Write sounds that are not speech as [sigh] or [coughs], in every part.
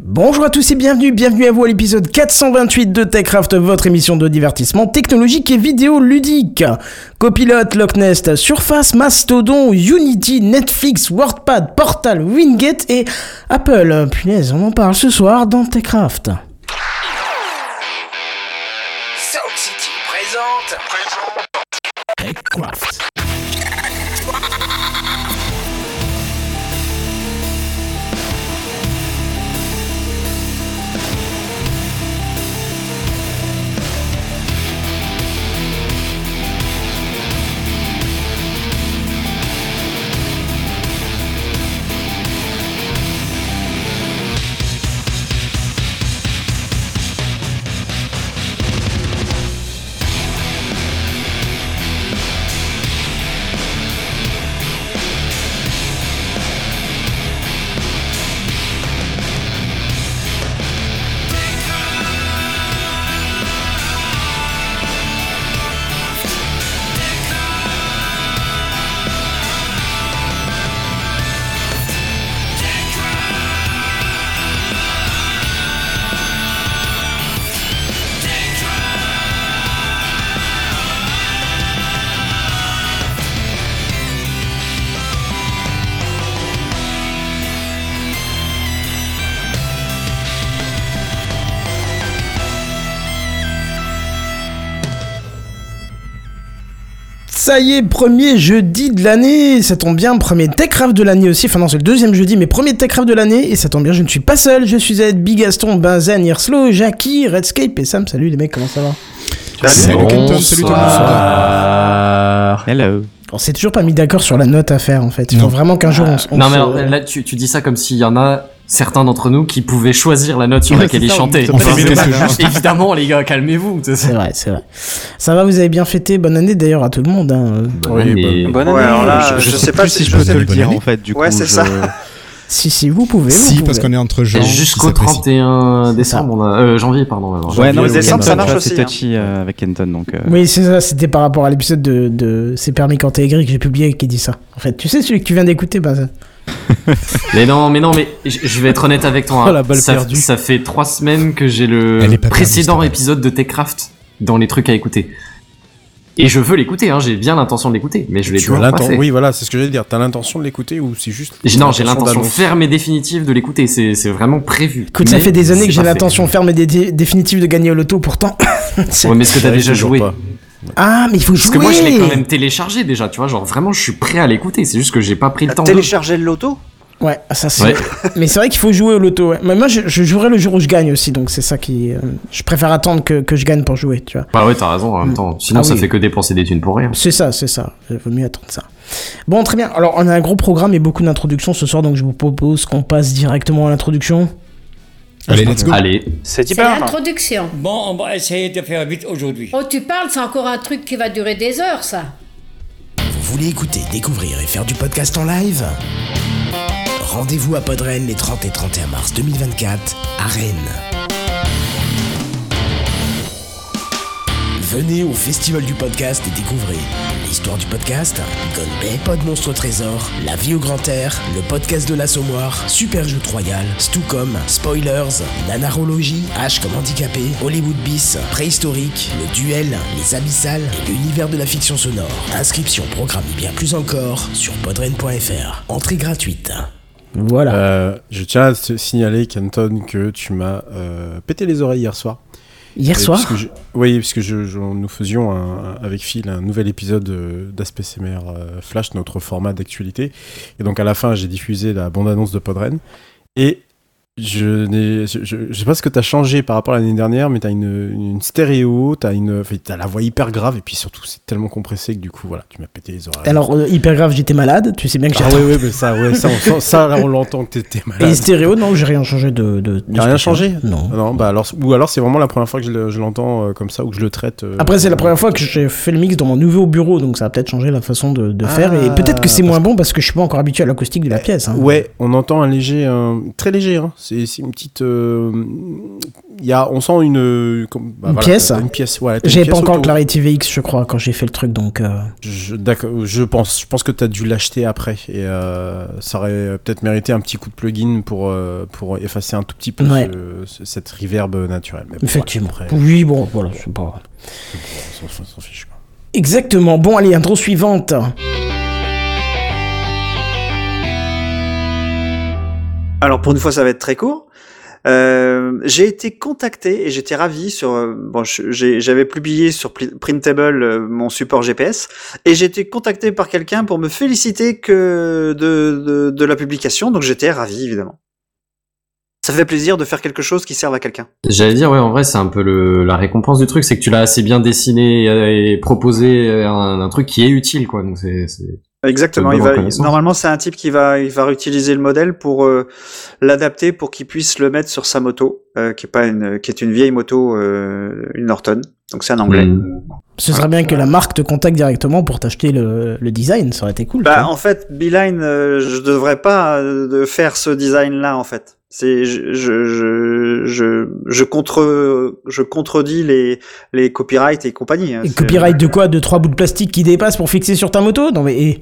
Bonjour à tous et bienvenue, bienvenue à vous à l'épisode 428 de TechCraft, votre émission de divertissement technologique et vidéo ludique. Copilote, Loch Nest, Surface, Mastodon, Unity, Netflix, WordPad, Portal, Winget et Apple. Punaise, on en parle ce soir dans TechCraft. Sound City présente. TechCraft. Ça y est, premier jeudi de l'année, ça tombe bien, premier TechCraft de l'année aussi, enfin non c'est le deuxième jeudi, mais premier TechCraft de l'année, et ça tombe bien, je ne suis pas seul, je suis avec Bigaston, Benzen, Irslo, Jackie, Redscape et Sam, salut les mecs, comment ça va? Salut Kenton, salut tout le monde. Hello. On s'est toujours pas mis d'accord sur la note à faire en fait, il faut Non. vraiment qu'un jour on, s- on non mais alors, là tu, tu dis ça comme s'il y en a certains d'entre nous qui pouvaient choisir la note sur [laughs] laquelle ils chantaient. on fait Évidemment les gars, calmez-vous. C'est vrai, c'est vrai. Ça va, vous avez bien fêté, bonne année d'ailleurs à tout le monde. Hein. Oui, Et- bah, Bonne année. Ouais, alors là, je, je sais sais pas si je je peux te le bonne dire année. en fait du Ouais, c'est je- ça. [laughs] Si, si, vous pouvez. vous Si, pouvez. parce qu'on est entre gens. Jusqu'au qui s'apprécient. 31 décembre, on a, euh, janvier pardon. alors. Ouais, non, décembre, ça marche aussi, C'est hein. touchy euh, avec Kenton donc. euh, Oui, c'est ça, c'était par rapport à l'épisode de, de C'est permis quand t'es aigri que j'ai publié qui dit ça. En fait, tu sais, celui que tu viens d'écouter, bah, Mais non, mais non, mais je vais être honnête avec toi. hein. Oh, la balle ça, perdue. ça fait trois semaines que j'ai le perdue, précédent épisode de Techcraft dans les trucs à écouter. Et je veux l'écouter, hein, j'ai bien l'intention de l'écouter, mais je l'ai Tu as toujours pas fait. Oui, voilà, c'est ce que j'allais dire. T'as l'intention de l'écouter ou c'est juste. Non, j'ai l'intention ferme et définitive de l'écouter, c'est c'est vraiment prévu. Écoute, ça fait des années que j'ai l'intention ferme et dé- définitive de gagner au loto, pourtant. [laughs] c'est- Ouais, mais est-ce que t'as déjà joué pas. Ah, mais il faut Parce jouer que moi je l'ai quand même téléchargé déjà, tu vois, genre vraiment je suis prêt à l'écouter, c'est juste que j'ai pas pris le temps. de- téléchargé le loto? Ouais, ça c'est. Ouais. mais c'est vrai qu'il faut jouer au loto, ouais. Mais moi, je, je jouerai le jour où je gagne aussi, donc c'est ça qui. euh, je préfère attendre que, que je gagne pour jouer, tu vois. Bah ouais, t'as raison en même temps. Sinon Ah ça oui. fait que dépenser des thunes pour rien. C'est ça, c'est ça. Il vaut mieux attendre ça. Bon, très bien. Alors, on a un gros programme et beaucoup d'introductions ce soir, donc je vous propose qu'on passe directement à l'introduction. Allez, let's go. Allez, C'est C'est hyper. l'introduction. Bon, on va essayer de faire vite aujourd'hui. Oh, tu parles, c'est encore un truc qui va durer des heures, ça. Vous voulez écouter, découvrir et faire du podcast en live? Rendez-vous à Podren les 30 et 31 mars 2024 à Rennes. Venez au Festival du podcast et découvrez l'histoire du podcast, Gunbay, Pod Monstre Trésor, La vie au grand air, le podcast de l'assommoir, Super Jeu Royal, Stucom, Spoilers, Nanarologie, H comme handicapé, Hollywood Bis, Préhistorique, Le Duel, Les Abyssales et l'univers de la fiction sonore. Inscription, programme et bien plus encore sur podren.fr. Entrée gratuite. Voilà. Euh, je tiens à te signaler, Kenton, que tu m'as euh, pété les oreilles hier soir. Hier soir puisque je- Oui, puisque je, je- nous faisions un- avec Phil un nouvel épisode euh, d'Aspect CMR euh, Flash, notre format d'actualité. Et donc à la fin, j'ai diffusé la bande-annonce de Podren. Et je n'ai, je, je- je sais pas ce que t'as changé par rapport à l'année dernière, mais t'as une, une stéréo, t'as une, enfin, t'as la voix hyper grave, et puis surtout c'est tellement compressé que du coup, voilà, tu m'as pété les oreilles. Alors, euh, hyper grave, j'étais malade. Tu sais bien que j'ai. ah ouais, ouais, mais ça, ouais, ça, on, ça, là, on l'entend que t'étais malade. Et stéréo, non, j'ai rien changé de. de, de T'as rien changé Non. Ah Non, bah alors, ou alors c'est vraiment la première fois que je le- je l'entends euh, comme ça ou que je le traite. euh, Après, c'est la première fois que j'ai fait le mix dans mon nouveau bureau, donc ça a peut-être changé la façon de, de faire. Et Ah, peut-être que c'est parce moins bon parce que je suis pas encore habitué à l'acoustique de la pièce. hein. Ouais, on entend un léger, un- très léger, hein. C'est une petite. euh, y a, on sent une. comme- bah, Une voilà, pièce Une pièce, une J'avais pas encore. Clarity VX, je crois, quand j'ai fait le truc, donc. euh, Je, d'accord, je pense, je pense que tu as dû l'acheter après et euh, ça aurait peut-être mérité un petit coup de plugin pour, euh, pour effacer un tout petit peu Ouais. ce- ce- cette reverb naturelle. Mais bon, Effectivement. voilà, après, Oui, bon, voilà, c'est pas. on s'en- on s'en fiche. quoi. Exactement. Bon, allez, intro suivante. Alors pour une fois, ça va être très court. Euh, j'ai été contacté et j'étais ravi sur. euh, bon, j'avais publié sur Printable euh, mon support GPS et j'ai été contacté par quelqu'un pour me féliciter que de, de, la publication. Donc j'étais ravi évidemment. Ça fait plaisir de faire quelque chose qui serve à quelqu'un. J'allais dire, ouais, en vrai, c'est un peu la récompense du truc, c'est que tu l'as assez bien dessiné et, proposé un, un truc qui est utile, quoi. Donc c'est... Exactement. Il va, normalement, c'est un type qui va, il va réutiliser le modèle pour euh, l'adapter pour qu'il puisse le mettre sur sa moto, euh, qui est pas une, qui est une vieille moto, euh, une Norton. Donc c'est un anglais. Mm. Ce serait bien que la marque te contacte directement pour t'acheter le, le design, ça aurait été cool. Bah, en fait, Beeline, euh, je devrais pas euh, de faire ce design-là, en fait. C'est, je, je, je, je, contre, je contredis les, les copyrights et compagnie. hein. Et copyright de quoi? De trois bouts de plastique qui dépassent pour fixer sur ta moto? Non mais eh.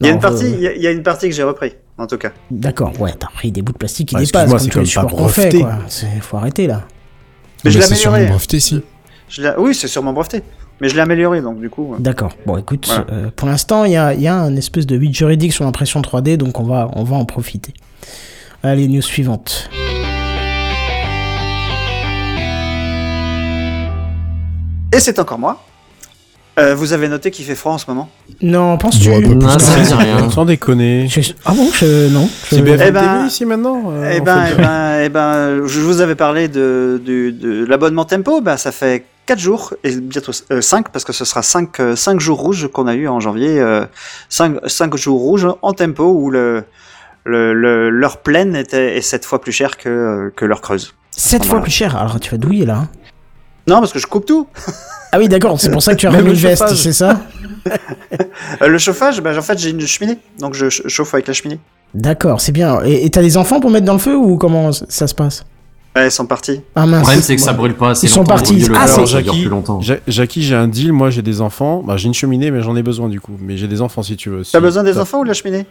Il y a une partie, euh, il y a, il y a une partie que j'ai repris, en tout cas. D'accord, ouais, t'as pris des bouts de plastique qui Ouais, dépassent excuse-moi, comme supports pas breveté. Faut arrêter là. Mais je l'ai amélioré. breveté, si. Je l'ai- oui, c'est sûrement breveté. Mais je l'ai amélioré, donc du coup. euh. D'accord. Bon, écoute, Voilà. euh, pour l'instant, il y a, y a un espèce de vide juridique sur l'impression 3D, donc on va, on va en profiter. Allez, news suivante. Et c'est encore moi. Euh, vous avez noté qu'il fait froid en ce moment Non, penses-tu Bon, que ça dit rien. Sans déconner. Je- Ah bon, je... non. je- C'est BFM Eh ben- TV ici maintenant euh, Eh ben, eh ben, eh ben, je vous avais parlé de, du- de l'abonnement Tempo. Ben, ça fait 4 jours et bientôt 5 parce que ce sera 5, jours rouges qu'on a eu en janvier. 5, jours rouges en Tempo où le, le, le- l'heure pleine était, est 7 fois plus chère que, que l'heure creuse. Sept Voilà. fois plus cher. Alors tu vas douiller là. hein. Non, parce que je coupe tout. Ah oui, d'accord. C'est pour ça que tu as [laughs] Même remis le une veste, chauffage. c'est ça [laughs] Euh, le chauffage, ben, en fait, j'ai une cheminée. Donc je ch- chauffe avec la cheminée. D'accord, c'est bien. Et t'as des enfants pour mettre dans le feu ou comment ça se passe? Ouais, Elles sont parties. Ah Le problème, c'est que ça brûle pas assez Ils sont partis. Ah, faire, c'est- ça dure Jackie, plus longtemps. Ja- Jackie, j'ai un deal. Moi, j'ai des enfants. Bah, j'ai une cheminée, mais j'en ai besoin du coup. Mais j'ai des enfants si tu veux. T'as besoin des enfants ou de la cheminée?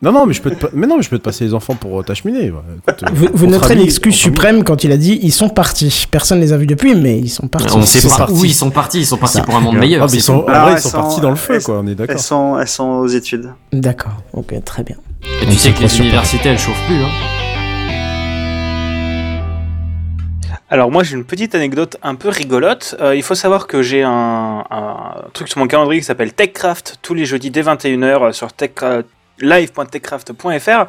Non, non, mais je peux te, mais non, mais je peux te passer les enfants pour euh, ta cheminée. ouais. Écoute, euh, Vous, vous noterez l'excuse suprême quand il a dit ils sont partis. Personne les a vus depuis, mais ils sont partis. On sait pas où ils sont partis. Ils sont partis Ça. pour un monde Ah, meilleur. mais c'est ils sont, vrai, elles ils sont sont- partis dans le feu, elles- quoi. On est elles d'accord. sont, elles sont aux études. D'accord, ok, très bien. Et On tu sais que les universités, elles chauffent plus. Hein. Alors moi j'ai une petite anecdote un peu rigolote. Euh, il faut savoir que j'ai un, un truc sur mon calendrier qui s'appelle TechCraft tous les jeudis dès 21h sur tech, live.techcraft.fr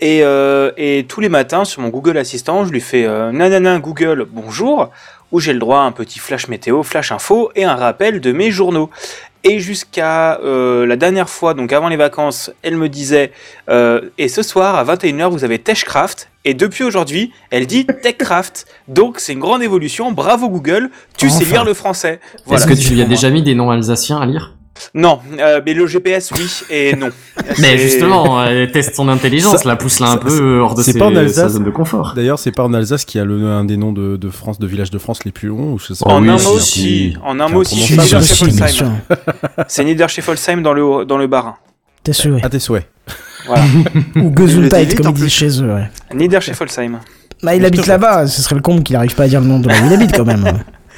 et, euh, et tous les matins sur mon Google Assistant je lui fais euh, nanana Google bonjour où j'ai le droit à un petit flash météo, flash info et un rappel de mes journaux. Et jusqu'à euh, la dernière fois, donc avant les vacances, elle me disait euh, et ce soir à 21h vous avez Techcraft. Et depuis aujourd'hui elle dit [laughs] Techcraft. Donc c'est une grande évolution. Bravo Google. Tu sais lire le français. Voilà. Est-ce que tu lui as déjà mis des noms alsaciens à lire? Non euh, mais le GPS oui et non [laughs] Mais justement, euh, teste son intelligence, Ça- la pousse là un ça- peu hors de c'est ses- pas en sa zone de confort. D'ailleurs, c'est pas en Alsace qui a le, un des noms de, de France, de villages de France les plus longs. Ou je sais Oh pas. en oui, un mot si. aussi en un C'est mot c'est [laughs] Niederscheffolsheim dans le dans le Bas-Rhin T'es sûr, ouais. À tes souhaits. voilà [laughs] Ou Gesundheit, comme ils disent chez eux, ouais. Niederscheffolsheim Bah, il habite là-bas, ce serait le comble qu'il arrive pas à dire le nom de là où il habite quand même.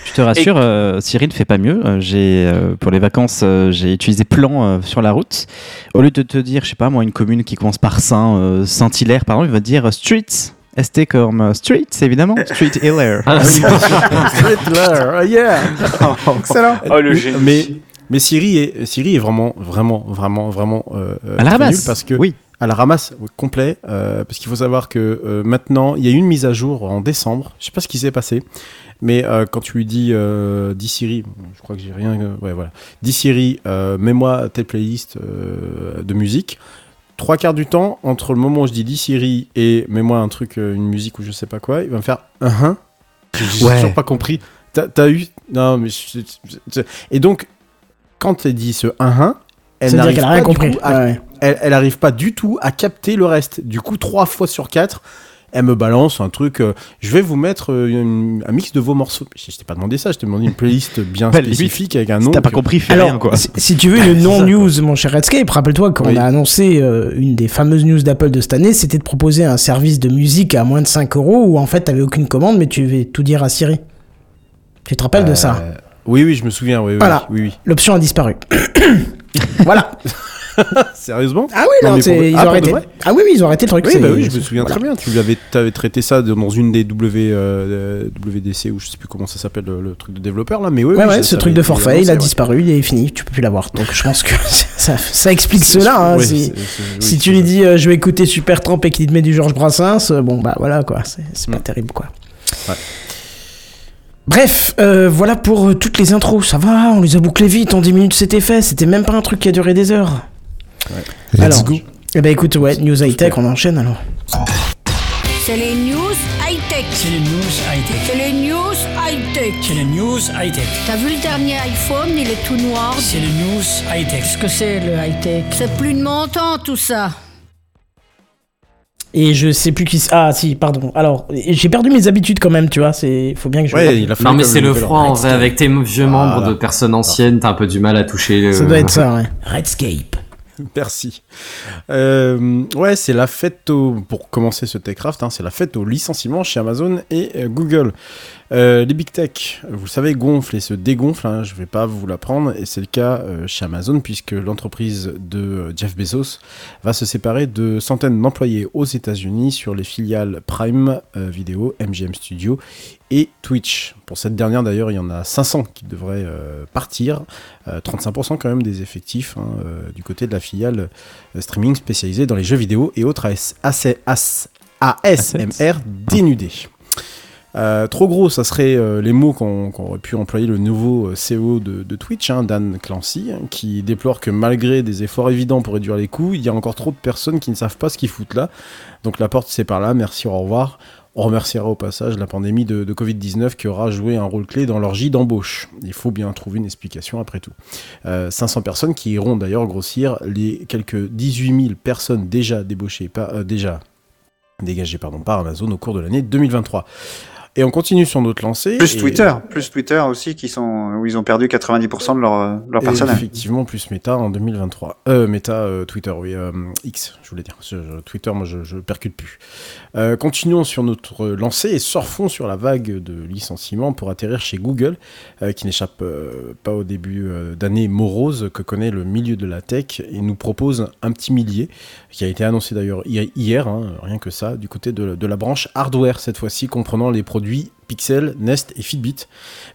Je te rassure, euh, Cyril fait pas mieux. Euh, j'ai euh, pour les vacances, euh, j'ai utilisé plan euh, sur la route. Au lieu de te dire, je sais pas moi, une commune qui commence par Saint, euh, Saint-Hilaire, pardon, il va te dire Streets. ST comme Streets, évidemment. Street Hilaire. Ah, c'est- [laughs] Hitler, oh yeah Excellent. oh le génie Mais, mais Siri est, Siri est vraiment, vraiment, vraiment, vraiment euh, À la très ramasse. nul parce que Oui. À la ramasse ouais, complet euh, parce qu'il faut savoir que euh, maintenant il y a eu une mise à jour en décembre. Je sais pas ce qui s'est passé, mais euh, quand tu lui dis dis Siri, je crois que j'ai rien. ouais voilà. Dis Siri, mets-moi telle playlist de musique. Trois quarts du temps, entre le moment où je dis dis Siri et mets-moi un truc, une musique ou je sais pas quoi, il va me faire un hein. J'ai Ouais. toujours pas compris. T'as t'as eu non mais je- je- je- et donc quand elle dit ce un hein, elle n'arrive pas rien du compris. coup à ouais. Elle, elle arrive pas du tout à capter le reste. Du coup, trois fois sur quatre, elle me balance un truc. euh, je vais vous mettre euh, une- un mix de vos morceaux. Je je t'ai pas demandé ça, je t'ai demandé une playlist bien [laughs] Bah, spécifique avec un Si nom. t'as pas que- compris, fais Alors, rien quoi. si, si tu veux [laughs] une non-news, mon cher Redscape, rappelle-toi qu'on Oui. a annoncé euh, une des fameuses news d'Apple de cette année, c'était de proposer un service de musique à moins de 5 euros où en fait t'avais aucune commande, mais tu devais tout dire à Siri. Tu te rappelles de ça? Oui, oui, je me souviens. Oui, oui, Voilà. oui, oui. L'option a disparu. [coughs] voilà. [laughs] [laughs] Sérieusement Ah oui, Non, non, mais c'est- pour- ils Ah, ont arrêté. Ah oui, oui, ils ont arrêté le truc. Oui, bah oui, je me souviens voilà. très bien. Tu avais traité ça dans une des W, euh, WDC ou je sais plus comment ça s'appelle le, le truc de développeur là, mais oui. Ouais, oui, ouais, ça- ce ça truc de forfait, il a ouais. disparu, il est fini, tu peux plus l'avoir. Donc je pense que [laughs] ça, ça explique cela. hein, Ouais, si tu lui dis euh, je vais écouter Super Tramp et qu'il te met du Georges Brassens, euh, bon bah voilà quoi, c'est pas Mm. terrible quoi. Ouais. Bref, euh, voilà pour euh, toutes les intros, ça va, on les a bouclées vite, en 10 minutes c'était fait, c'était même pas un truc qui a duré des heures. Let's Alors, go. Eh ben écoute, ouais, news high tech, on enchaîne alors. C'est les news high-tech. C'est les news high-tech. C'est les news high-tech. C'est les news high-tech. T'as vu le dernier iPhone, il est tout noir. C'est les news high-tech. Qu'est-ce que c'est le high-tech C'est plus de mon temps tout ça. Et je sais plus qui. Ah si, pardon. Alors, j'ai perdu mes habitudes quand même, tu vois. C'est, faut bien que je. Ouais, il a fallu Non mais c'est le froid en vrai avec tes vieux membres Voilà. de personnes anciennes, t'as un peu du mal à toucher le... Ça doit être ça, ouais. Redscape. [laughs] Merci. Euh, ouais, c'est la fête au, pour commencer ce TechCraft, hein, c'est la fête au licenciement chez Amazon et euh, Google. Euh, les big tech, vous le savez, gonflent et se dégonflent. hein, je vais pas vous l'apprendre et c'est le cas euh, chez Amazon puisque l'entreprise de euh, Jeff Bezos va se séparer de centaines d'employés aux États-Unis sur les filiales Prime euh, Video, MGM Studio et Twitch. Pour cette dernière d'ailleurs, il y en a 500 qui devraient partir, Euh, 35% quand même des effectifs hein, du côté de la filiale streaming spécialisée dans les jeux vidéo et autres AS, AS, AS, ASMR dénudés. Euh, trop gros, ça serait euh, les mots qu'aurait pu employer le nouveau euh, CEO de, Twitch, hein, Dan Clancy, hein, qui déplore que malgré des efforts évidents pour réduire les coûts, il y a encore trop de personnes qui ne savent pas ce qu'ils foutent là. Donc la porte c'est par là, merci, au revoir. On remerciera au passage la pandémie de, de Covid-19 qui aura joué un rôle clé dans J d'embauche. Il faut bien trouver une explication après tout. Euh, 500 personnes qui iront d'ailleurs grossir les quelques 18 000 personnes déjà débauchées, par, déjà dégagées pardon, par Amazon au cours de l'année 2023. Et on continue sur notre lancée. Plus et- Twitter, plus Twitter aussi, qui sont, où ils ont perdu 90% de leur, euh, leur personnel. Effectivement, plus Meta en 2023. Euh, Meta, euh, Twitter, oui, euh, X, je voulais dire. Twitter, moi, je, je percute plus. Euh, continuons sur notre lancée et surfons sur la vague de licenciements pour atterrir chez Google, euh, qui n'échappe euh, pas au début d'année morose que connaît le milieu de la tech et nous propose un petit millier, qui a été annoncé d'ailleurs hi- hier, hein, rien que ça, du côté de la branche hardware cette fois-ci, comprenant les produits Pixel, Nest et Fitbit,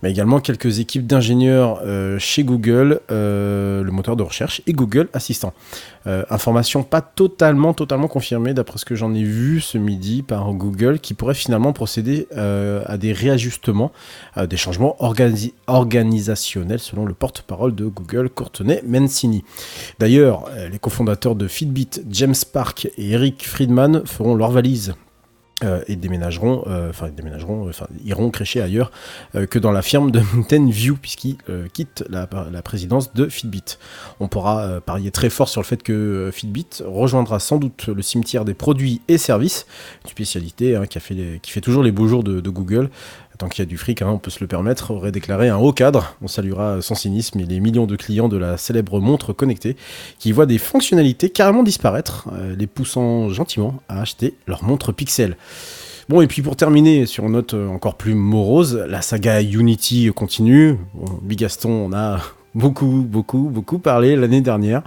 mais également quelques équipes d'ingénieurs euh, chez Google, euh, le moteur de recherche, et Google Assistant. Euh, information pas totalement, totalement confirmée d'après ce que j'en ai vu ce midi par Google, qui pourrait finalement procéder à des réajustements, à des changements organi- organisationnels selon le porte-parole de Google, Courtenay Mancini. D'ailleurs, les cofondateurs de Fitbit, James Park et Eric Friedman, feront leur valise euh, et déménageront, euh, enfin déménageront, enfin iront crécher ailleurs euh, que dans la firme de [laughs] Mountain View puisqu'ils euh, quittent la, présidence de Fitbit. On pourra euh, parier très fort sur le fait que euh, Fitbit rejoindra sans doute le cimetière des produits et services, une spécialité hein, qui, fait toujours les beaux jours de Google. Tant qu'il y a du fric, hein, on peut se le permettre, aurait déclaré un haut cadre. On saluera son cynisme et les millions de clients de la célèbre montre connectée qui voient des fonctionnalités carrément disparaître, euh, les poussant gentiment à acheter leur montre Pixel. Bon, et puis pour terminer sur une note encore plus morose, la saga Unity continue. Bon, Bigaston, on a beaucoup, beaucoup, beaucoup parlé l'année dernière.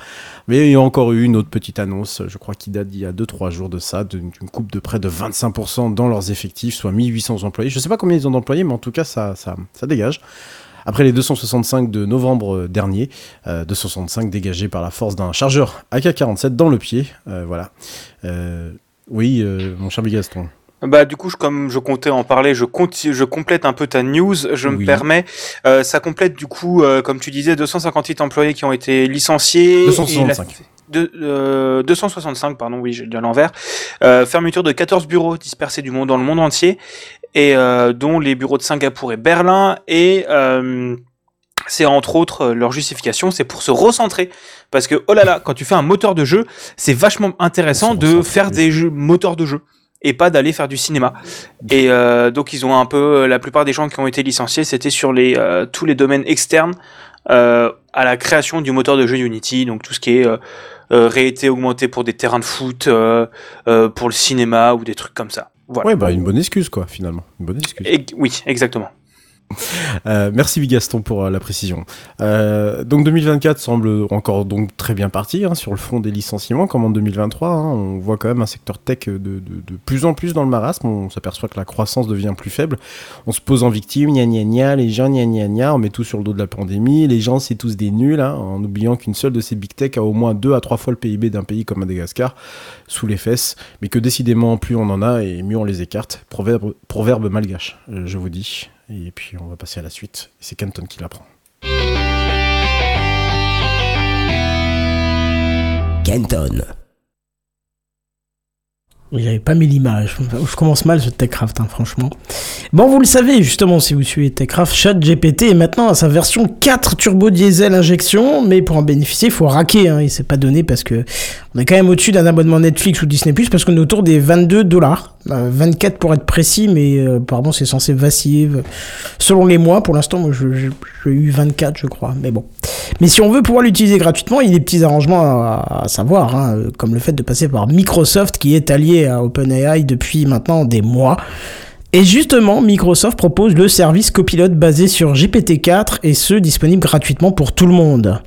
Mais il y a encore eu une autre petite annonce, je crois qu'il date d'il y a 2-3 jours de ça, d'une coupe de près de 25% dans leurs effectifs, soit 1800 employés. Je sais pas combien ils ont d'employés, mais en tout cas, ça, ça, ça dégage. Après les 265 de novembre euh, dernier, euh, 265 dégagés par la force d'un chargeur AK-47 dans le pied. Euh, voilà. Euh, oui, euh, mon cher Bigaston. Bah du coup, je- comme je comptais en parler, je, conti- je complète un peu ta news. Je me permets, euh, ça complète du coup, euh, comme tu disais, 258 employés qui ont été licenciés. et la- 265. de, euh, 265, pardon, oui, j'ai dit à l'envers. Euh, fermeture de 14 bureaux dispersés du monde dans le monde entier, et euh, dont les bureaux de Singapour et Berlin. Et euh, c'est entre autres euh, leur justification, c'est pour se recentrer. Parce que, oh là là, quand tu fais un moteur de jeu, c'est vachement intéressant de faire des jeux, moteurs de jeu. Et pas d'aller faire du cinéma. Et euh, donc ils ont un peu la plupart des gens qui ont été licenciés, c'était sur les euh, tous les domaines externes euh, à la création du moteur de jeu Unity, donc tout ce qui est euh, euh, réalité augmentée pour des terrains de foot, euh, euh, pour le cinéma ou des trucs comme ça. Voilà. Ouais, bah une bonne excuse quoi, finalement. Une bonne excuse. Et- oui, exactement. Euh, merci Bigaston pour euh, la précision. Euh, donc 2024 semble encore donc très bien parti hein, sur le front des licenciements, comme en 2023. hein. on voit quand même un secteur tech de, plus en plus dans le marasme. On s'aperçoit que la croissance devient plus faible. On se pose en victime, gna gna gna, les gens gna gna gna, on met tout sur le dos de la pandémie. Les gens c'est tous des nuls, hein, en oubliant qu'une seule de ces big tech a au moins deux à trois fois le PIB d'un pays comme Madagascar sous les fesses, mais que décidément plus on en a et mieux on les écarte. Proverbe, malgache, je vous dis. Et puis on va passer à la suite. C'est Canton qui l'apprend. Kenton. J'avais pas mis l'image. Je commence mal ce TechCraft, hein, franchement. Bon, vous le savez, justement, si vous suivez TechCraft, ChatGPT est maintenant à sa version 4 turbo diesel injection, mais pour en bénéficier, il faut raquer. Hein, il s'est pas donné parce que on est quand même au-dessus d'un abonnement Netflix ou Disney+, parce qu'on est autour des 22 dollars. 24 pour être précis, mais euh, apparemment c'est censé vaciller euh, selon les mois. Pour l'instant, moi, j'ai eu 24, je crois. Mais bon. Mais si on veut pouvoir l'utiliser gratuitement, il y a des petits arrangements à, à savoir, hein, euh, comme le fait de passer par Microsoft, qui est allié à OpenAI depuis maintenant des mois. Et justement, Microsoft propose le service copilote basé sur GPT-4 et ce disponible gratuitement pour tout le monde.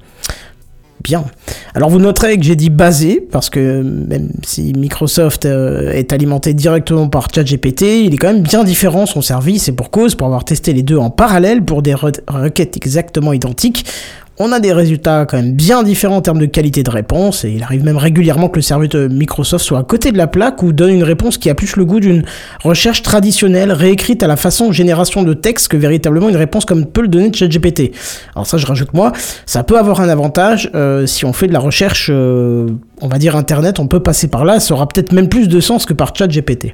Bien. Alors vous noterez que j'ai dit basé, parce que même si Microsoft euh, est alimenté directement par ChatGPT, il est quand même bien différent son service, et pour cause, pour avoir testé les deux en parallèle pour des re- requêtes exactement identiques, on a des résultats quand même bien différents en termes de qualité de réponse, et il arrive même régulièrement que le serveur de Microsoft soit à côté de la plaque ou donne une réponse qui a plus le goût d'une recherche traditionnelle, réécrite à la façon génération de texte que véritablement une réponse comme peut le donner ChatGPT. Alors ça, je rajoute moi, ça peut avoir un avantage euh, si on fait de la recherche, euh, on va dire internet, on peut passer par là, ça aura peut-être même plus de sens que par ChatGPT.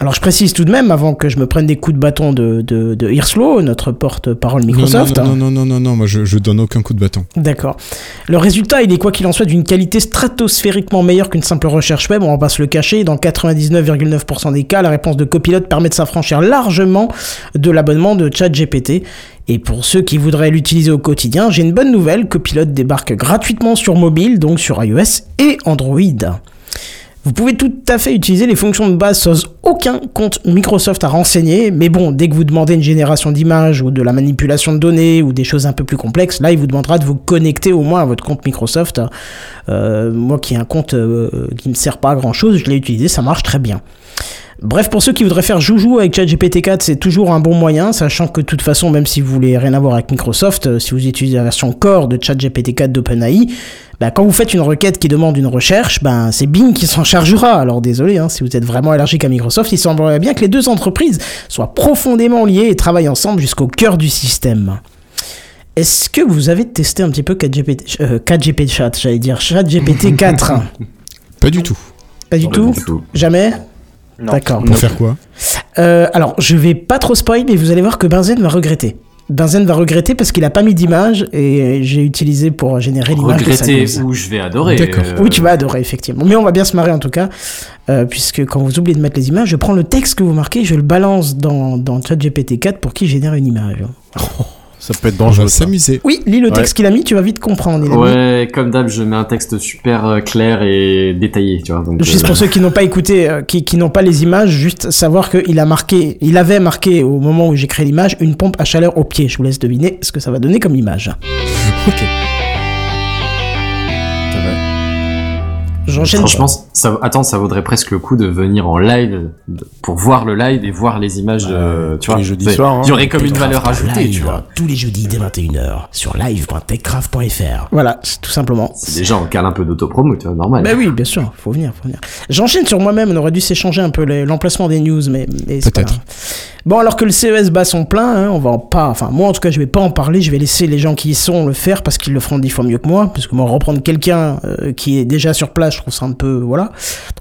Alors je précise tout de même, avant que je me prenne des coups de bâton de, de, de Hirslo, notre porte-parole Microsoft. Non, non, non, non, non, non, moi je, je donne aucun coup de bâton. D'accord. Le résultat, il est quoi qu'il en soit d'une qualité stratosphériquement meilleure qu'une simple recherche web, on va pas se le cacher. Dans 99,9% des cas, la réponse de copilote permet de s'affranchir largement de l'abonnement de ChatGPT. Et pour ceux qui voudraient l'utiliser au quotidien, j'ai une bonne nouvelle, Copilote débarque gratuitement sur mobile, donc sur iOS et Android. Vous pouvez tout à fait utiliser les fonctions de base sans aucun compte Microsoft à renseigner, mais bon, dès que vous demandez une génération d'images ou de la manipulation de données ou des choses un peu plus complexes, là, il vous demandera de vous connecter au moins à votre compte Microsoft. Euh, moi qui ai un compte euh, qui ne me sert pas à grand chose, je l'ai utilisé, ça marche très bien. Bref, pour ceux qui voudraient faire joujou avec ChatGPT 4, c'est toujours un bon moyen, sachant que de toute façon, même si vous voulez rien avoir avec Microsoft, euh, si vous utilisez la version core de ChatGPT 4 d'OpenAI, bah, quand vous faites une requête qui demande une recherche, ben c'est Bing qui s'en chargera. Alors désolé, hein, si vous êtes vraiment allergique à Microsoft, il semblerait bien que les deux entreprises soient profondément liées et travaillent ensemble jusqu'au cœur du système. Est-ce que vous avez testé un petit peu 4GPT, euh, 4GPT chat, j'allais dire ChatGPT 4 [laughs] Pas du tout. Pas du tout? tout. Jamais? D'accord. Pour faire quoi Euh, alors, je vais pas trop spoil, mais vous allez voir que Benzen va regretter. Benzen va regretter parce qu'il a pas mis d'image et j'ai utilisé pour générer l'image de sa Regretter ou je vais adorer. D'accord. euh, Oui, tu vas adorer, effectivement. Mais on va bien se marrer en tout cas, euh, puisque quand vous oubliez de mettre les images, je prends le texte que vous marquez, je le balance dans, dans ChatGPT 4 pour qu'il génère une image. [laughs] Ça peut être On dangereux. s'amuser. Oui, lis le Ouais. texte qu'il a mis, tu vas vite comprendre. Il a mis- Ouais, comme d'hab, je mets un texte super euh, clair et détaillé, tu vois. Donc, Juste euh, pour ceux qui n'ont pas écouté, euh, qui, qui n'ont pas les images, juste savoir qu'il a marqué, il avait marqué au moment où j'ai créé l'image une pompe à chaleur au pied. Je vous laisse deviner ce que ça va donner comme image. Ok. J'enchaîne. Franchement, ça, attends, ça vaudrait presque le coup de venir en live pour voir le live et voir les images, de, tu tous vois. les jeudis soirs, hein. Il y aurait comme une valeur ajoutée, live, tu vois. Tous les jeudis dès 21h sur live.techcraft.fr. Voilà, tout simplement. C'est déjà, on cale un peu d'autopromo, tu vois, normal. Bah oui, bien sûr, faut venir, faut venir. J'enchaîne sur moi-même, on aurait dû s'échanger un peu l'emplacement des news, mais, mais Peut-être. Bon, alors que le CES bat son plein, hein, on va en pas, enfin moi en tout cas je vais pas en parler, je vais laisser les gens qui y sont le faire parce qu'ils le feront dix fois mieux que moi, parce que moi reprendre quelqu'un euh, qui est déjà sur place, je trouve ça un peu, voilà. Donc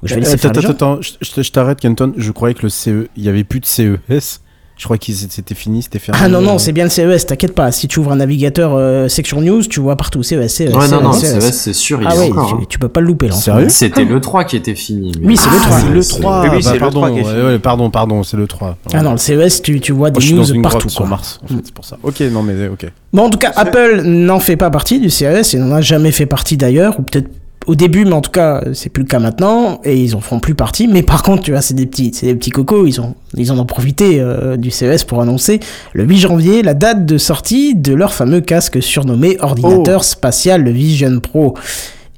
je vais laisser faire Attends, attends, attends, je, t'arrête, Kenton. Je croyais que le CE, il y avait plus de CES Je crois que c'était fini, c'était fermé. Ah non, non, c'est bien le CES, t'inquiète pas. Si tu ouvres un navigateur euh, section news, tu vois partout CES, CES. Ouais, non, non, CES. CES, c'est sûr, il Ah est ouais, encore. tu, hein. tu peux pas le louper là. Sérieux C'était le 3 qui était fini. mais- Oui, c'est le Ah, 3. c'est le c'est- 3. Oui, oui, bah, c'est le pardon, 3 qui est ouais, fini. ouais, pardon, pardon, c'est le 3. Ah non, le CES, tu, tu vois Moi, des dans news partout. sur. Mars, en fait, c'est pour ça. Ok, non, mais ok. Bon, en tout cas, Apple n'en fait pas partie du CES et n'en a jamais fait partie d'ailleurs, ou peut-être au début, mais en tout cas, c'est plus le cas maintenant, et ils en feront plus partie. Mais par contre, tu vois, c'est des petits, c'est des petits cocos, ils ont, ils en ont profité euh, du CES pour annoncer le 8 janvier la date de sortie de leur fameux casque surnommé ordinateur spatial, le Vision Pro.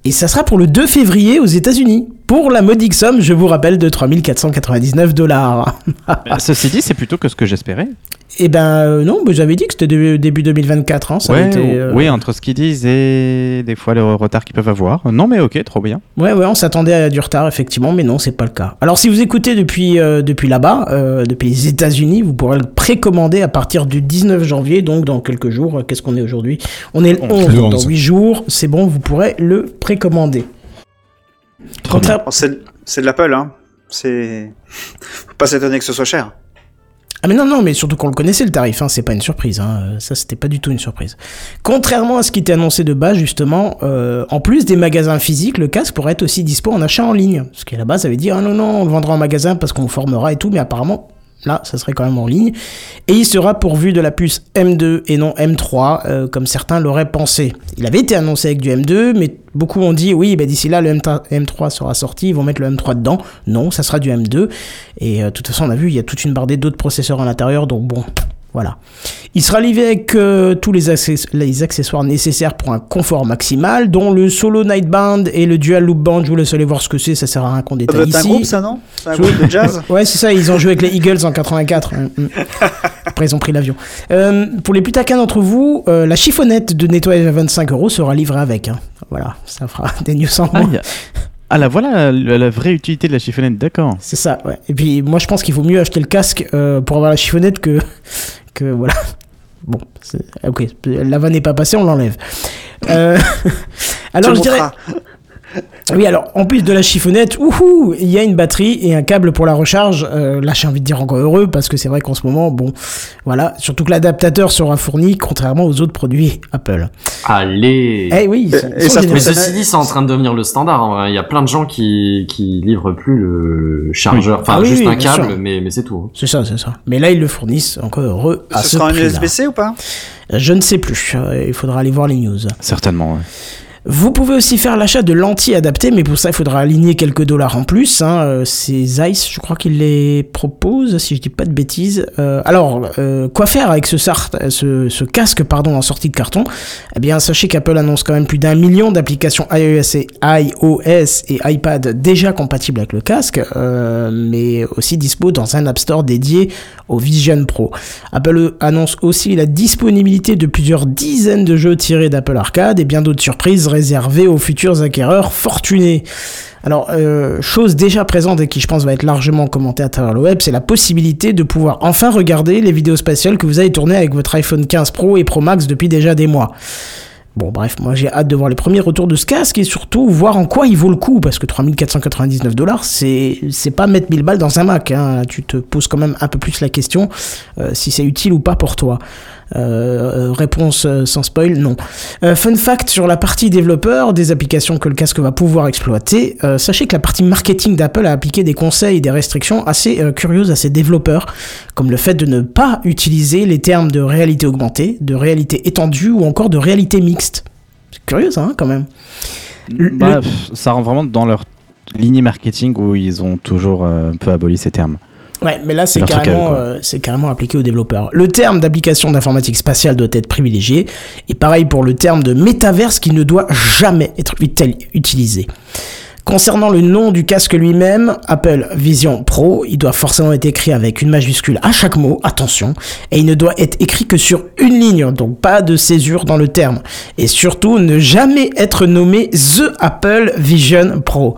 Et ça sera pour le 2 février aux États-Unis. Pour la modique somme, je vous rappelle, de 3499 dollars. Ceci dit, c'est plutôt que ce que j'espérais. Et ben euh, non, mais j'avais dit que c'était début, début 2024. Hein, ça avait Ouais, été, euh, Oui, entre ce qu'ils disent et des fois le retard qu'ils peuvent avoir. Non, mais ok, trop bien. Ouais, ouais, on s'attendait à du retard, effectivement, mais non, c'est pas le cas. Alors, si vous écoutez depuis, euh, depuis là-bas, euh, depuis les États-Unis, vous pourrez le précommander à partir du 19 janvier, donc dans quelques jours. Qu'est-ce qu'on est aujourd'hui? On est le 11, Le donc dans 11. 8 jours, c'est bon, vous pourrez le précommander. Contraire- c'est c'est de l'Apple, hein. C'est. Faut pas s'étonner que ce soit cher. Ah mais non, non, mais surtout qu'on le connaissait le tarif, hein, c'est pas une surprise, hein, euh, ça c'était pas du tout une surprise. Contrairement à ce qui était annoncé de base, justement, euh, en plus des magasins physiques, le casque pourrait être aussi dispo en achat en ligne. Ce qui à la base avait dit, ah non, non, on le vendra en magasin parce qu'on le formera et tout, mais apparemment, là, ça serait quand même en ligne. Et il sera pourvu de la puce M2 et non M3, euh, comme certains l'auraient pensé. Il avait été annoncé avec du M2, mais beaucoup ont dit, oui, bah, d'ici là, le M3 M3 sera sorti, ils vont mettre le M3 dedans. Non, ça sera du M2. Et euh, de toute façon, on a vu, il y a toute une bardée d'autres processeurs à l'intérieur, donc bon, voilà. Il sera livré avec euh, tous les, access- les accessoires nécessaires pour un confort maximal, dont le solo night band et le dual loop band. Je vous laisse aller voir ce que c'est, ça sert à rien qu'on détaille doit être un ici. groupe, ça, non? C'est un Oui. groupe de jazz? [laughs] Ouais, c'est ça, ils ont joué avec les Eagles en 84. Mm, mm. Après, ils ont pris l'avion. Euh, pour les plus taquins d'entre vous, euh, la chiffonnette de nettoyage à 25 euros sera livrée avec. hein. Voilà, ça fera [laughs] des news en Ah, moins. il y a- ah, là, voilà la, la vraie utilité de la chiffonnette, d'accord. C'est ça, ouais. Et puis, moi, je pense qu'il vaut mieux acheter le casque euh, pour avoir la chiffonnette que. Que voilà. [laughs] Bon, ok, la vanne n'est pas passée, on l'enlève. Euh, [laughs] alors, je dirais. Oui, alors, en plus de la chiffonnette, ouhou, il y a une batterie et un câble pour la recharge. Euh, là, j'ai envie de dire encore heureux, parce que c'est vrai qu'en ce moment, bon, voilà. Surtout que l'adaptateur sera fourni, contrairement aux autres produits Apple. Allez Eh oui, ils sont- Et ils sont ça. Mais ceci dit, c'est en train de devenir le standard. vrai. Il y a plein de gens qui qui livrent plus le chargeur, enfin Ah oui, juste oui, un câble, sûr. mais mais c'est tout. hein. C'est ça, c'est ça. Mais là, ils le fournissent, encore heureux, à Ce ce sera un prix-là. USB-C ou pas? Je ne sais plus. Euh, Il faudra aller voir les news. Certainement, ouais. Vous pouvez aussi faire l'achat de lentilles adaptées, mais pour ça, il faudra aligner quelques dollars en plus. Hein. Euh, C'est Zeiss, je crois qu'il les propose, si je dis pas de bêtises. Euh, alors, euh, quoi faire avec ce, casque pardon, en sortie de carton? Eh bien, sachez qu'Apple annonce quand même plus d'un million d'applications iOS et iOS et iPad déjà compatibles avec le casque, mais aussi dispo dans un App Store dédié au Vision Pro. Apple annonce aussi la disponibilité de plusieurs dizaines de jeux tirés d'Apple Arcade et bien d'autres surprises réservées aux futurs acquéreurs fortunés. Alors, euh, chose déjà présente et qui je pense va être largement commentée à travers le web, c'est la possibilité de pouvoir enfin regarder les vidéos spatiales que vous avez tournées avec votre iPhone 15 Pro et Pro Max depuis déjà des mois. Bon bref, moi j'ai hâte de voir les premiers retours de ce casque et surtout voir en quoi il vaut le coup parce que 3499 dollars c'est c'est pas mettre 1000 balles dans un Mac, hein. tu te poses quand même un peu plus la question euh, si c'est utile ou pas pour toi. Euh, réponse euh, sans spoil, non. Euh, fun fact sur la partie développeur des applications que le casque va pouvoir exploiter, euh, sachez que la partie marketing d'Apple a appliqué des conseils et des restrictions assez curieuses à ses développeurs, comme le fait de ne pas utiliser les termes de réalité augmentée, de réalité étendue ou encore de réalité mixte. C'est curieux hein, quand même. Le- Bah, le- ça rentre vraiment dans leur ligne marketing où ils ont toujours un peu aboli ces termes. Ouais, mais là, c'est carrément, euh, c'est carrément appliqué aux développeurs. Le terme d'application d'informatique spatiale doit être privilégié, et pareil pour le terme de métaverse qui ne doit jamais être util- utilisé. Concernant le nom du casque lui-même, Apple Vision Pro, il doit forcément être écrit avec une majuscule à chaque mot, attention, et il ne doit être écrit que sur une ligne, donc pas de césure dans le terme. Et surtout, ne jamais être nommé The Apple Vision Pro.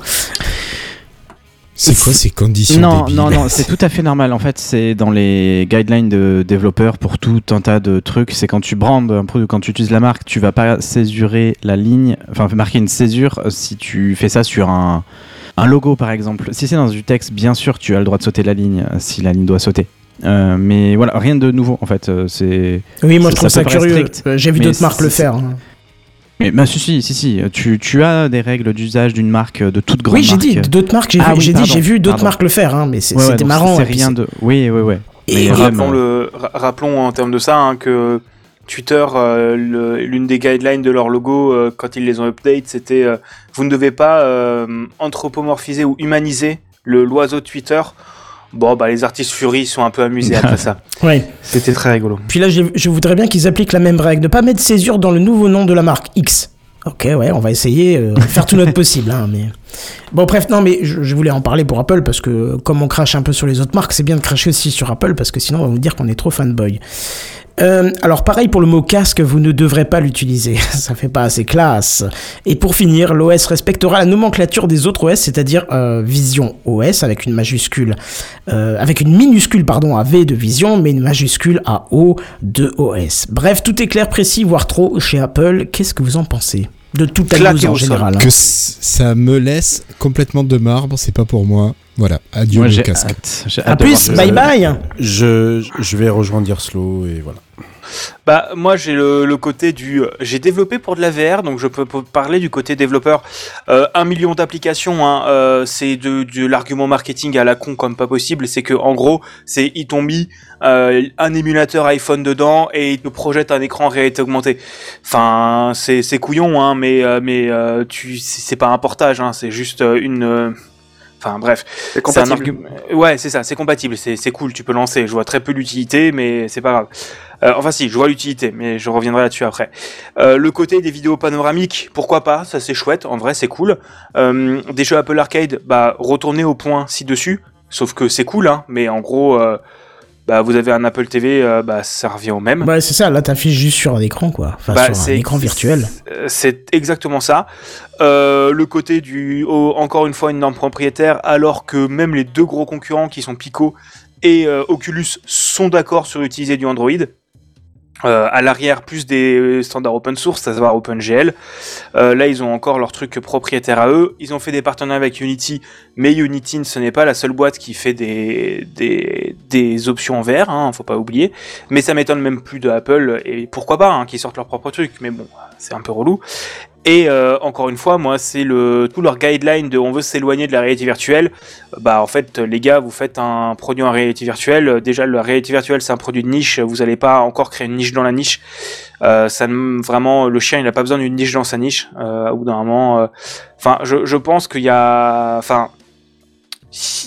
C'est quoi ces conditions Non, débiles non, non, c'est tout à fait normal. En fait, c'est dans les guidelines de développeurs pour tout un tas de trucs. C'est quand tu brandes un produit, quand tu utilises la marque, tu vas pas césurer la ligne, enfin marquer une césure euh, si tu fais ça sur un, un logo par exemple. Si c'est dans du texte, bien sûr, tu as le droit de sauter la ligne euh, si la ligne doit sauter. Euh, mais voilà, rien de nouveau en fait. euh, c'est. Oui, moi je trouve ça curieux. J'ai vu d'autres marques le faire. hein. Mais bah, si, si, si, si. Tu, tu as des règles d'usage d'une marque, euh, de toute grande Oui, j'ai marque. dit d'autres marques. J'ai Ah vu, oui, j'ai dit, j'ai vu d'autres pardon. marques le faire, hein, mais c'est- Ouais, ouais, c'était marrant. C'est rien c'est- de. Oui, oui, oui. Et Mais, euh, rappelons, le, ra- rappelons en termes de ça hein, que Twitter, euh, le- l'une des guidelines de leur logo euh, quand ils les ont update, c'était euh, vous ne devez pas euh, anthropomorphiser ou humaniser le l'oiseau de Twitter. Bon, bah les artistes Fury sont un peu amusés après ça. [laughs] Ouais. C'était très rigolo. Puis là, je voudrais bien qu'ils appliquent la même règle, de pas mettre césure dans le nouveau nom de la marque X. Ok, ouais, on va essayer, euh, faire tout notre [laughs] possible, hein, mais bon, bref, non, mais je, je voulais en parler pour Apple parce que comme on crache un peu sur les autres marques, c'est bien de cracher aussi sur Apple parce que sinon on va nous dire qu'on est trop fanboy. Euh, alors pareil pour le mot casque, vous ne devrez pas l'utiliser, [laughs] ça fait pas assez classe. Et pour finir, l'OS respectera la nomenclature des autres OS, c'est-à-dire euh, Vision OS avec une majuscule, euh, avec une minuscule pardon à V de Vision, mais une majuscule à O de OS. Bref, tout est clair, précis, voire trop chez Apple. Qu'est-ce que vous en pensez de toute la en général hein? Que ça me laisse complètement de marbre, c'est pas pour moi. Voilà, adieu Moi, le casque. hâte. À plus, bye bye. Je, je vais rejoindre Slow et voilà. Bah moi j'ai le, le côté du euh, j'ai développé pour de la VR donc je peux, parler du côté développeur Euh, un million d'applications hein, euh, c'est de, de l'argument marketing à la con comme pas possible c'est que en gros c'est ils t'ont mis euh, un émulateur iPhone dedans et ils te projettent un écran en réalité augmentée enfin c'est c'est couillon hein mais euh, mais euh, tu c'est pas un portage hein, c'est juste une euh, Enfin bref, C'est un compatible. argument. Ouais, c'est ça, c'est compatible, c'est c'est cool, tu peux lancer. Je vois très peu l'utilité, mais c'est pas grave. Euh, enfin si, je vois l'utilité, mais je reviendrai là-dessus après. Euh, le côté des vidéos panoramiques, pourquoi pas Ça c'est chouette, en vrai c'est cool. Euh, des jeux Apple Arcade, bah retournez au point ci-dessus. Sauf que c'est cool, hein, mais en gros, euh, bah vous avez un Apple TV, euh, bah ça revient au même. Ouais, c'est ça, là t'affiches juste sur un écran quoi. Enfin, Bah, sur un écran virtuel. C'est exactement ça. Euh, le côté du, oh, encore une fois, une norme propriétaire, alors que même les deux gros concurrents qui sont Pico et euh, Oculus sont d'accord sur utiliser du Android. À l'arrière, plus des standards open source, à savoir OpenGL. Là, ils ont encore leur truc propriétaire à eux. Ils ont fait des partenariats avec Unity, mais Unity, ce n'est pas la seule boîte qui fait des, des, des options en VR, hein, faut pas oublier. Mais ça m'étonne même plus de Apple, et pourquoi pas, hein, qu'ils sortent leur propre truc, mais bon, c'est un peu relou. Et euh, encore une fois, moi, c'est le tout leur guideline de on veut s'éloigner de la réalité virtuelle. Bah en fait, les gars, vous faites un produit en réalité virtuelle. Déjà, la réalité virtuelle, c'est un produit de niche. Vous n'allez pas encore créer une niche dans la niche. Euh, ça vraiment, le chien, il n'a pas besoin d'une niche dans sa niche. Euh, au bout d'un moment, enfin, je, je pense qu'il y a, enfin.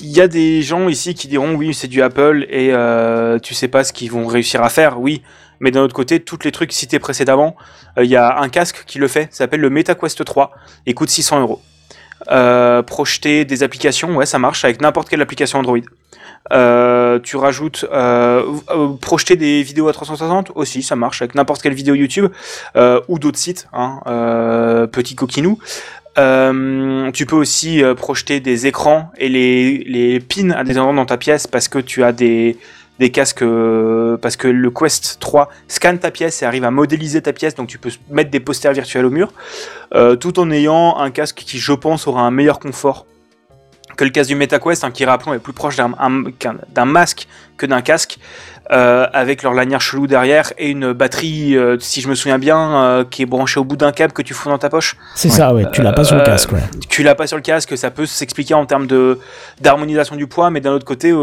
Il y a des gens ici qui diront oui c'est du Apple et euh, tu sais pas ce qu'ils vont réussir à faire, oui, mais d'un autre côté, tous les trucs cités précédemment, euh, il y a un casque qui le fait, ça s'appelle le MetaQuest 3, il coûte 600 euros. Euh, projeter des applications, ouais, ça marche avec n'importe quelle application Android. Tu rajoutes projeter des vidéos à 360 aussi, ça marche avec n'importe quelle vidéo YouTube ou d'autres sites, hein, petit coquinou. Euh, tu peux aussi euh, projeter des écrans et les, les pins à des endroits dans ta pièce parce que tu as des, casques euh, parce que le Quest 3 scanne ta pièce et arrive à modéliser ta pièce. Donc tu peux mettre des posters virtuels au mur tout en ayant un casque qui je pense aura un meilleur confort que le casque du MetaQuest hein, qui rappelons est plus proche d'un masque que d'un casque euh, avec leur lanière chelou derrière et une batterie euh, si je me souviens bien euh, qui est branchée au bout d'un câble que tu fous dans ta poche. C'est ça, ouais, tu l'as pas sur le casque, ouais. tu l'as pas sur le casque, ça peut s'expliquer en termes de d'harmonisation du poids, mais d'un autre côté,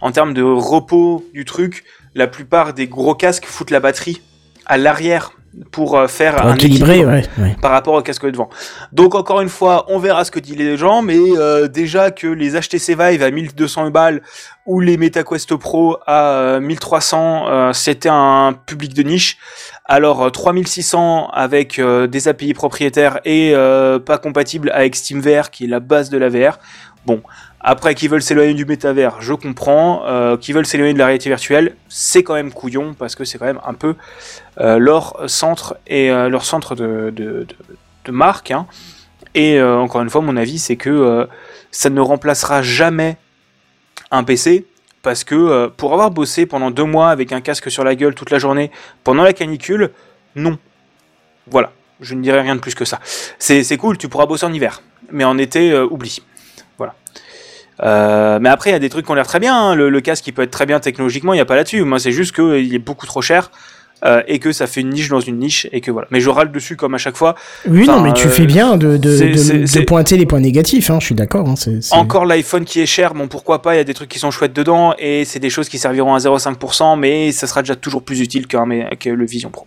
en termes de repos du truc, la plupart des gros casques foutent la batterie à l'arrière pour euh, faire Pour un ouais, ouais. par rapport au casque de devant. Donc encore une fois, on verra ce que disent les gens, mais euh, déjà que les HTC Vive à 1200 balles ou les MetaQuest Pro à euh, 1300, euh, c'était un public de niche. Alors euh, 3600 avec euh, des API propriétaires et pas compatibles avec SteamVR qui est la base de la VR. Bon, après qu'ils veulent s'éloigner du métavers, je comprends. Euh, qu'ils veulent s'éloigner de la réalité virtuelle, c'est quand même couillon parce que c'est quand même un peu euh, leur centre et euh, leur centre de, de, marque. hein. Et encore une fois, mon avis, c'est que ça ne remplacera jamais un PC parce que pour avoir bossé pendant deux mois avec un casque sur la gueule toute la journée pendant la canicule, non. Voilà, je ne dirai rien de plus que ça. C'est cool, tu pourras bosser en hiver, mais en été, oublie. Voilà. Euh, mais après, il y a des trucs qui ont l'air très bien. hein. Le, le casque, il peut être très bien technologiquement, il n'y a pas là-dessus. Moi, c'est juste qu'il est beaucoup trop cher. euh, et que ça fait une niche dans une niche et que voilà. Mais je râle dessus comme à chaque fois. Oui, non, mais tu euh, fais bien de, de, pointer les points négatifs, hein, je suis d'accord. hein, Encore l'iPhone qui est cher, bon pourquoi pas, il y a des trucs qui sont chouettes dedans et c'est des choses qui serviront à 0,5%, mais ça sera déjà toujours plus utile qu'un mais- que le Vision Pro.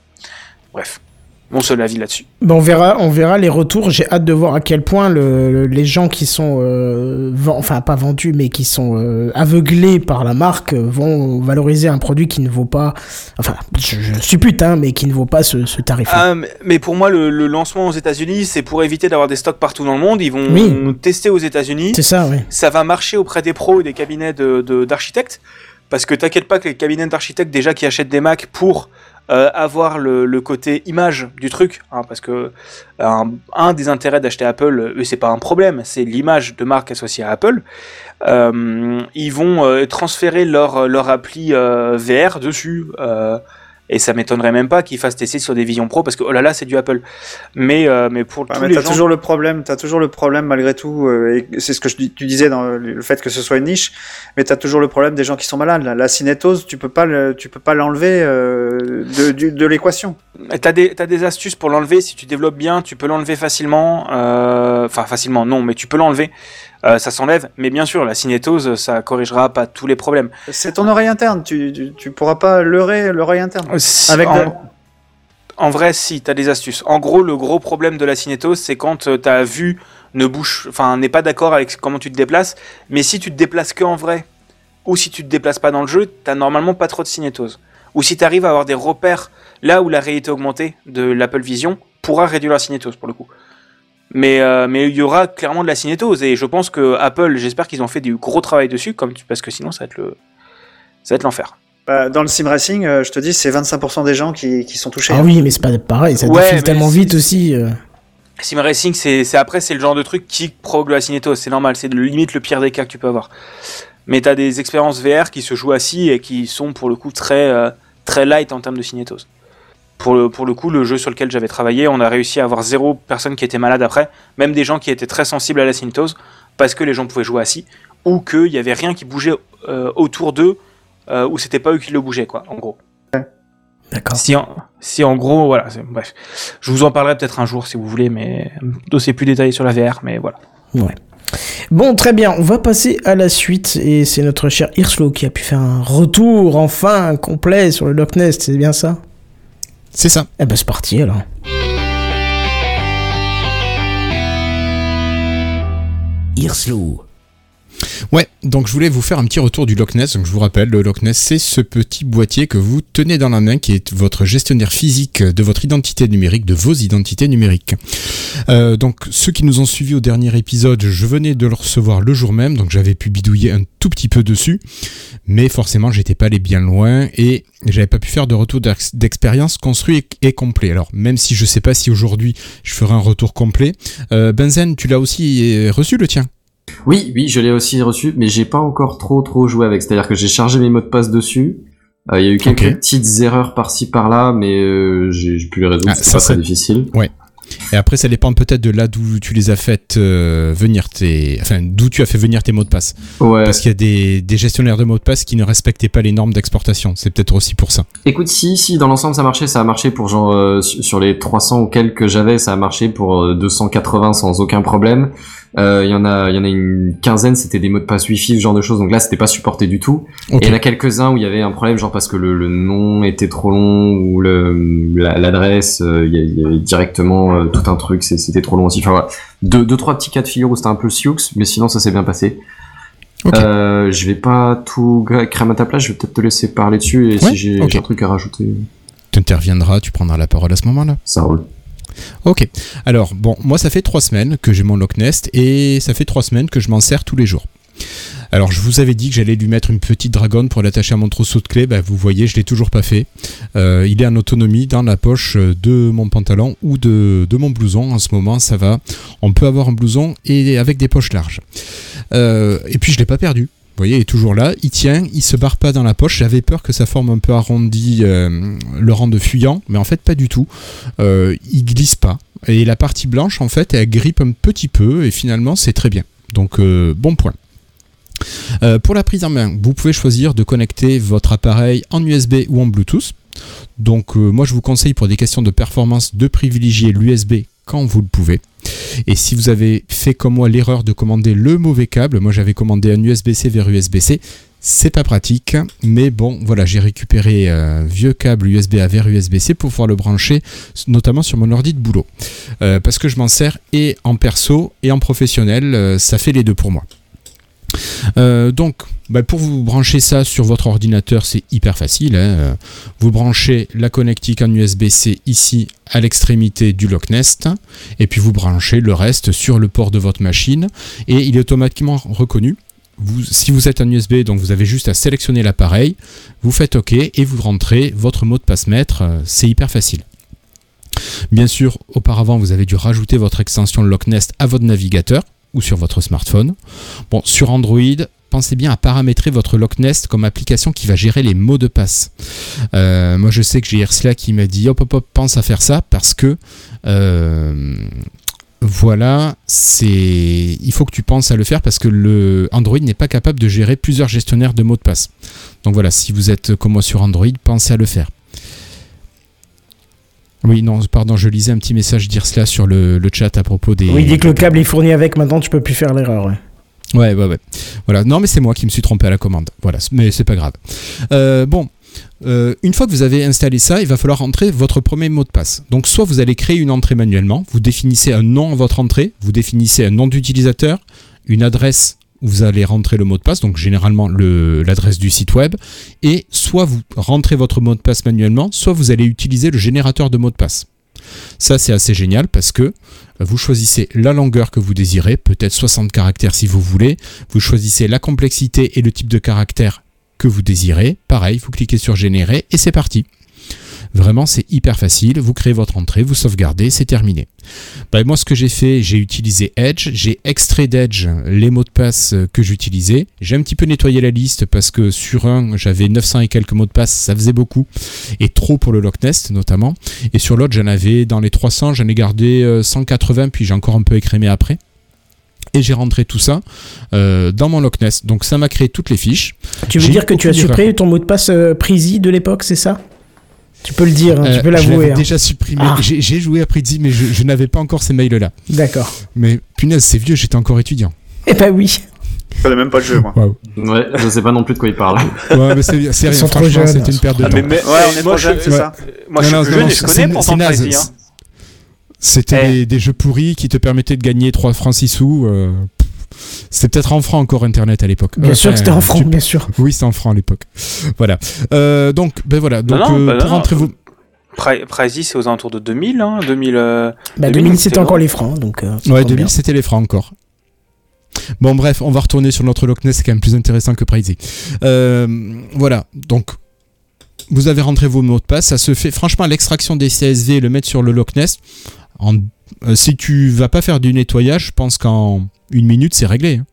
Bref, mon seul avis là-dessus. Ben, on verra, on verra les retours. J'ai hâte de voir à quel point le, le- les gens qui sont, euh, enfin pas vendus, mais qui sont euh, aveuglés par la marque vont valoriser un produit qui ne vaut pas, enfin, je, je suppute, hein, mais qui ne vaut pas ce, ce tarif. Ah, mais- pour moi, le, le lancement aux États-Unis, c'est pour éviter d'avoir des stocks partout dans le monde. Ils vont Oui. tester aux États-Unis. C'est ça, oui. Ça va marcher auprès des pros et des cabinets de- de- d'architectes. parce que t'inquiète pas que les cabinets d'architectes déjà qui achètent des Mac pour euh, avoir le, côté image du truc, hein, parce que un, un des intérêts d'acheter Apple, eux, c'est pas un problème, c'est l'image de marque associée à Apple. Euh, ils vont euh, transférer leur, leur appli euh, VR dessus. Et ça m'étonnerait même pas qu'ils fassent tester sur des Vision Pro parce que oh là là c'est du Apple. Mais euh, mais pour Ouais, tous mais les gens, toujours le problème, t'as toujours le problème malgré tout, euh, et c'est ce que je, tu disais dans le, fait que ce soit une niche, mais t'as toujours le problème des gens qui sont malades. La, la cinétose, tu peux pas, le, tu peux pas l'enlever euh, de, l'équation. T'as des, t'as des astuces pour l'enlever, si tu développes bien, tu peux l'enlever facilement. euh, Enfin, facilement, non, mais tu peux l'enlever. Euh, ça s'enlève, mais bien sûr, la cinétose, ça corrigera pas tous les problèmes. C'est ton oreille interne, tu, tu, tu pourras pas leurrer l'oreille interne. Si- Avec en, de- en vrai, si, t'as des astuces. En gros, le gros problème de la cinétose, c'est quand euh, ta vue ne bouge, enfin, n'est pas d'accord avec comment tu te déplaces. Mais si tu te déplaces que en vrai, ou si tu te déplaces pas dans le jeu, t'as normalement pas trop de cinétose. Ou si t'arrives à avoir des repères là où la réalité augmentée de l'Apple Vision pourra réduire la cinétose pour le coup. Mais euh, mais il y aura clairement de la cinétose et je pense que Apple, j'espère qu'ils ont fait du gros travail dessus, comme tu- parce que sinon ça va être le ça va être l'enfer. Bah, dans le sim racing, euh, je te dis, c'est 25% des gens qui, qui sont touchés. Ah oui, mais c'est pas pareil, ça Ouais, défile tellement vite aussi. euh. Sim Racing, c'est c'est- après, c'est le genre de truc qui provoque la cinétose. C'est normal, c'est limite le pire des cas que tu peux avoir. Mais t'as des expériences VR qui se jouent assis et qui sont pour le coup très, euh, très light en termes de cinétose. Pour le, pour le coup, le jeu sur lequel j'avais travaillé, on a réussi à avoir zéro personne qui était malade après, même des gens qui étaient très sensibles à la cinétose, parce que les gens pouvaient jouer assis, ou qu'il n'y avait rien qui bougeait euh, autour d'eux, euh, ou c'était pas eux qui le bougeaient, quoi, en gros. D'accord. Si en, si en gros, voilà, c'est- bref. Je vous en parlerai peut-être un jour si vous voulez, mais dossier plus détaillé sur la VR, mais voilà. Ouais. Bon, très bien, on va passer à la suite et c'est notre cher Hirslo qui a pu faire un retour enfin complet sur le Loch Nest, c'est bien ça? C'est ça. Eh ben c'est parti alors. Hirslo. Ouais, donc je voulais vous faire un petit retour du Loch Ness. Donc je vous rappelle, le Loch Ness, c'est ce petit boîtier que vous tenez dans la main, qui est votre gestionnaire physique de votre identité numérique, de vos identités numériques. Euh, donc ceux qui nous ont suivis au dernier épisode, je venais de le recevoir le jour même, donc j'avais pu bidouiller un tout petit peu dessus, mais forcément j'étais pas allé bien loin et j'avais pas pu faire de retour d'ex- d'expérience construit et, et complet. Alors même si je sais pas si aujourd'hui je ferai un retour complet, euh, Benzen, tu l'as aussi euh, reçu le tien? Oui, oui, je l'ai aussi reçu, mais j'ai pas encore trop trop joué avec. C'est-à-dire que j'ai chargé mes mots de passe dessus. Euh, Il y a eu quelques petites erreurs par-ci par-là, mais euh, j'ai j'ai pu les résoudre. Ah, c'est pas très difficile. Et après, ça dépend peut-être de là d'où tu les as fait euh, venir tes, enfin, d'où tu as fait venir tes mots de passe. Ouais. Parce qu'il y a des, des gestionnaires de mots de passe qui ne respectaient pas les normes d'exportation. C'est peut-être aussi pour ça. Écoute, si, si, dans l'ensemble ça marchait, ça a marché pour genre euh, sur les 300 ou quelques que j'avais, ça a marché pour euh, 280 sans aucun problème. Euh, Il y en a, il y en a une quinzaine, c'était des mots de passe wifi, ce genre de choses. Donc là, c'était pas supporté du tout. Et il y en a quelques-uns où il y avait un problème, genre parce que le, le nom était trop long ou la- l'adresse, euh, il y avait directement euh, tout un truc, c'était trop long aussi. Enfin voilà, deux, deux trois petits cas de figure où c'était un peu sioux, mais sinon ça s'est bien passé. Ok. Euh, je vais pas tout cramer à ta place, je vais peut-être te laisser parler dessus et Ouais, si j'ai un truc à rajouter, Tu interviendras, tu prendras la parole à ce moment-là. ça roule. Ok. Alors, bon, moi, ça fait trois semaines que j'ai mon Loch Nest et ça fait trois semaines que je m'en sers tous les jours. Alors, je vous avais dit que j'allais lui mettre une petite dragonne pour l'attacher à mon trousseau de clés. Bah, vous voyez, je l'ai toujours pas fait. Euh, il est en autonomie dans la poche de mon pantalon ou de, de mon blouson. En ce moment, ça va. On peut avoir un blouson et avec des poches larges. Euh, et puis, je l'ai pas perdu. Vous voyez, il est toujours là, il tient, il se barre pas dans la poche. J'avais peur que ça forme un peu arrondi euh, le rang de fuyant, mais en fait pas du tout. Euh, il glisse pas. Et la partie blanche, en fait, elle grippe un petit peu et finalement c'est très bien. Donc euh, bon point. Euh, pour la prise en main, vous pouvez choisir de connecter votre appareil en USB ou en Bluetooth. Donc moi je vous conseille pour des questions de performance de privilégier l'USB quand vous le pouvez. Et si vous avez fait comme moi l'erreur de commander le mauvais câble, moi j'avais commandé un USB-C vers USB-C, c'est pas pratique, mais bon voilà j'ai récupéré un vieux câble USB A vers USB-C pour pouvoir le brancher notamment sur mon ordi de boulot. Euh, parce que je m'en sers et en perso et en professionnel, euh, ça fait les deux pour moi. Euh, donc, bah, pour vous brancher ça sur votre ordinateur, c'est hyper facile. hein. Vous branchez la connectique en USB-C ici à l'extrémité du Lock Nest, et puis vous branchez le reste sur le port de votre machine, et il est automatiquement reconnu. Si vous êtes en USB, donc vous avez juste à sélectionner l'appareil, vous faites OK et vous rentrez votre mot de passe maître. euh, C'est hyper facile. Bien sûr, auparavant, vous avez dû rajouter votre extension Lock Nest à votre navigateur ou sur votre smartphone. Bon, sur Android, pensez bien à paramétrer votre Lock Nest comme application qui va gérer les mots de passe. Euh, moi, je sais que j'ai Ersla qui m'a dit hop, hop, hop, pense à faire ça parce que euh, voilà, c'est il faut que tu penses à le faire parce que le Android n'est pas capable de gérer plusieurs gestionnaires de mots de passe. Donc voilà, si vous êtes comme moi sur Android, pensez à le faire. Oui, non, pardon, je lisais un petit message d'Irsla sur le, le chat à propos des. Oui, il dit que le câble est fourni avec, maintenant tu peux plus faire l'erreur. ouais. Ouais, ouais, ouais. Voilà. Non, mais c'est moi qui me suis trompé à la commande. Voilà, mais c'est pas grave. Euh, bon, euh, une fois que vous avez installé ça, il va falloir entrer votre premier mot de passe. Donc, soit vous allez créer une entrée manuellement, vous définissez un nom à votre entrée, vous définissez un nom d'utilisateur, une adresse vous allez rentrer le mot de passe, donc généralement le- l'adresse du site web, et soit vous rentrez votre mot de passe manuellement, soit vous allez utiliser le générateur de mots de passe. Ça, c'est assez génial parce que vous choisissez la longueur que vous désirez, peut-être 60 caractères si vous voulez. Vous choisissez la complexité et le type de caractère que vous désirez. Pareil, vous cliquez sur générer et c'est parti. Vraiment, c'est hyper facile. Vous créez votre entrée, vous sauvegardez, c'est terminé. Bah, moi, ce que j'ai fait, j'ai utilisé Edge. J'ai extrait d'Edge les mots de passe euh, que j'utilisais. J'ai un petit peu nettoyé la liste parce que sur un, j'avais 900 et quelques mots de passe, ça faisait beaucoup. Et trop pour le Lock Nest, notamment. Et sur l'autre, j'en avais dans les 300, j'en ai gardé euh, 180, puis j'ai encore un peu écrémé après. Et j'ai rentré tout ça euh, dans mon Lock Nest. Donc ça m'a créé toutes les fiches. Tu veux dire que tu as supprimé ton mot de passe euh, Prezi de l'époque, c'est ça? Tu peux le dire, hein, Euh, tu peux je l'avouer. l'avais hein. déjà supprimé. Ah. J'ai joué à Prezi, mais je, je n'avais pas encore ces mails-là. D'accord. Mais punaise, c'est vieux, j'étais encore étudiant. Eh ben oui. Je connais même pas le jeu, moi. Waouh. Ouais, je sais pas non plus de quoi il parle. [laughs] Ouais, mais c'est c'est Ils rien, sont trop franchement, jeunes. c'était une perte de Ah, temps. mais, mais- Ouais, on est moi, trop je- jeunes, c'est ouais. ça. Moi, je suis non, plus non, jeune et je connais pourtant hein. C'était Eh. des, des jeux pourris qui te permettaient de gagner 3 francs 6 sous. euh. C'était peut-être en francs encore Internet à l'époque. Bien Euh, sûr que c'était en franc, tu- bien sûr. Oui, c'était en francs à l'époque. Voilà. Euh, donc, ben voilà. Donc, non, euh, bah pour non. rentrer vous. Pri- Pricey, c'est aux alentours de 2000, hein, 2000. euh, Bah 2000, 2000 c'était encore les francs, donc. euh, Ouais, tombe 2000, bien. c'était les francs encore. Bon, bref, on va retourner sur notre Loch Ness, c'est quand même plus intéressant que Pricey. Euh, voilà, donc vous avez rentré vos mots de passe, ça se fait. Franchement, l'extraction des CSV et le mettre sur le Loch Ness, en, euh, si tu vas pas faire du nettoyage, je pense qu'en une minute, c'est réglé. hein.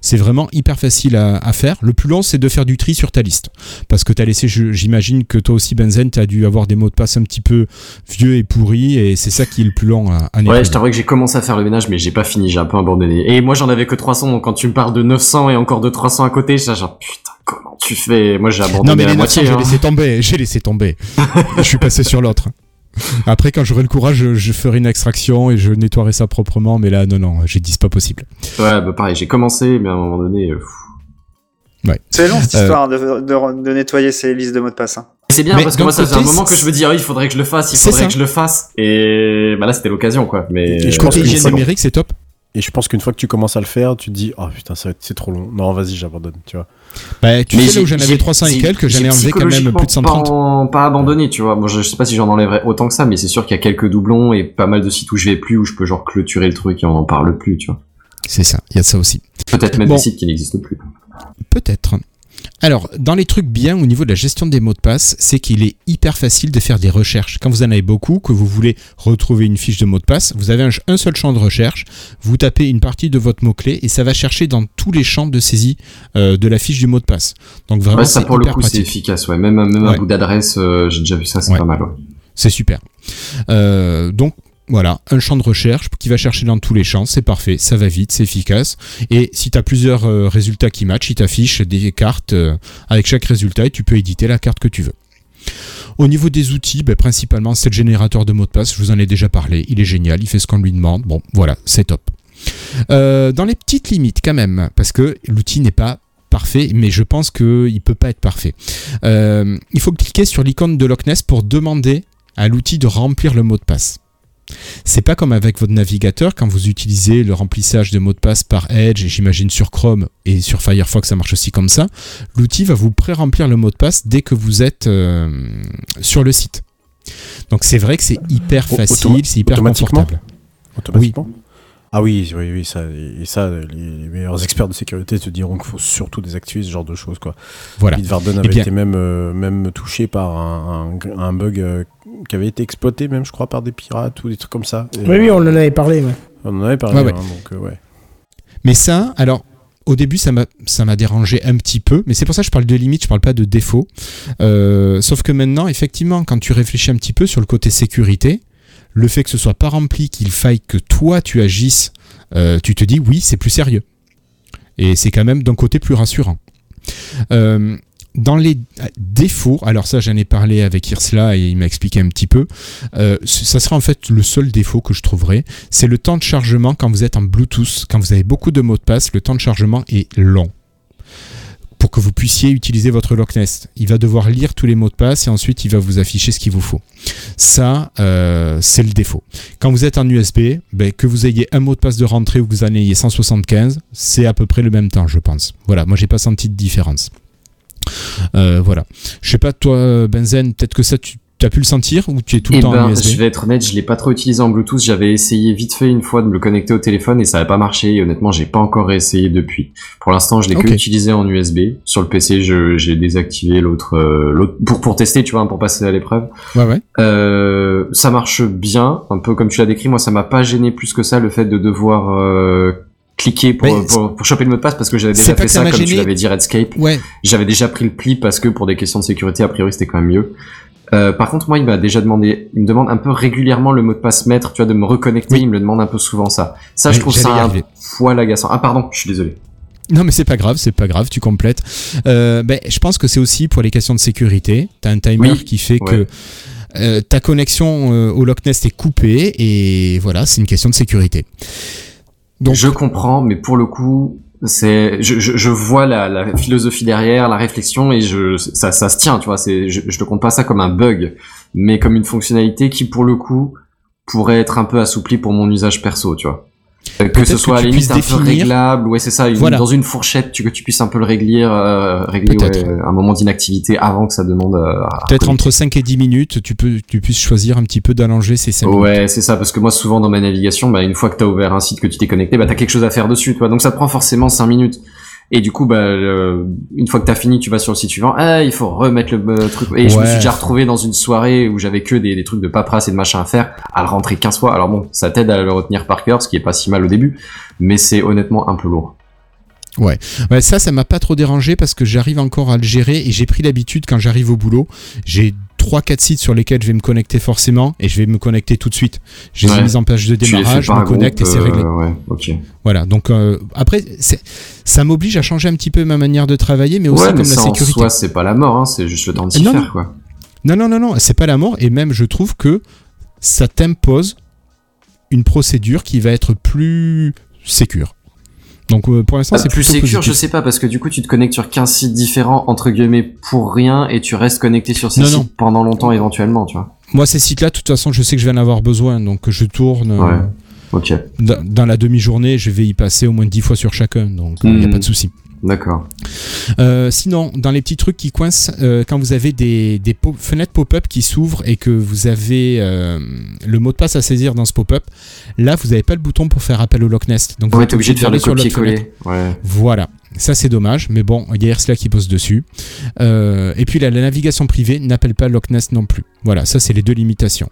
C'est vraiment hyper facile à, à faire. Le plus long, c'est de faire du tri sur ta liste. Parce que tu as laissé, j'imagine que toi aussi, Benzen, tu as dû avoir des mots de passe un petit peu vieux et pourris, et c'est ça qui est le plus long à, à nettoyer. Ouais, je t'avoue que j'ai commencé à faire le ménage, mais j'ai pas fini, j'ai un peu abandonné. Et moi, j'en avais que 300, donc quand tu me parles de 900 et encore de 300 à côté, j'ai genre, putain, comment tu fais? Moi, j'ai abandonné Non mais les la 900 moitié. j'ai hein. laissé tomber, j'ai laissé tomber. [laughs] je suis passé sur l'autre. Après quand j'aurai le courage, je, je ferai une extraction et je nettoierai ça proprement, mais là non non, j'ai dit c'est pas possible. Ouais, bah pareil, j'ai commencé, mais à un moment donné... euh, pff. C'est long cette Euh, histoire de, de, de nettoyer ces listes de mots de passe. hein. C'est bien, Mais parce que moi, ça fait un moment que je me dis, ah, il faudrait que je le fasse, il faudrait ça. que je le fasse. Et bah là, c'était l'occasion, quoi. Mais Et je pense que hygiène c'est bon. numérique, c'est top. Et je pense qu'une fois que tu commences à le faire, tu te dis, oh putain, ça va être- c'est trop long. Non, vas-y, j'abandonne, tu vois. Bah, tu Mais sais là où j'en avais 300 et quelques, j'en ai enlevé quand même plus de 130. Pas, en- pas abandonné, tu vois. Moi, je, je sais pas si j'en enlèverais autant que ça, mais c'est sûr qu'il y a quelques doublons et pas mal de sites où je vais plus, où je peux genre clôturer le truc et on en parle plus, tu vois. C'est ça, il y a ça aussi. Peut-être même Bon. des sites qui n'existent plus. Peut-être. Alors, dans les trucs bien au niveau de la gestion des mots de passe, c'est qu'il est hyper facile de faire des recherches. Quand vous en avez beaucoup, que vous voulez retrouver une fiche de mot de passe, vous avez un, un seul champ de recherche, vous tapez une partie de votre mot-clé et ça va chercher dans tous les champs de saisie euh, de la fiche du mot de passe. Donc vraiment, Ouais, ça c'est pour le hyper coup, c'est efficace, ouais. Même, même Ouais. un bout d'adresse, euh, j'ai déjà vu ça, c'est Ouais. pas mal, ouais. C'est super. Euh, donc, Voilà, un champ de recherche qui va chercher dans tous les champs, c'est parfait, ça va vite, c'est efficace. Et si tu as plusieurs euh, résultats qui matchent, il t'affiche des cartes euh, avec chaque résultat et tu peux éditer la carte que tu veux. Au niveau des outils, ben, principalement c'est le générateur de mots de passe, je vous en ai déjà parlé, il est génial, il fait ce qu'on lui demande, bon voilà, c'est top. Euh, dans les petites limites quand même, parce que l'outil n'est pas parfait, mais je pense qu'il ne peut pas être parfait. Il faut cliquer sur l'icône de Loch Ness pour demander à l'outil de remplir le mot de passe. C'est pas comme avec votre navigateur quand vous utilisez le remplissage de mots de passe par Edge et j'imagine sur Chrome et sur Firefox ça marche aussi comme ça. L'outil va vous pré-remplir le mot de passe dès que vous êtes euh, sur le site. Donc c'est vrai que c'est hyper facile, c'est hyper confortable. Automatiquement Ah oui, oui, oui, ça, et ça, les meilleurs experts de sécurité te diront qu'il faut surtout désactiver ce genre de choses, quoi. Voilà. Bitwarden Eh avait bien- été même, euh, même touché par un, un- un bug euh, qui avait été exploité, même, je crois, par des pirates ou des trucs comme ça. Et, Oui, oui, on en avait parlé. ouais. on en avait parlé, Ouais, ouais. hein, donc, euh, ouais. Mais ça, alors, au début, ça m'a, ça m'a dérangé un petit peu, mais c'est pour ça que je parle de limite, je parle pas de défaut. Euh, sauf que maintenant, effectivement, quand tu réfléchis un petit peu sur le côté sécurité, le fait que ce soit pas rempli, qu'il faille que toi tu agisses, euh, tu te dis oui, c'est plus sérieux. Et c'est quand même d'un côté plus rassurant. Euh, dans les défauts, alors ça j'en ai parlé avec Irsla et il m'a expliqué un petit peu, euh, ça sera en fait le seul défaut que je trouverais, c'est le temps de chargement quand vous êtes en Bluetooth, quand vous avez beaucoup de mots de passe, le temps de chargement est long. Pour que vous puissiez utiliser votre Loch Ness. Il va devoir lire tous les mots de passe et ensuite il va vous afficher ce qu'il vous faut. Ça, euh, c'est le défaut. Quand vous êtes en USB, ben, que vous ayez un mot de passe de rentrée ou que vous en ayez 175, c'est à peu près le même temps, je pense. Voilà, moi j'ai pas senti de différence. Euh, voilà. Je sais pas, toi, Benzen, peut-être que ça, tu as pu le sentir ou tu es tout le Eh temps en ben, USB je vais être honnête, je l'ai pas trop utilisé en Bluetooth. J'avais essayé vite fait une fois de me le connecter au téléphone et ça n'avait pas marché. Et honnêtement, j'ai pas encore réessayé depuis. Pour l'instant, je l'ai que utilisé en USB. Sur le PC, j'ai désactivé l'autre, euh, l'autre pour pour tester, tu vois, pour passer à l'épreuve. Ouais, ouais. Euh, ça marche bien, un peu comme tu l'as décrit. Moi, ça m'a pas gêné plus que ça le fait de devoir euh, cliquer pour, pour, pour choper le mot de passe parce que j'avais déjà fait ça ça, comme tu l'avais dit Redscape. Ouais, J'avais déjà pris le pli parce que pour des questions de sécurité, a priori, c'était quand même mieux. Euh, par contre, moi, il m'a déjà demandé, il me demande un peu régulièrement le mot de passe maître, tu vois, de me reconnecter, Oui. il me le demande un peu souvent ça. Ça, Oui, je trouve ça un poil agaçant. Ah, pardon, je suis désolé. Non, mais c'est pas grave, c'est pas grave, tu complètes. Euh, ben, je pense que c'est aussi pour les questions de sécurité. Tu as un timer Oui, qui fait ouais. que euh, ta connexion euh, au Loch Ness est coupée et voilà, c'est une question de sécurité. Donc, je comprends, mais pour le coup, c'est, je, je, je vois la, la philosophie derrière, la réflexion, et je, ça, ça se tient, tu vois, c'est, je, je te compte pas ça comme un bug, mais comme une fonctionnalité qui, pour le coup, pourrait être un peu assouplie pour mon usage perso, tu vois. Euh, que ce soit que à la tu limite un peu réglable, ouais c'est ça, une- Voilà. dans une fourchette, tu, que tu puisses un peu le régler, euh, régler ouais, un moment d'inactivité avant que ça demande euh, peut-être entre 5 et 10 minutes, tu peux tu puisses choisir un petit peu d'allonger ces 5 minutes. Ouais, c'est ça, parce que moi, souvent dans ma navigation, bah, une fois que t'as ouvert un site, que tu t'es connecté, bah, t'as quelque chose à faire dessus, toi. Donc ça te prend forcément 5 minutes. Et du coup, bah, une fois que t'as fini, tu vas sur le site suivant. Ah, il faut remettre le euh, truc. Et je me Ouais. suis déjà retrouvé dans une soirée où j'avais que des, des trucs de paperasse et de machin à faire, à le rentrer 15 fois. Alors bon, ça t'aide à le retenir par cœur, ce qui est pas si mal au début, mais c'est honnêtement un peu lourd. Ouais, ça, ça m'a pas trop dérangé parce que j'arrive encore à le gérer et j'ai pris l'habitude quand j'arrive au boulot, j'ai 3-4 sites sur lesquels je vais me connecter forcément et je vais me connecter tout de suite. J'ai Ouais. mises en page de démarrage, je me connecte groupe, et c'est réglé. euh, ouais. Voilà, donc euh, après, ça m'oblige à changer un petit peu ma manière de travailler, mais aussi ouais, comme la ça en sécurité. soi, c'est pas la mort, hein, c'est juste le temps de s'y Non, faire, quoi. Non, non, non, non, c'est pas la mort, et même je trouve que ça t'impose une procédure qui va être plus sécure. Donc euh, pour l'instant, Ah, c'est plus sécure, je sais pas, parce que du coup, tu te connectes sur 15 sites différents, entre guillemets, pour rien, et tu restes connecté sur ces Non, sites non. pendant longtemps, éventuellement, tu vois. Moi, ces sites-là, de toute façon, je sais que je vais en avoir besoin, donc je tourne. euh, Ouais. Dans, dans la demi-journée, je vais y passer au moins 10 fois sur chacun, donc il n'y a Mhm. pas de souci. D'accord. Euh, sinon, dans les petits trucs qui coincent, euh, quand vous avez des, des po- fenêtres pop-up qui s'ouvrent et que vous avez euh, le mot de passe à saisir dans ce pop-up, là, vous n'avez pas le bouton pour faire appel au Loch Ness. Donc, vous êtes t'es obligé de faire le copier-coller. Ouais. Voilà, ça c'est dommage, mais bon, il y a Ersla qui bosse dessus. Et puis la, la navigation privée n'appelle pas Loch Ness non plus. Voilà, ça c'est les deux limitations.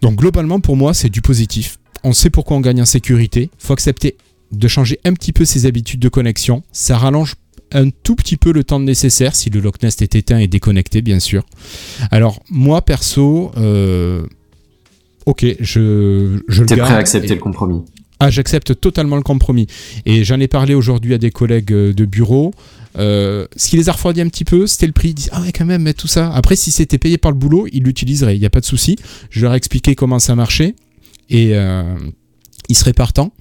Donc globalement pour moi c'est du positif. On sait pourquoi on gagne en sécurité. faut accepter de changer un petit peu ses habitudes de connexion. Ça rallonge un tout petit peu le temps nécessaire si le Loch Ness est éteint et déconnecté bien sûr. Alors moi perso, euh, ok, je, je le T'es prêt à accepter Et- le compromis? Ah, j'accepte totalement le compromis. Et j'en ai parlé aujourd'hui à des collègues euh, de bureau. Euh, ce qui les a refroidis un petit peu, c'était le prix. Ils disent Ah ouais, quand même, mais tout ça. Après, si c'était payé par le boulot, ils l'utiliseraient. Il n'y a pas de souci. Je leur ai expliqué comment ça marchait. Et euh, ils seraient partants.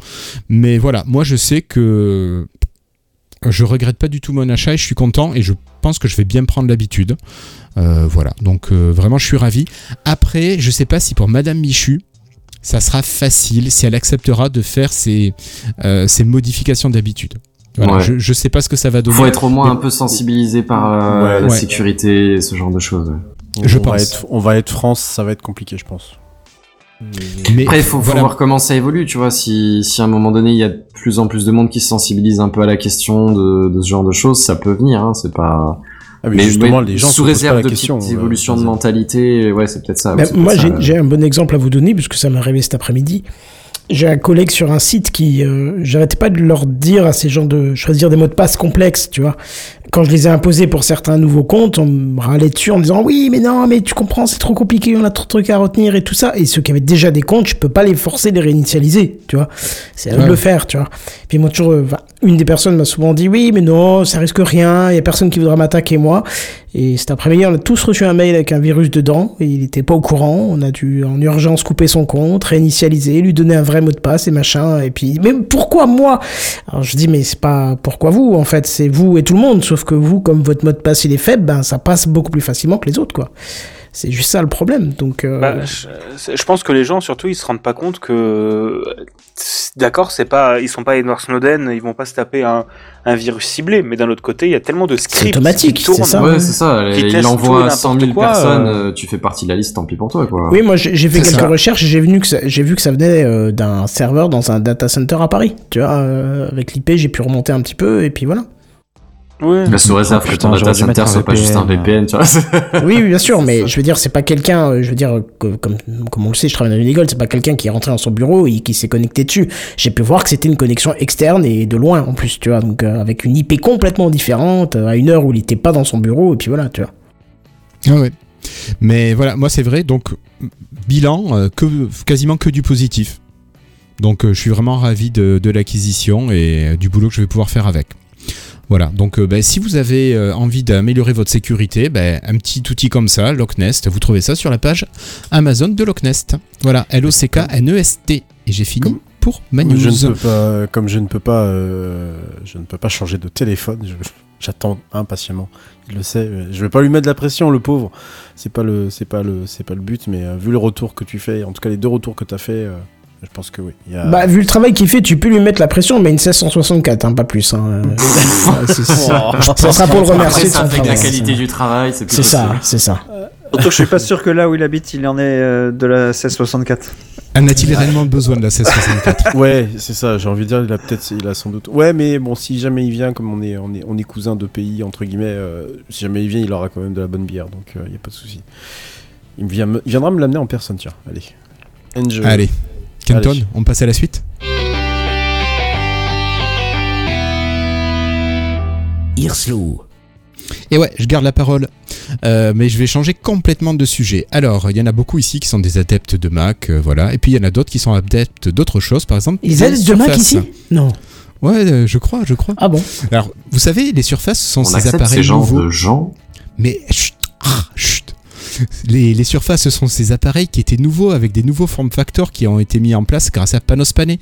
Mais voilà, moi, je sais que je regrette pas du tout mon achat et je suis content. Et je pense que je vais bien prendre l'habitude. Euh, voilà. Donc, euh, vraiment, je suis ravi. Après, je sais pas si pour Madame Michu, ça sera facile si elle acceptera de faire ces, euh, ces modifications d'habitude. Voilà, Ouais. je, je sais pas ce que ça va donner. Faut être au moins Mais- un peu sensibilisé par euh, Ouais, la ouais. sécurité et ce genre de choses. Je on Va pense. être, on va être France, ça va être compliqué, je pense. Mais Après, il faut, faut voilà. voir comment ça évolue, tu vois. Si, si à un moment donné, il y a de plus en plus de monde qui se sensibilise un peu à la question de, de ce genre de choses, ça peut venir, hein, c'est pas... Ah, mais, Mais, justement, les gens sous réserve la de question. petites euh, évolutions de mentalité, ouais, c'est peut-être ça. Bah, moi, j'ai un bon exemple à vous donner, puisque ça m'est arrivé cet après-midi. J'ai un collègue sur un site qui, euh, j'arrêtais pas de leur dire à ces gens de choisir des mots de passe complexes, tu vois. Quand je les ai imposés pour certains nouveaux comptes, on me râlait dessus en me disant oui, mais non, mais tu comprends, c'est trop compliqué, on a trop de trucs à retenir et tout ça. Et ceux qui avaient déjà des comptes, je peux pas les forcer de les réinitialiser, tu vois. C'est à eux de le faire, tu vois. Puis moi, toujours, euh, enfin, une des personnes m'a souvent dit oui, mais non, ça risque rien, il y a personne qui voudra m'attaquer moi. Et cet après-midi, on a tous reçu un mail avec un virus dedans, et il était pas au courant. On a dû en urgence couper son compte, réinitialiser, lui donner un vrai mot de passe et machin. Et puis, mais pourquoi moi? Alors je dis, mais c'est pas pourquoi vous, en fait, c'est vous et tout le monde. Sauf que vous, comme votre mot de passe il est faible, ben ça passe beaucoup plus facilement que les autres, quoi. C'est juste ça le problème. Donc, euh, Bah, je, pense que les gens, surtout, ils se rendent pas compte que, d'accord, c'est pas, ils sont pas Edward Snowden, ils vont pas se taper un, un virus ciblé, mais d'un autre côté, il y a tellement de scripts automatique, qui tournent. c'est ça. Ouais, c'est ça. Il envoie n'importe 100 000 quoi, personnes, euh. tu fais partie de la liste, tant pis pour toi, quoi. Oui, moi j'ai fait quelques ça. recherches et j'ai vu que ça, j'ai vu que ça venait euh, d'un serveur dans un data center à Paris. Tu vois, euh, avec l'IP, j'ai pu remonter un petit peu et puis voilà. Ouais. Bah, sous réserve Oh, que putain, ton data center soit pas juste un VPN, tu vois. [laughs] Oui, oui, bien sûr, mais je veux dire, c'est pas quelqu'un, euh, je veux dire, que- comme, comme on le sait, je travaille dans une école, c'est pas quelqu'un qui est rentré dans son bureau et qui s'est connecté dessus. J'ai pu voir que c'était une connexion externe et de loin en plus, tu vois, donc euh, avec une IP complètement différente, euh, à une heure où il était pas dans son bureau, et puis voilà, tu vois. Ah ouais. Mais voilà, moi c'est vrai, donc bilan, euh, que, quasiment que du positif. Donc euh, je suis vraiment ravi de, de l'acquisition et euh, du boulot que je vais pouvoir faire avec. Voilà, donc euh, ben, si vous avez euh, envie d'améliorer votre sécurité, ben, un petit outil comme ça, Locknest, vous trouvez ça sur la page Amazon de Locknest. Voilà, L-O-C-K-N-E-S-T. Et j'ai fini Comme- pour ma Comme news. je ne peux pas, comme je ne peux pas, euh, je ne peux pas changer de téléphone. [laughs] J'attends impatiemment. Il le sait. Je vais pas lui mettre de la pression, le pauvre. C'est pas le, c'est pas le, c'est pas le but. Mais vu le retour que tu fais, en tout cas les deux retours que tu as fait, je pense que oui. Il y a- Bah, vu le travail qu'il fait, tu peux lui mettre la pression, mais une 1664, hein, pas plus. Hein. [laughs] Euh, c'est- c'est- ça sera pour le remercier Après, ça que la qualité du travail, c'est C'est ça, c'est ça. Surtout que je suis pas sûr que là où il habite, il en est euh, de la 1664. En a-t-il réellement besoin de la 1664 [laughs] Ouais, c'est ça. J'ai envie de dire, il a peut-être, il a sans doute. Ouais, mais bon, si jamais il vient, comme on est, on est, on est cousins de pays entre guillemets, euh, si jamais il vient, il aura quand même de la bonne bière, donc il y a pas de souci. Il, vient il viendra me l'amener en personne, tiens. Allez. Enjoy. Allez, Kenton, Allez. on passe à la suite Irslo. Et ouais, je garde la parole. Euh, mais je vais changer complètement de sujet. Alors, il y en a beaucoup ici qui sont des adeptes de Mac, euh, voilà. Et puis il y en a d'autres qui sont adeptes d'autres choses, par exemple. Ils des aident de Mac ici Non. Ouais, euh, je crois, je crois. Ah bon Alors, vous savez, les surfaces sont On ces accepte appareils ces nouveaux. de gens. Mais chut, ah, chut. Les, surfaces, ce sont ces appareils qui étaient nouveaux avec des nouveaux form factors qui ont été mis en place grâce à Panos Panay.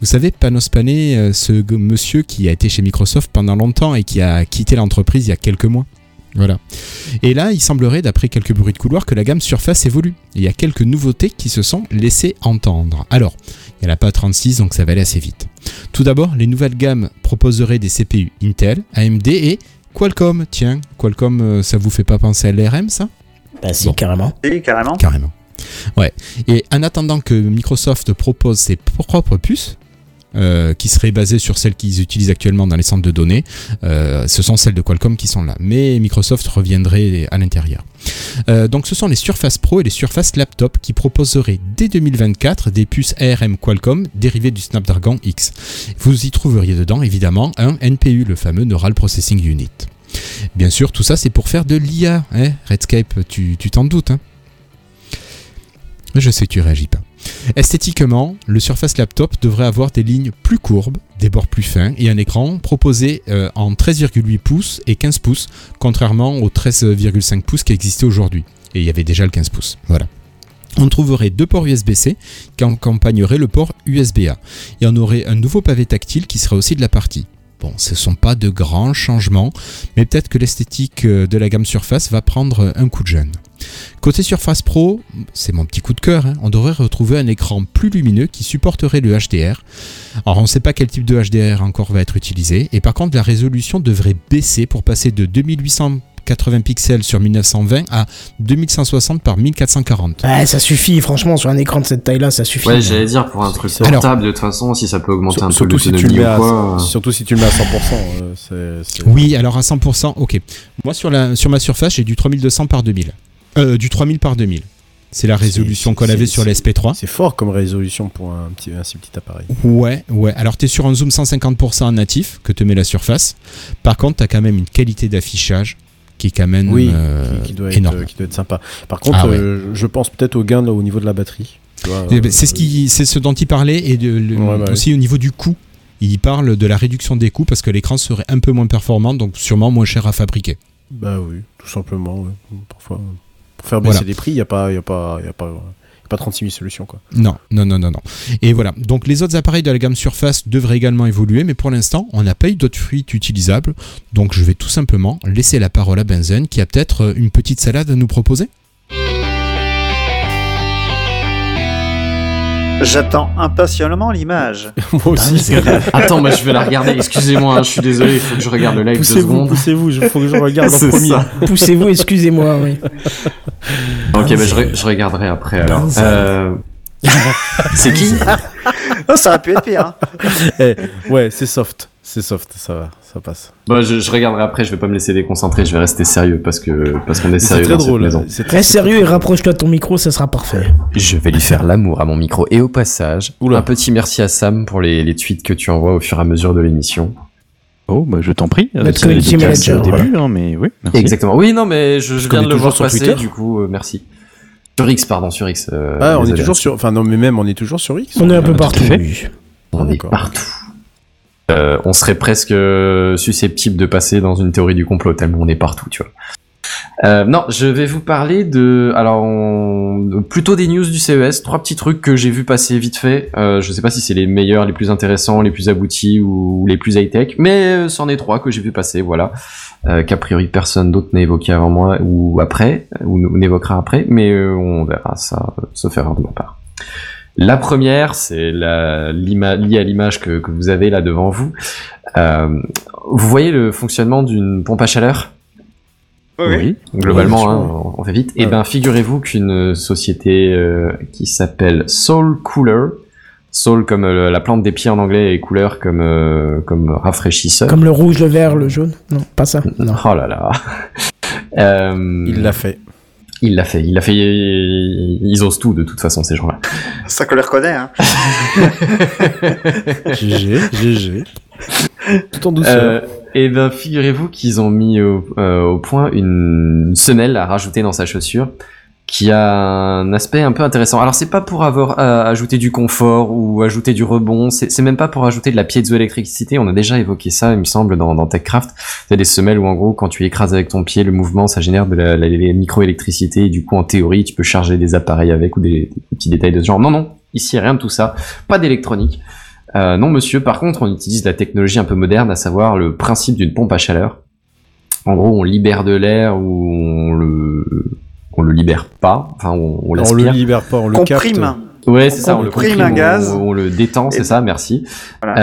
Vous savez, Panos Panay, euh, ce monsieur qui a été chez Microsoft pendant longtemps et qui a quitté l'entreprise il y a quelques mois. Voilà. Et là, il semblerait, d'après quelques bruits de couloir, que la gamme Surface évolue. Il y a quelques nouveautés qui se sont laissées entendre. Alors, il n'y en a pas 36, donc ça va aller assez vite. Tout d'abord, les nouvelles gammes proposeraient des CPU Intel, AMD et Qualcomm. Tiens, Qualcomm, euh, ça vous fait pas penser à l'ARM, ça? Bah si, Bon. carrément. Oui, carrément. Carrément. Ouais. Et en attendant que Microsoft propose ses propres puces, euh, qui seraient basées sur celles qu'ils utilisent actuellement dans les centres de données, euh, ce sont celles de Qualcomm qui sont là. Mais Microsoft reviendrait à l'intérieur. Euh, donc ce sont les Surface Pro et les Surface Laptop qui proposeraient dès 2024 des puces ARM Qualcomm dérivées du Snapdragon X. Vous y trouveriez dedans évidemment un NPU, le fameux Neural Processing Unit. Bien sûr, tout ça c'est pour faire de l'IA, hein Redscape, tu t'en doutes. Hein je sais que tu réagis pas. Esthétiquement, le Surface Laptop devrait avoir des lignes plus courbes, des bords plus fins et un écran proposé euh, en 13,8 pouces et 15 pouces, contrairement aux 13,5 pouces qui existaient aujourd'hui. Et il y avait déjà le 15 pouces. Voilà. On trouverait deux ports USB-C qui accompagneraient le port USB-A. Et on aurait un nouveau pavé tactile qui serait aussi de la partie. Bon, ce ne sont pas de grands changements, mais peut-être que l'esthétique euh, de la gamme Surface va prendre un coup de jeune. Côté Surface Pro, c'est mon petit coup de cœur, hein, on devrait retrouver un écran plus lumineux qui supporterait le HDR. Alors on ne sait pas quel type de HDR encore va être utilisé, et par contre la résolution devrait baisser pour passer de 2880 pixels sur 1920 à 2160 par 1440. Ouais, ça suffit, franchement, sur un écran de cette taille-là, ça suffit. Ouais, j'allais dire pour un truc Alors- portable, de toute façon, si ça peut augmenter un peu Surtout si, tu le l'autonomie à, quoi. surtout si tu le mets à 100%. euh, Oui, alors à 100%, ok. Moi sur, la, sur ma surface, j'ai du 3200 par 2000. Euh, du 3000 par 2000. C'est la résolution qu'on avait sur c'est- l'SP3. C'est fort comme résolution pour un, petit, un si petit appareil. Ouais, ouais. Alors tu es sur un zoom 150% natif que te met la surface. Par contre, tu as quand même une qualité d'affichage qui est quand même Oui, euh, qui, qui doit être, énorme. euh, qui doit être sympa. Par contre, Ah ouais. euh, je pense peut-être au gain là, au niveau de la batterie. Eh ben, c'est ce qui, c'est ce dont il parlait et de, le- Ouais, bah aussi au niveau du coût. Il parle de la réduction des coûts parce que l'écran serait un peu moins performant, donc sûrement moins cher à fabriquer. Bah oui, tout simplement. ouais. Parfois, pour faire baisser Voilà. les prix, il n'y a pas, y a pas, y a pas, pas 36 000 solutions quoi. Non, non, non, non, non. Et voilà. Donc les autres appareils de la gamme Surface devraient également évoluer, mais pour l'instant, on n'a pas eu d'autres fuites utilisables. Donc je vais tout simplement laisser la parole à Benzen qui a peut-être euh, une petite salade à nous proposer. J'attends impatiemment l'image. [laughs] Moi aussi. Attends, bah, je vais la regarder. Excusez-moi, hein, je suis désolé, il faut que je regarde le live deux poussez-vous, secondes. poussez-vous. Il faut que je regarde en [laughs] premier. Poussez-vous, excusez-moi, oui. Ok, bah, je, re- je regarderai après alors. Euh... c'est qui? [laughs] Oh, ça aurait pu être pire. hein. Eh, ouais, c'est soft. C'est soft, ça va, ça passe. Bah, je, je regarderai après, je vais pas me laisser déconcentrer, je vais rester sérieux parce que parce qu'on est C'est sérieux très dans cette drôle. C'est Reste sérieux et rapproche-toi de ton micro, ça sera parfait. Je vais lui faire l'amour à mon micro et au passage, Oula. un petit merci à Sam pour les, les tweets que tu envoies au fur et à mesure de l'émission. Oh, bah, je t'en prie. Notre C'est community manager, au début, hein, mais oui. merci. Exactement. Oui, non, mais je, viens de le voir sur passer, Twitter du coup, euh, merci. Sur X, pardon, sur X. euh, Ah, on est toujours sur. Enfin, non, mais même, on est toujours sur X. On est un peu partout. fait. On est partout. Euh, on serait presque susceptible de passer dans une théorie du complot tellement on est partout, tu vois. Euh, non, je vais vous parler de, alors on- plutôt des news du CES, trois petits trucs que j'ai vu passer vite fait. Euh, je sais pas si c'est les meilleurs, les plus intéressants, les plus aboutis ou les plus high tech, mais euh, c'en est trois que j'ai vu passer, voilà. Euh, qu'a priori personne d'autre n'a évoqué avant moi ou après, ou, ou n'évoquera après, mais euh, on verra ça euh, se faire de ma part. La première, c'est liée à l'image que, que vous avez là devant vous. Euh, vous voyez le fonctionnement d'une pompe à chaleur? Oui. Globalement, Oui, bien hein, on on fait vite. Et Ouais. ben, figurez-vous qu'une société euh, qui s'appelle Soul Cooler, Soul comme euh, la plante des pieds en anglais et Cooler comme euh, comme rafraîchisseur. Comme le rouge, le vert, le jaune? Non, pas ça. Non. Oh là là. [laughs] Euh, Il l'a fait. Il l'a fait. Il l'a fait. Ils osent tout de toute façon ces gens-là. Ça qu'on les reconnaît. Hein. [laughs] GG, GG. Tout en douceur. Euh, et ben, figurez-vous qu'ils ont mis au, euh, au point une semelle à rajouter dans sa chaussure qui a un aspect un peu intéressant. Alors c'est pas pour avoir euh, ajouté du confort ou ajouter du rebond, c'est même pas pour ajouter de la piézoélectricité. On a déjà évoqué ça, il me semble, dans, dans TechCraft. C'est des semelles où en gros, quand tu écrases avec ton pied, le mouvement, ça génère de la, la- la microélectricité et du coup, en théorie, tu peux charger des appareils avec ou des, des petits détails de ce genre. Non, non, ici rien de tout ça, pas d'électronique. Euh, non, monsieur. Par contre, on utilise la technologie un peu moderne, à savoir le principe d'une pompe à chaleur. En gros, on libère de l'air ou on le, on le libère pas. Enfin, on, on on le libère pas, on le capte. Comprime. Ouais, c'est ça. On On le comprime un on- gaz. On, on le détend, c'est ça. Merci. Voilà.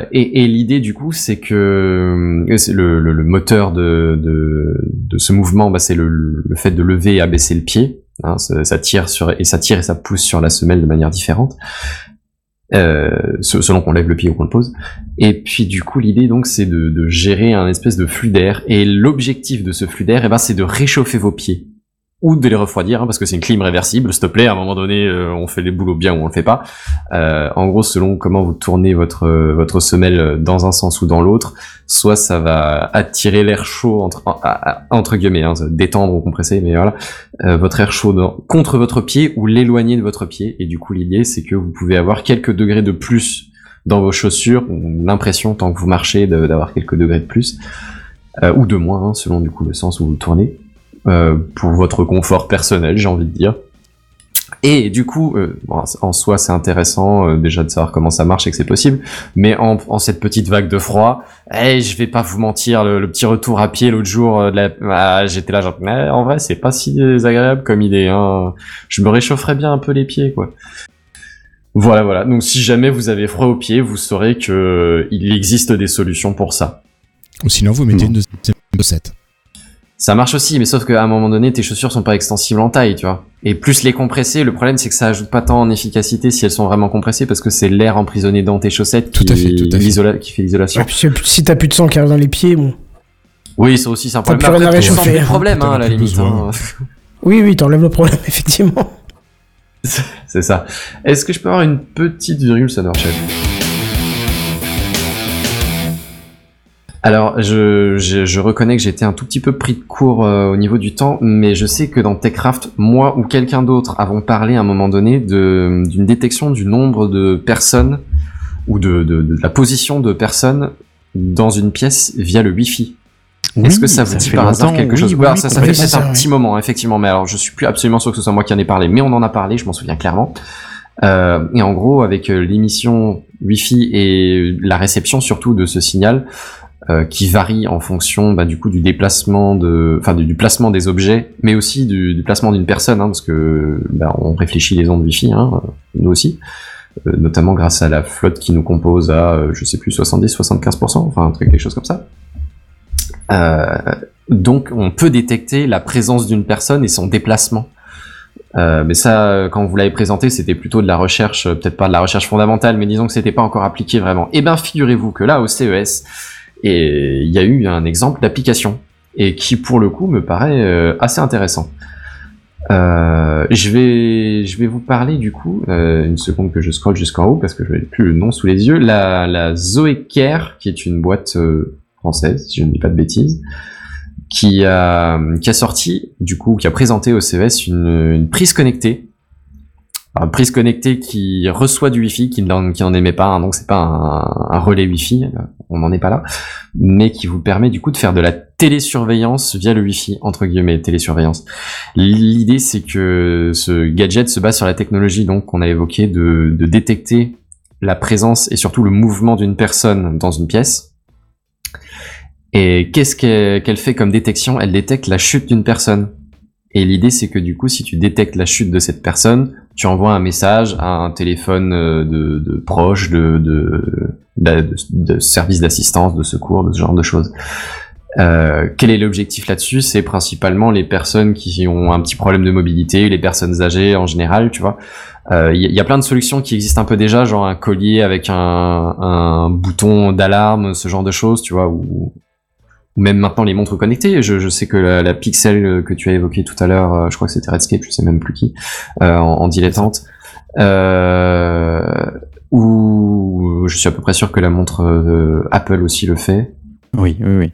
Euh, et et l'idée du coup, c'est que euh, c'est le, le, le moteur de, de, de ce mouvement, bah, c'est le, le fait de lever et abaisser le pied. Hein, ça, ça tire sur et ça tire et ça pousse sur la semelle de manière différente. Euh, se- selon qu'on lève le pied ou qu'on le pose. Et puis du coup, l'idée donc c'est de, de gérer un espèce de flux d'air. Et l'objectif de ce flux d'air, eh ben, c'est de réchauffer vos pieds ou de les refroidir, hein, parce que c'est une clim réversible, s'il te plaît, à un moment donné, euh, on fait les boulots bien ou on le fait pas. Euh, en gros, selon comment vous tournez votre euh, votre semelle dans un sens ou dans l'autre, soit ça va attirer l'air chaud entre entre guillemets, hein, détendre ou compresser, mais voilà, euh, votre air chaud contre votre pied ou l'éloigner de votre pied. Et du coup, l'idée, c'est que vous pouvez avoir quelques degrés de plus dans vos chaussures, l'impression tant que vous marchez d'avoir quelques degrés de plus, euh, ou de moins, hein, selon du coup le sens où vous tournez euh, pour votre confort personnel, j'ai envie de dire. Et du coup, euh, bon, en soi, c'est intéressant euh, déjà de savoir comment ça marche et que c'est possible. Mais en, en cette petite vague de froid, hey, je vais pas vous mentir, le, le petit retour à pied l'autre jour, euh, de la- ah, j'étais là genre, mais en vrai, c'est pas si désagréable comme idée. Hein. Je me réchaufferais bien un peu les pieds, quoi. Voilà, voilà. Donc, si jamais vous avez froid aux pieds, vous saurez que euh, il existe des solutions pour ça. Ou sinon, vous mettez une deuxième chaussette. Ça marche aussi, mais sauf qu'à un moment donné, tes chaussures sont pas extensibles en taille, tu vois. Et plus les compresser, le problème c'est que ça ajoute pas tant en efficacité si elles sont vraiment compressées parce que c'est l'air emprisonné dans tes chaussettes qui, à fait, tout à fait. l'isola- qui fait l'isolation. Si- t'as plus de sang qui arrive dans les pieds, bon. Oui, ça aussi c'est un T'as problème. plus rien à réchauffer, plus le hein. problème, hein, à la limite. hein. [laughs] Oui, oui, t'enlèves le problème, effectivement. [laughs] c'est ça. Est-ce que je peux avoir une petite virgule sonore, chef Alors, je, je, je reconnais que j'étais un tout petit peu pris de court euh, au niveau du temps, mais je sais que dans TechCraft, moi ou quelqu'un d'autre avons parlé à un moment donné d'une détection du nombre de personnes ou de, de, de la position de personnes dans une pièce via le Wi-Fi. Est-ce que ça vous dit par hasard quelque oui, chose oui, alors oui, ça, ça fait peut-être un petit moment, effectivement, mais alors je suis plus absolument sûr que ce soit moi qui en ai parlé, mais on en a parlé, je m'en souviens clairement. Euh, et en gros, avec euh, l'émission Wi-Fi et la réception surtout de ce signal, euh, qui varie en fonction bah, du coup du déplacement de, enfin du, du placement des objets, mais aussi du, du placement d'une personne, hein, parce que bah, on réfléchit les ondes Wi-Fi, hein, nous aussi, euh, notamment grâce à la flotte qui nous compose à, euh, je sais plus, 70-75%, enfin un truc quelque chose comme ça. Euh, donc on peut détecter la présence d'une personne et son déplacement. Euh, mais ça, quand vous l'avez présenté, c'était plutôt de la recherche, euh, peut-être pas de la recherche fondamentale, mais disons que c'était pas encore appliqué vraiment. Eh ben, figurez-vous que là, au CES, et il y a eu un exemple d'application et qui, pour le coup, me paraît euh, assez intéressant. Euh, je vais, je vais vous parler du coup, euh, une seconde que je scrolle jusqu'en haut parce que je n'ai plus le nom sous les yeux. La, la Zoé Care, qui est une boîte euh, française, si je ne dis pas de bêtises, qui a, qui a sorti, du coup, qui a présenté au CES une, une prise connectée. Prise connectée qui reçoit du Wi-Fi, qui n'en, qui émet pas, hein, donc c'est pas un, relais Wi-Fi, euh, on n'en est pas là, mais qui vous permet du coup de faire de la télésurveillance via le Wi-Fi, entre guillemets, télésurveillance. L'idée c'est que ce gadget se base sur la technologie donc qu'on a évoqué de, détecter la présence et surtout le mouvement d'une personne dans une pièce. Et qu'est-ce qu'elle fait comme détection? Elle détecte la chute d'une personne. Et l'idée, c'est que du coup, si tu détectes la chute de cette personne, tu envoies un message à un téléphone euh, de, de proche, de, de, service d'assistance, de secours, de ce genre de choses. Euh, quel est l'objectif là-dessus? C'est principalement les personnes qui ont un petit problème de mobilité, les personnes âgées en général, tu vois. Il euh, y, y, a plein de solutions qui existent un peu déjà, genre un collier avec un, un bouton d'alarme, ce genre de choses, tu vois, ou, ou même maintenant les montres connectées. Je, je sais que la, la, Pixel que tu as évoquée tout à l'heure, euh, je crois que c'était Redscape, je sais même plus qui, euh, en, en, dilettante. Euh, ou je suis à peu près sûr que la montre euh, Apple aussi le fait. Oui, oui, oui.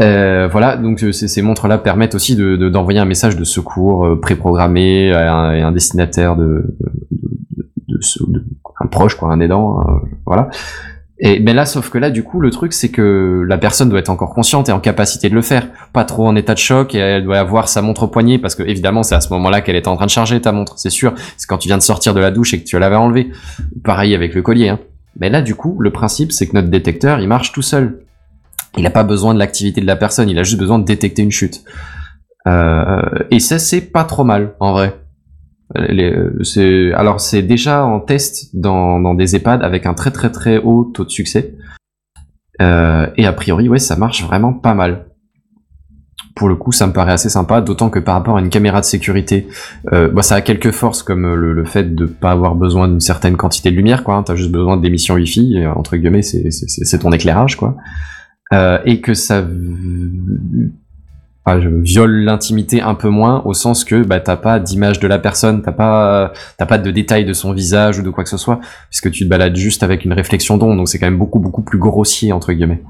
Euh, voilà, donc euh, ces, ces montres-là permettent aussi d'envoyer de, un message de secours euh, préprogrammé à un, à un destinataire de, de, de, un proche, quoi, un aidant, euh, voilà. Et mais là, sauf que là, du coup, le truc, c'est que la personne doit être encore consciente et en capacité de le faire, pas trop en état de choc, et elle doit avoir sa montre au poignet, parce que évidemment, c'est à ce moment-là qu'elle est en train de charger ta montre, c'est sûr. C'est quand tu viens de sortir de la douche et que tu l'avais enlevée. Pareil avec le collier. Hein. Mais là, du coup, le principe, c'est que notre détecteur, il marche tout seul. Il n'a pas besoin de l'activité de la personne, il a juste besoin de détecter une chute. Euh, et ça, c'est pas trop mal, en vrai. Alors, c'est déjà en test dans, des EHPAD avec un très très très haut taux de succès. Euh, et a priori, ouais, ça marche vraiment pas mal. Pour le coup, ça me paraît assez sympa, d'autant que par rapport à une caméra de sécurité, euh, bah, ça a quelques forces comme le, fait de pas avoir besoin d'une certaine quantité de lumière, quoi. Hein, T'as juste besoin d'émissions Wi-Fi, entre guillemets, c'est ton éclairage, quoi. Euh, et que ça enfin, je viole l'intimité un peu moins au sens que bah t'as pas d'image de la personne, t'as pas t'as pas de détails de son visage ou de quoi que ce soit, puisque tu te balades juste avec une réflexion d'onde, donc c'est quand même beaucoup beaucoup plus grossier entre guillemets.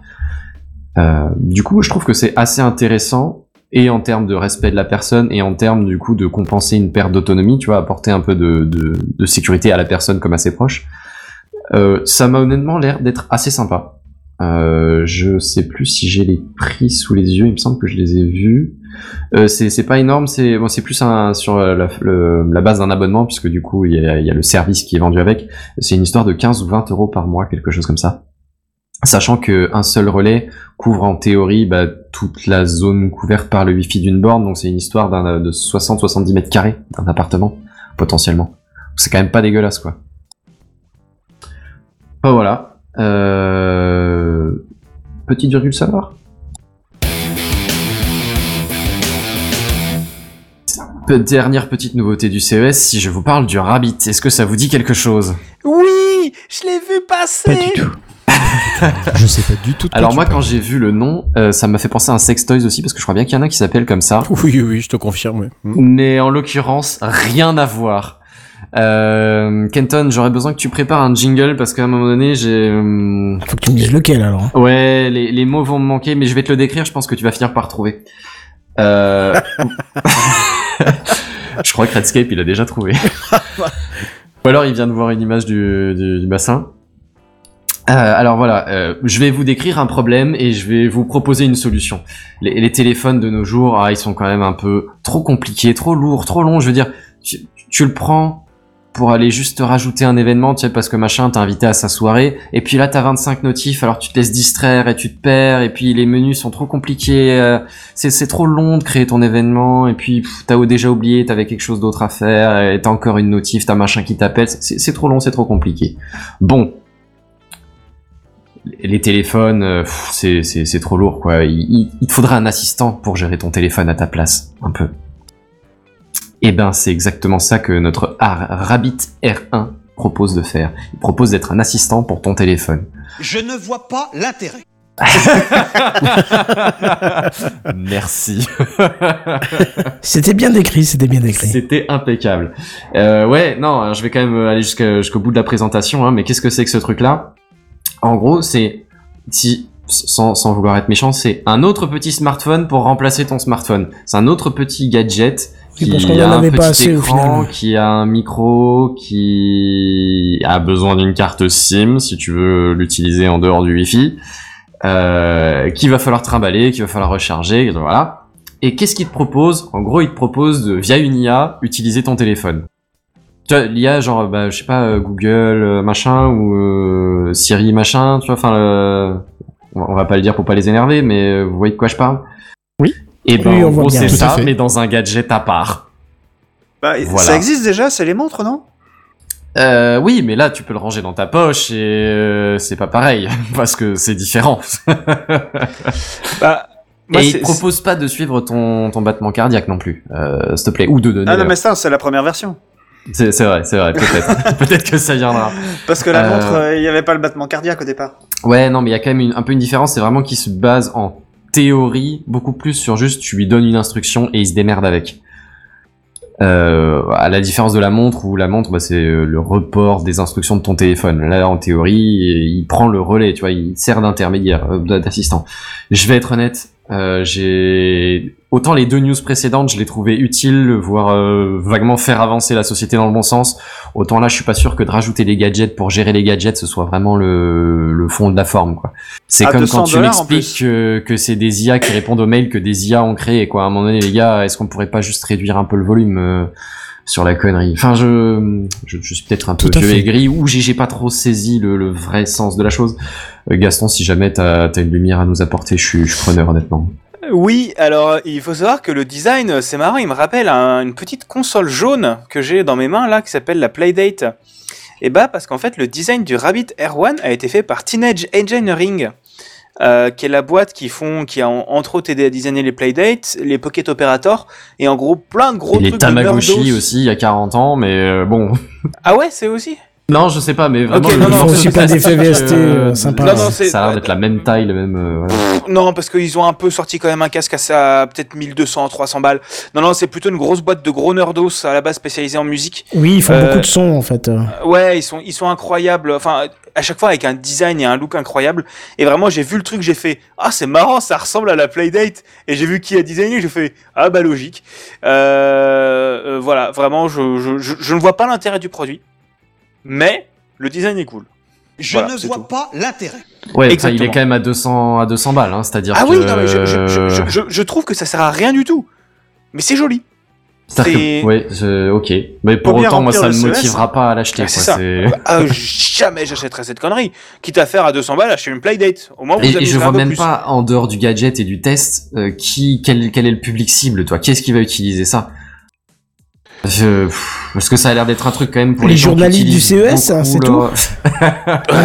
Euh, du coup, je trouve que c'est assez intéressant et en termes de respect de la personne et en termes du coup de compenser une perte d'autonomie, tu vois, apporter un peu de, de, de sécurité à la personne comme à ses proches. Euh, ça m'a honnêtement l'air d'être assez sympa. Euh, je sais plus si j'ai les prix sous les yeux, il me semble que je les ai vus. Euh, c'est pas énorme, c'est plus un, sur la, le- la base d'un abonnement puisque du coup il y a, le service qui est vendu avec. C'est une histoire de 15 ou 20 euros par mois, quelque chose comme ça. Sachant que un seul relais couvre en théorie bah, toute la zone couverte par le wifi d'une borne, donc c'est une histoire d'un de 60-70 mètres carrés d'un appartement potentiellement. C'est quand même pas dégueulasse quoi. Voilà. Euh... Petite virgule savoir. Dernière petite nouveauté du CES, si je vous parle du Rabbit, est-ce que ça vous dit quelque chose? Oui, je l'ai vu passer. Pas du tout. [laughs] Je sais pas du tout. de quoi Alors moi quand j'ai vu le nom, euh, ça m'a fait penser à un Sextoys aussi, parce que je crois bien qu'il y en a qui s'appelle comme ça. Oui, oui, je te confirme. oui. Mm. Mais en l'occurrence, rien à voir. Euh, Kenton, j'aurais besoin que tu prépares un jingle parce qu'à un moment donné, j'ai... euh, Faut que tu me dises lequel alors. hein. Ouais, les, les mots vont me manquer, mais je vais te le décrire, je pense que tu vas finir par trouver. Euh... [laughs] je crois que Redscape, il a déjà trouvé. [laughs] Ou alors il vient de voir une image du, du, du bassin. Euh, alors voilà, euh, je vais vous décrire un problème et je vais vous proposer une solution. Les, les téléphones de nos jours, ah, ils sont quand même un peu trop compliqués, trop lourds, trop longs. Je veux dire, tu, tu le prends pour aller juste rajouter un événement, tu sais, parce que machin t'a invité à sa soirée, et puis là t'as 25 notifs, alors tu te laisses distraire et tu te perds, et puis les menus sont trop compliqués, euh, c'est trop long de créer ton événement, et puis t'as déjà oublié, t'avais quelque chose d'autre à faire, et t'as encore une notif, t'as machin qui t'appelle, c'est trop long, c'est trop compliqué. Bon. Les téléphones, euh, c'est- trop lourd, quoi. Il, il- il te faudra un assistant pour gérer ton téléphone à ta place, un peu. Eh ben, c'est exactement ça que notre Ar- Rabbit R1 propose de faire. Il propose d'être un assistant pour ton téléphone. Je ne vois pas l'intérêt. [laughs] Merci. [laughs] C'était bien décrit, c'était bien décrit. C'était impeccable. Euh, ouais, non, alors je vais quand même aller jusqu'à- jusqu'au bout de la présentation, hein, mais qu'est-ce que c'est que ce truc-là? En gros, c'est, si, sans, sans vouloir être méchant, c'est un autre petit smartphone pour remplacer ton smartphone. C'est un autre petit gadget qui parce qu'on a en un avait petit pas assez, au écran, final. qui a un micro, qui a besoin d'une carte SIM si tu veux l'utiliser en dehors du Wi-Fi, euh, qu'il va falloir trimballer, qu'il va falloir recharger, voilà. Et qu'est-ce qu'il te propose? En gros, il te propose de, via une IA, utiliser ton téléphone. Tu vois, l'IA, genre, bah, je sais pas, euh, Google, euh, machin, ou euh, Siri, machin, tu vois, enfin, euh, on va- pas le dire pour pas les énerver, mais vous voyez de quoi je parle? Oui. Et ben, Oui, on en gros, c'est ça, mais dans un gadget à part. Bah, Voilà. Ça existe déjà, c'est les montres, non? Euh, oui, mais là, tu peux le ranger dans ta poche et euh, c'est pas pareil, [laughs] parce que c'est différent. [laughs] Bah, moi, et il te propose pas de suivre ton, ton battement cardiaque non plus, euh, s'il te plaît, ou de donner. Ah non, mais ça, c'est la première version. C'est vrai, c'est vrai, peut-être. [laughs] peut-être que ça viendra. Parce que la Euh, montre, euh, il n'y avait pas le battement cardiaque au départ. Ouais, non, mais il y a quand même une- un peu une différence, c'est vraiment qu'il se base en théorie beaucoup plus sur juste tu lui donnes une instruction et il se démerde avec. Euh, à la différence de la montre où la montre bah, c'est euh, le report des instructions de ton téléphone. Là en théorie il prend le relais, tu vois, il sert d'intermédiaire, euh, d'assistant. Je vais être honnête, euh, j'ai autant les deux news précédentes je les trouvais utiles, voire euh, vaguement faire avancer la société dans le bon sens. Autant là je suis pas sûr que de rajouter des gadgets pour gérer les gadgets ce soit vraiment le, le fond de la forme quoi. C'est comme 200 quand tu m'expliques que, que c'est des IA qui répondent aux mails que des IA ont créé quoi. À un moment donné les gars, est-ce qu'on pourrait pas juste réduire un peu le volume euh, sur la connerie Enfin je, je, je suis peut-être un peu Tout vieux gris ou j'ai pas trop saisi le, le vrai sens de la chose. Euh, Gaston, si jamais t'as as une lumière à nous apporter, je suis, je preneur honnêtement. Oui, alors il faut savoir que le design, euh, c'est marrant, il me rappelle un- une petite console jaune que j'ai dans mes mains là, qui s'appelle la Playdate. Et bah parce qu'en fait le design du Rabbit R1 a été fait par Teenage Engineering, euh, qui est la boîte qui font, qui a en- entre autres aidé à designer les Playdates, les Pocket Operator, et en gros plein de gros Et les trucs de Tamagotchi aussi il y a 40 ans, mais euh, bon. Ah ouais, c'est aussi? Non, je sais pas, mais vraiment. Ok, le non, non, d'effets VST, euh, euh, sympa. Non, non, c'est- ça a l'air d'être la même taille, le même. euh, voilà. Non, parce qu'ils ont un peu sorti quand même un casque à ça, peut-être 1200, 300 balles. Non, non, c'est plutôt une grosse boîte de gros nerdos à la base spécialisée en musique. Oui, ils font Euh, beaucoup de sons en fait. euh. Ouais, ils sont, ils sont incroyables. Enfin, à chaque fois avec un design et un look incroyable. Et vraiment, j'ai vu le truc, j'ai fait ah c'est marrant, ça ressemble à la Playdate. Et j'ai vu qui a designé, j'ai fait ah bah logique. Euh, euh, voilà, vraiment, je, je, je, je ne vois pas l'intérêt du produit, mais le design est cool. Je Voilà, ne vois tout. pas l'intérêt. Ouais, il est quand même à 200, à 200 balles, hein, c'est-à-dire Ah que. oui, non, mais je, je, je, je, je, je trouve que ça sert à rien du tout. Mais c'est joli. C'est-à-dire c'est- que- ouais, ok. Mais pour autant, moi, ça le me motivera pas à l'acheter. Ah, c'est quoi, ça. c'est- Ah, jamais j'achèterai cette connerie. Quitte à faire à 200 balles, acheter une Playdate. Au moins, vous Et, et je vois même plus. pas en dehors du gadget et du test euh, qui quel, quel est le public cible toi? Qu'est-ce qui va utiliser ça? Je, parce que ça a l'air d'être un truc quand même pour Les journalistes du CES, beaucoup [laughs]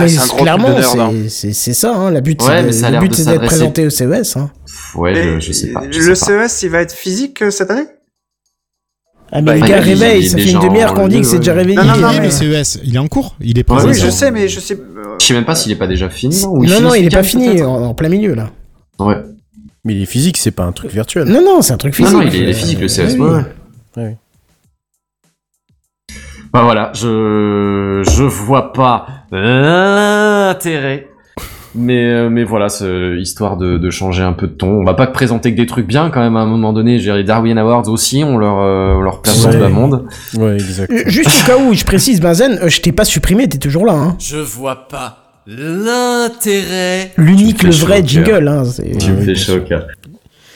c'est truc clairement, hein. c'est- ça. Hein, la but, Ouais, le but, de c'est d'être présenté au CES. Hein. ouais je, sais pas je le sais pas. CES, il va être physique euh, cette année? Ah, mais Bah, les il gars, réveille, ça fait une demi-heure qu'on dit que c'est déjà réveillé. Non, non, non, mais- CES, il est en cours, il est présent. Oui, je sais, mais je sais. euh, je sais même pas s'il est pas déjà fini non, Non, il est pas fini, en, plein milieu là. ouais Mais il est physique, c'est pas un truc virtuel. Non, non, c'est un truc physique. non il est, il est physique le ouais. Ouais. Bah voilà je je vois pas l'intérêt Mais, euh, mais voilà, histoire de, de changer un peu de ton. On va pas que présenter que des trucs bien quand même à un moment donné. Je veux dire, les Darwin Awards aussi, on leur, euh, on leur place dans Ouais. le monde. Ouais, exact. Euh, Juste au cas où, je précise, Benzen, euh, je t'ai pas supprimé, t'es toujours là. Hein. Je vois pas l'intérêt. L'unique, le vrai jingle. Hein, c'est- Tu me fais chaud.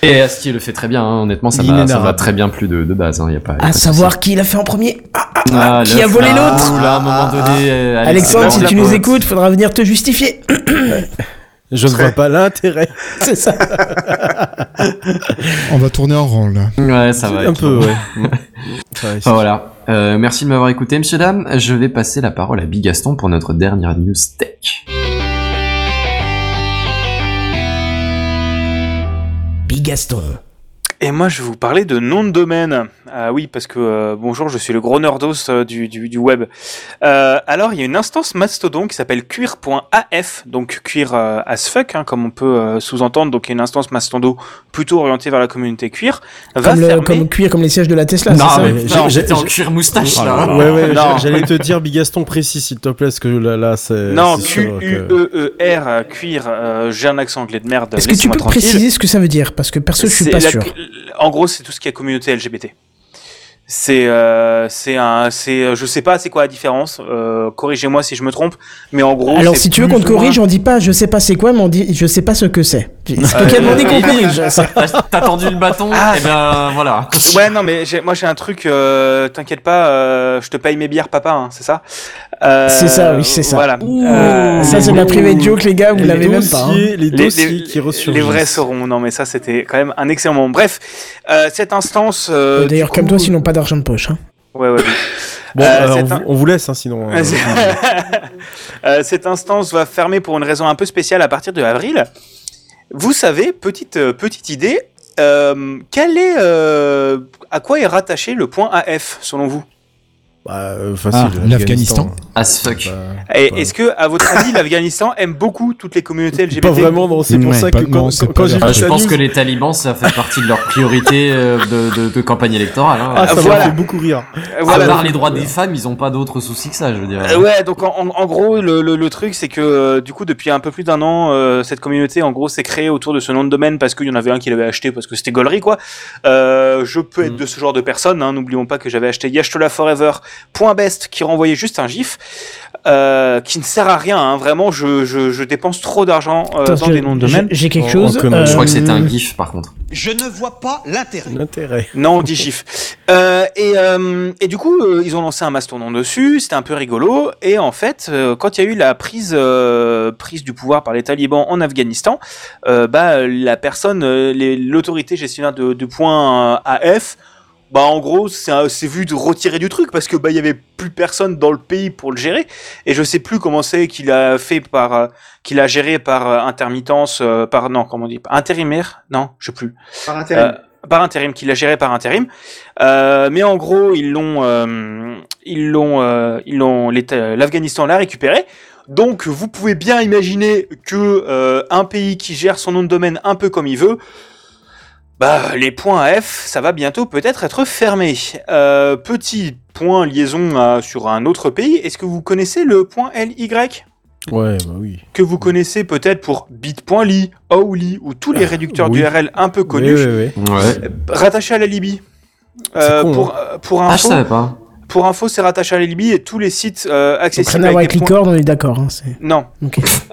Et Astier le fait très bien, hein. honnêtement, ça m'a ça L'inénarrable. m'a très bien plu de, de base. Hein. Y a pas, y a pas À savoir qui l'a fait en premier. Ah, ah, ah, qui a volé l'autre Là, à un moment donné, Alexandre, Alex, si tu nous écoutes, faudra venir te justifier. [clears throat] Je ne vois pas l'intérêt. [laughs] c'est ça. On va tourner en rond là. Ouais, ça va. Un être peu, ouais. [laughs] Ouais, Enfin, voilà. Euh, merci de m'avoir écouté, monsieur dame. Je vais passer la parole à Bigaston pour notre dernière news tech. Bigaston. Et moi, je vais vous parler de nom de domaine. Ah oui, parce que euh, bonjour, je suis le gros nerdos euh, du, du, du web. Euh, alors, il y a une instance Mastodon qui s'appelle cuir.af, donc cuir euh, as fuck, hein, comme on peut euh, sous-entendre. Donc, il y a une instance Mastodon plutôt orientée vers la communauté cuir. Va Comme, le, comme cuir, comme les sièges de la Tesla, non, c'est ça mais mais non, j'étais en cuir moustache, là. Ouais, ouais, j'allais te dire Bigaston précis, s'il te plaît, parce que là, là, c'est. Non, Q-U-E-E-R, euh, cuir, euh, j'ai un accent anglais de merde. Est-ce que tu peux tranquille. préciser ce que ça veut dire? Parce que perso, je suis pas sûr. En gros, c'est tout ce qui est communauté LGBT. C'est, euh, c'est un, c'est, euh, je sais pas, c'est quoi la différence. Euh, corrigez-moi si je me trompe, mais en gros. Alors, si tu veux qu'on te ou moins- corrige, on dit pas je sais pas c'est quoi, mais on dit je sais pas ce que c'est. [laughs] C'est Euh, qu'elle m'en dit qu'on et- corrige. [laughs] T'as tendu le bâton, Ah. et ben voilà. Ouais, non, mais moi j'ai un truc. euh, T'inquiète pas, euh, je te paye mes bières, papa. hein, c'est ça? Euh, C'est ça, oui, c'est ça. Voilà. Ouh, Euh, ça, c'est de la private joke, les gars, vous l'avez même pas. hein. dossiers- Les les, dossiers les- qui ressurgissent. les vrais sauront. Non, mais ça, c'était quand même un excellent moment. Bref, euh, cette instance. euh, D'ailleurs, coup- comme toi, s'ils n'ont pas d'argent de poche. Hein. Ouais, ouais. Bon, Euh, on, un- vous- on vous laisse, hein, sinon. euh, [laughs] Euh, cette instance va fermer pour une raison un peu spéciale à partir de avril. Vous savez, petite, euh, petite idée, euh, quel est, euh, à quoi est rattaché le point AF selon vous? Bah, euh, facile. Ah, l'Afghanistan. As fuck. Bah, Est-ce que, à votre avis, l'Afghanistan aime beaucoup toutes les communautés LGBT Pas vraiment, non. C'est pour Ouais, ça que non, quand, quand pas j'ai Ah, je pense news- que les talibans, ça fait partie de leur priorité euh, de, de, de campagne électorale. Hein. Ah, ça Voilà. fait beaucoup rire. Euh, à voilà. part les droits des femmes, ils ont pas d'autres soucis que ça, je veux dire. Euh, ouais, donc en, gros, le, le, le truc, c'est que du coup, depuis un peu plus d'un an, euh, cette communauté, en gros, s'est créée autour de ce nom de domaine parce qu'il y en avait un qui l'avait acheté parce que c'était gaulerie, quoi. Euh, je peux être Mm. de ce genre de personne. Hein, N'oublions pas que j'avais acheté Yashtola Forever .best qui renvoyait juste un gif euh, qui ne sert à rien. Hein, vraiment, je, je, je dépense trop d'argent euh, dans je- des noms de j'ai- domaine. J'ai quelque chose. Je crois que c'était un euh, gif, par contre. Je ne vois pas l'intérêt. L'intérêt. Non, on dit gif. Euh, et, euh, et du coup, euh, ils ont lancé un mastodon dessus, c'était un peu rigolo. Et en fait, euh, quand il y a eu la prise, euh, prise du pouvoir par les talibans en Afghanistan, euh, bah, la personne, euh, l'autorité gestionnaire de, de points euh, AF, bah, en gros, c'est vu de retirer du truc parce que bah, il y avait plus personne dans le pays pour le gérer. Et je sais plus comment c'est qu'il a fait par, euh, qu'il a géré par euh, intermittence, euh, par non, comment on dit, intérimaire, non, je sais plus. Par intérim. Par intérim, qui l'a géré par intérim. Mais en gros, ils l'ont, ils l'ont, ils l'ont, l'Afghanistan l'a récupéré. Donc, vous pouvez bien imaginer que un pays qui gère son nom de domaine un peu comme il veut, bah, les points F, ça va bientôt peut-être être fermé. Euh, petit point liaison à- sur un autre pays. Est-ce que vous connaissez le point LY Ouais, bah oui. que vous connaissez peut-être pour bit.ly, Owly ou tous les réducteurs oui. d'URL un peu connus, Oui, oui, oui. Ouais. rattachés à la Libye. C'est con, pour, euh, pour Ah, je info, savais pas. Pour info, c'est rattaché à la Libye et tous les sites euh, Donc accessibles rien à voir avec avec licorne, on est d'accord. Hein, c'est- Non.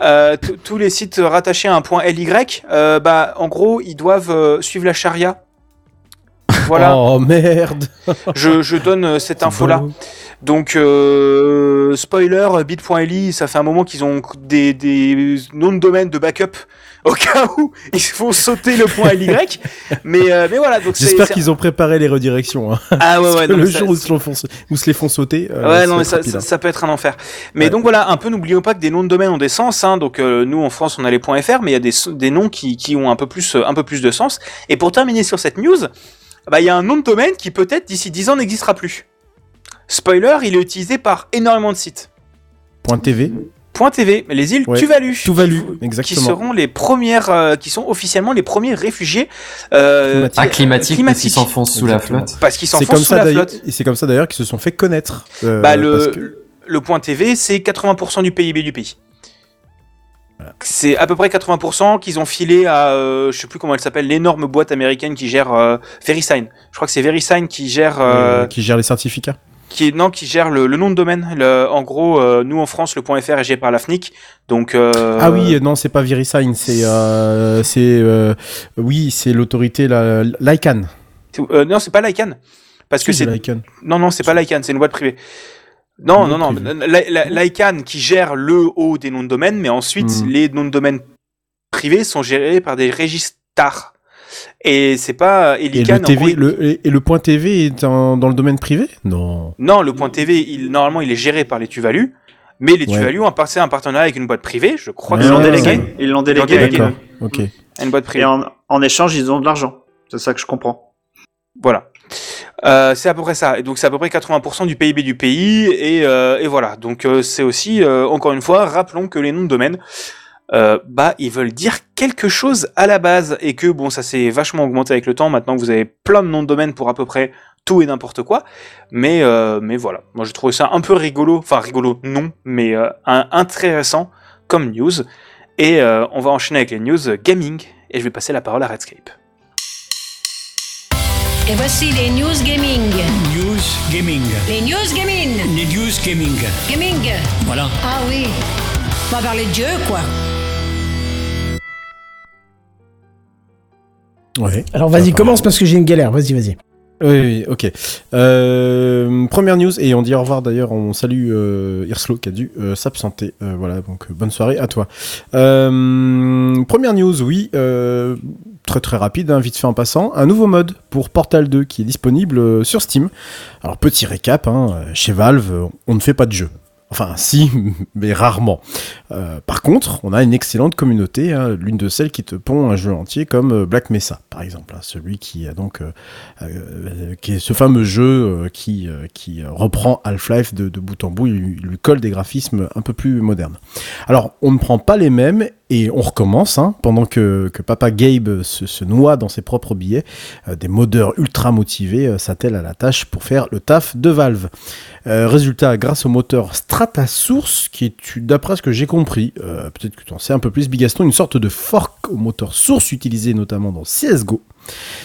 Euh, tous les sites rattachés à un point LY, euh, bah, en gros, ils doivent euh, suivre la charia. Voilà, Oh merde. je, je donne euh, cette info-là. Donc, euh, spoiler, bit.ly, ça fait un moment qu'ils ont des, des noms de domaine de backup [laughs] au cas où ils font sauter le point LY. [laughs] mais, euh, mais voilà, donc. J'espère qu'ils ont préparé les redirections. Hein. Ah ouais, [laughs] Parce ouais, que non, le ça- jour où, se le font- où se les font sauter. euh, Ouais, ça non, mais ça, ça, hein. ça peut être un enfer. Mais Ouais. donc voilà, un peu, n'oublions pas que des noms de domaine ont des sens. Hein, donc euh, nous, en France, on a les .fr, mais il y a des, des noms qui, qui ont un peu, plus, euh, un peu plus de sens. Et pour terminer sur cette news, bah, il y a un nom de domaine qui peut-être d'ici 10 ans n'existera plus. Spoiler, il est utilisé par énormément de sites. Point TV, .tv, les îles Ouais, Tuvalu. Tuvalu, qui, exactement. Qui seront les premières, euh, qui sont officiellement les premiers réfugiés euh, Climatiques. Ah, climatique, parce qu'ils s'enfoncent sous la flotte. parce qu'ils C'est s'enfoncent comme sous ça la d'ailleurs, flotte. et c'est comme ça d'ailleurs qu'ils se sont fait connaître. euh, Bah, le, que- le point TV, c'est 80% du PIB du pays. C'est à peu près 80% qu'ils ont filé à, euh, je sais plus comment elle s'appelle, l'énorme boîte américaine qui gère euh, VeriSign. Je crois que c'est VeriSign qui gère, euh, euh, qui gère les certificats. Qui non, qui gère le, le nom de domaine. Le- en gros, euh, nous en France, le .fr est géré par la FNIC, donc. euh, Ah oui, non, c'est pas VeriSign, c'est euh, c'est oui, c'est l'autorité la l'ICANN. non, c'est pas Lycan, parce que c'est l'ICANN. Non, non, c'est pas Lycan, c'est une boîte privée. Non, non, non, la- Lycan qui gère le haut des noms de domaine, mais ensuite Mhm. les noms de domaine privés sont gérés par des registrars. Et c'est pas et le en TV, gros, il- le, et, et le point TV est en- dans le domaine privé? Non. Non, le point TV, il, normalement, il est géré par les Tuvalu, mais les Ouais. Tuvalu ont passé un partenariat avec une boîte privée, je crois que Ah, c'est Ils l'ont délégué. Ils l'ont délégué. délégué. Ok. à une boîte privée. Et en, en échange, ils ont de l'argent. C'est ça que je comprends. Voilà. Euh, c'est à peu près ça. Et donc c'est à peu près 80% du PIB du pays. Et, euh, et voilà. Donc euh, c'est aussi, euh, encore une fois, rappelons que les noms de domaine, euh, bah, ils veulent dire quelque chose à la base. Et que bon, ça s'est vachement augmenté avec le temps. Maintenant que vous avez plein de noms de domaine pour à peu près tout et n'importe quoi. Mais, euh, mais voilà. Moi j'ai trouvé ça un peu rigolo. Enfin rigolo, non. Mais euh, un, intéressant comme news. Et euh, on va enchaîner avec les news gaming. Et je vais passer la parole à Redscape. Et voici les news gaming. News Gaming. Les news gaming. Les News Gaming. Gaming. Voilà. Ah oui. On va parler de jeu, quoi. Ouais. Alors vas-y, va. commence parce que j'ai une galère. Vas-y, vas-y. Oui, oui, ok. Euh, première news, et on dit au revoir d'ailleurs, on salue euh, Irslo qui a dû euh, s'absenter. Euh, voilà, donc bonne soirée à toi. Première news, oui, très très rapide, hein, vite fait en passant. Un nouveau mode pour Portal 2 qui est disponible sur Steam. Alors petit récap, hein, chez Valve, on ne fait pas de jeu. Enfin, si, [laughs] mais rarement. Euh, par contre, on a une excellente communauté, hein, l'une de celles qui te pond un jeu entier comme euh, Black Mesa, par exemple, hein, celui qui a donc euh, est ce fameux jeu qui, reprend Half-Life de, bout en bout, il, lui- colle des graphismes un peu plus modernes. Alors, on ne prend pas les mêmes et on recommence, hein, pendant que, Papa Gabe se, noie dans ses propres billets, des modeurs ultra motivés s'attellent à la tâche pour faire le taf de Valve. Euh, résultat, grâce au moteur Stratasource, qui est, d'après ce que j'ai compris, euh, peut-être que tu en sais un peu plus, Bigaston, une sorte de fork au moteur source utilisé notamment dans CSGO.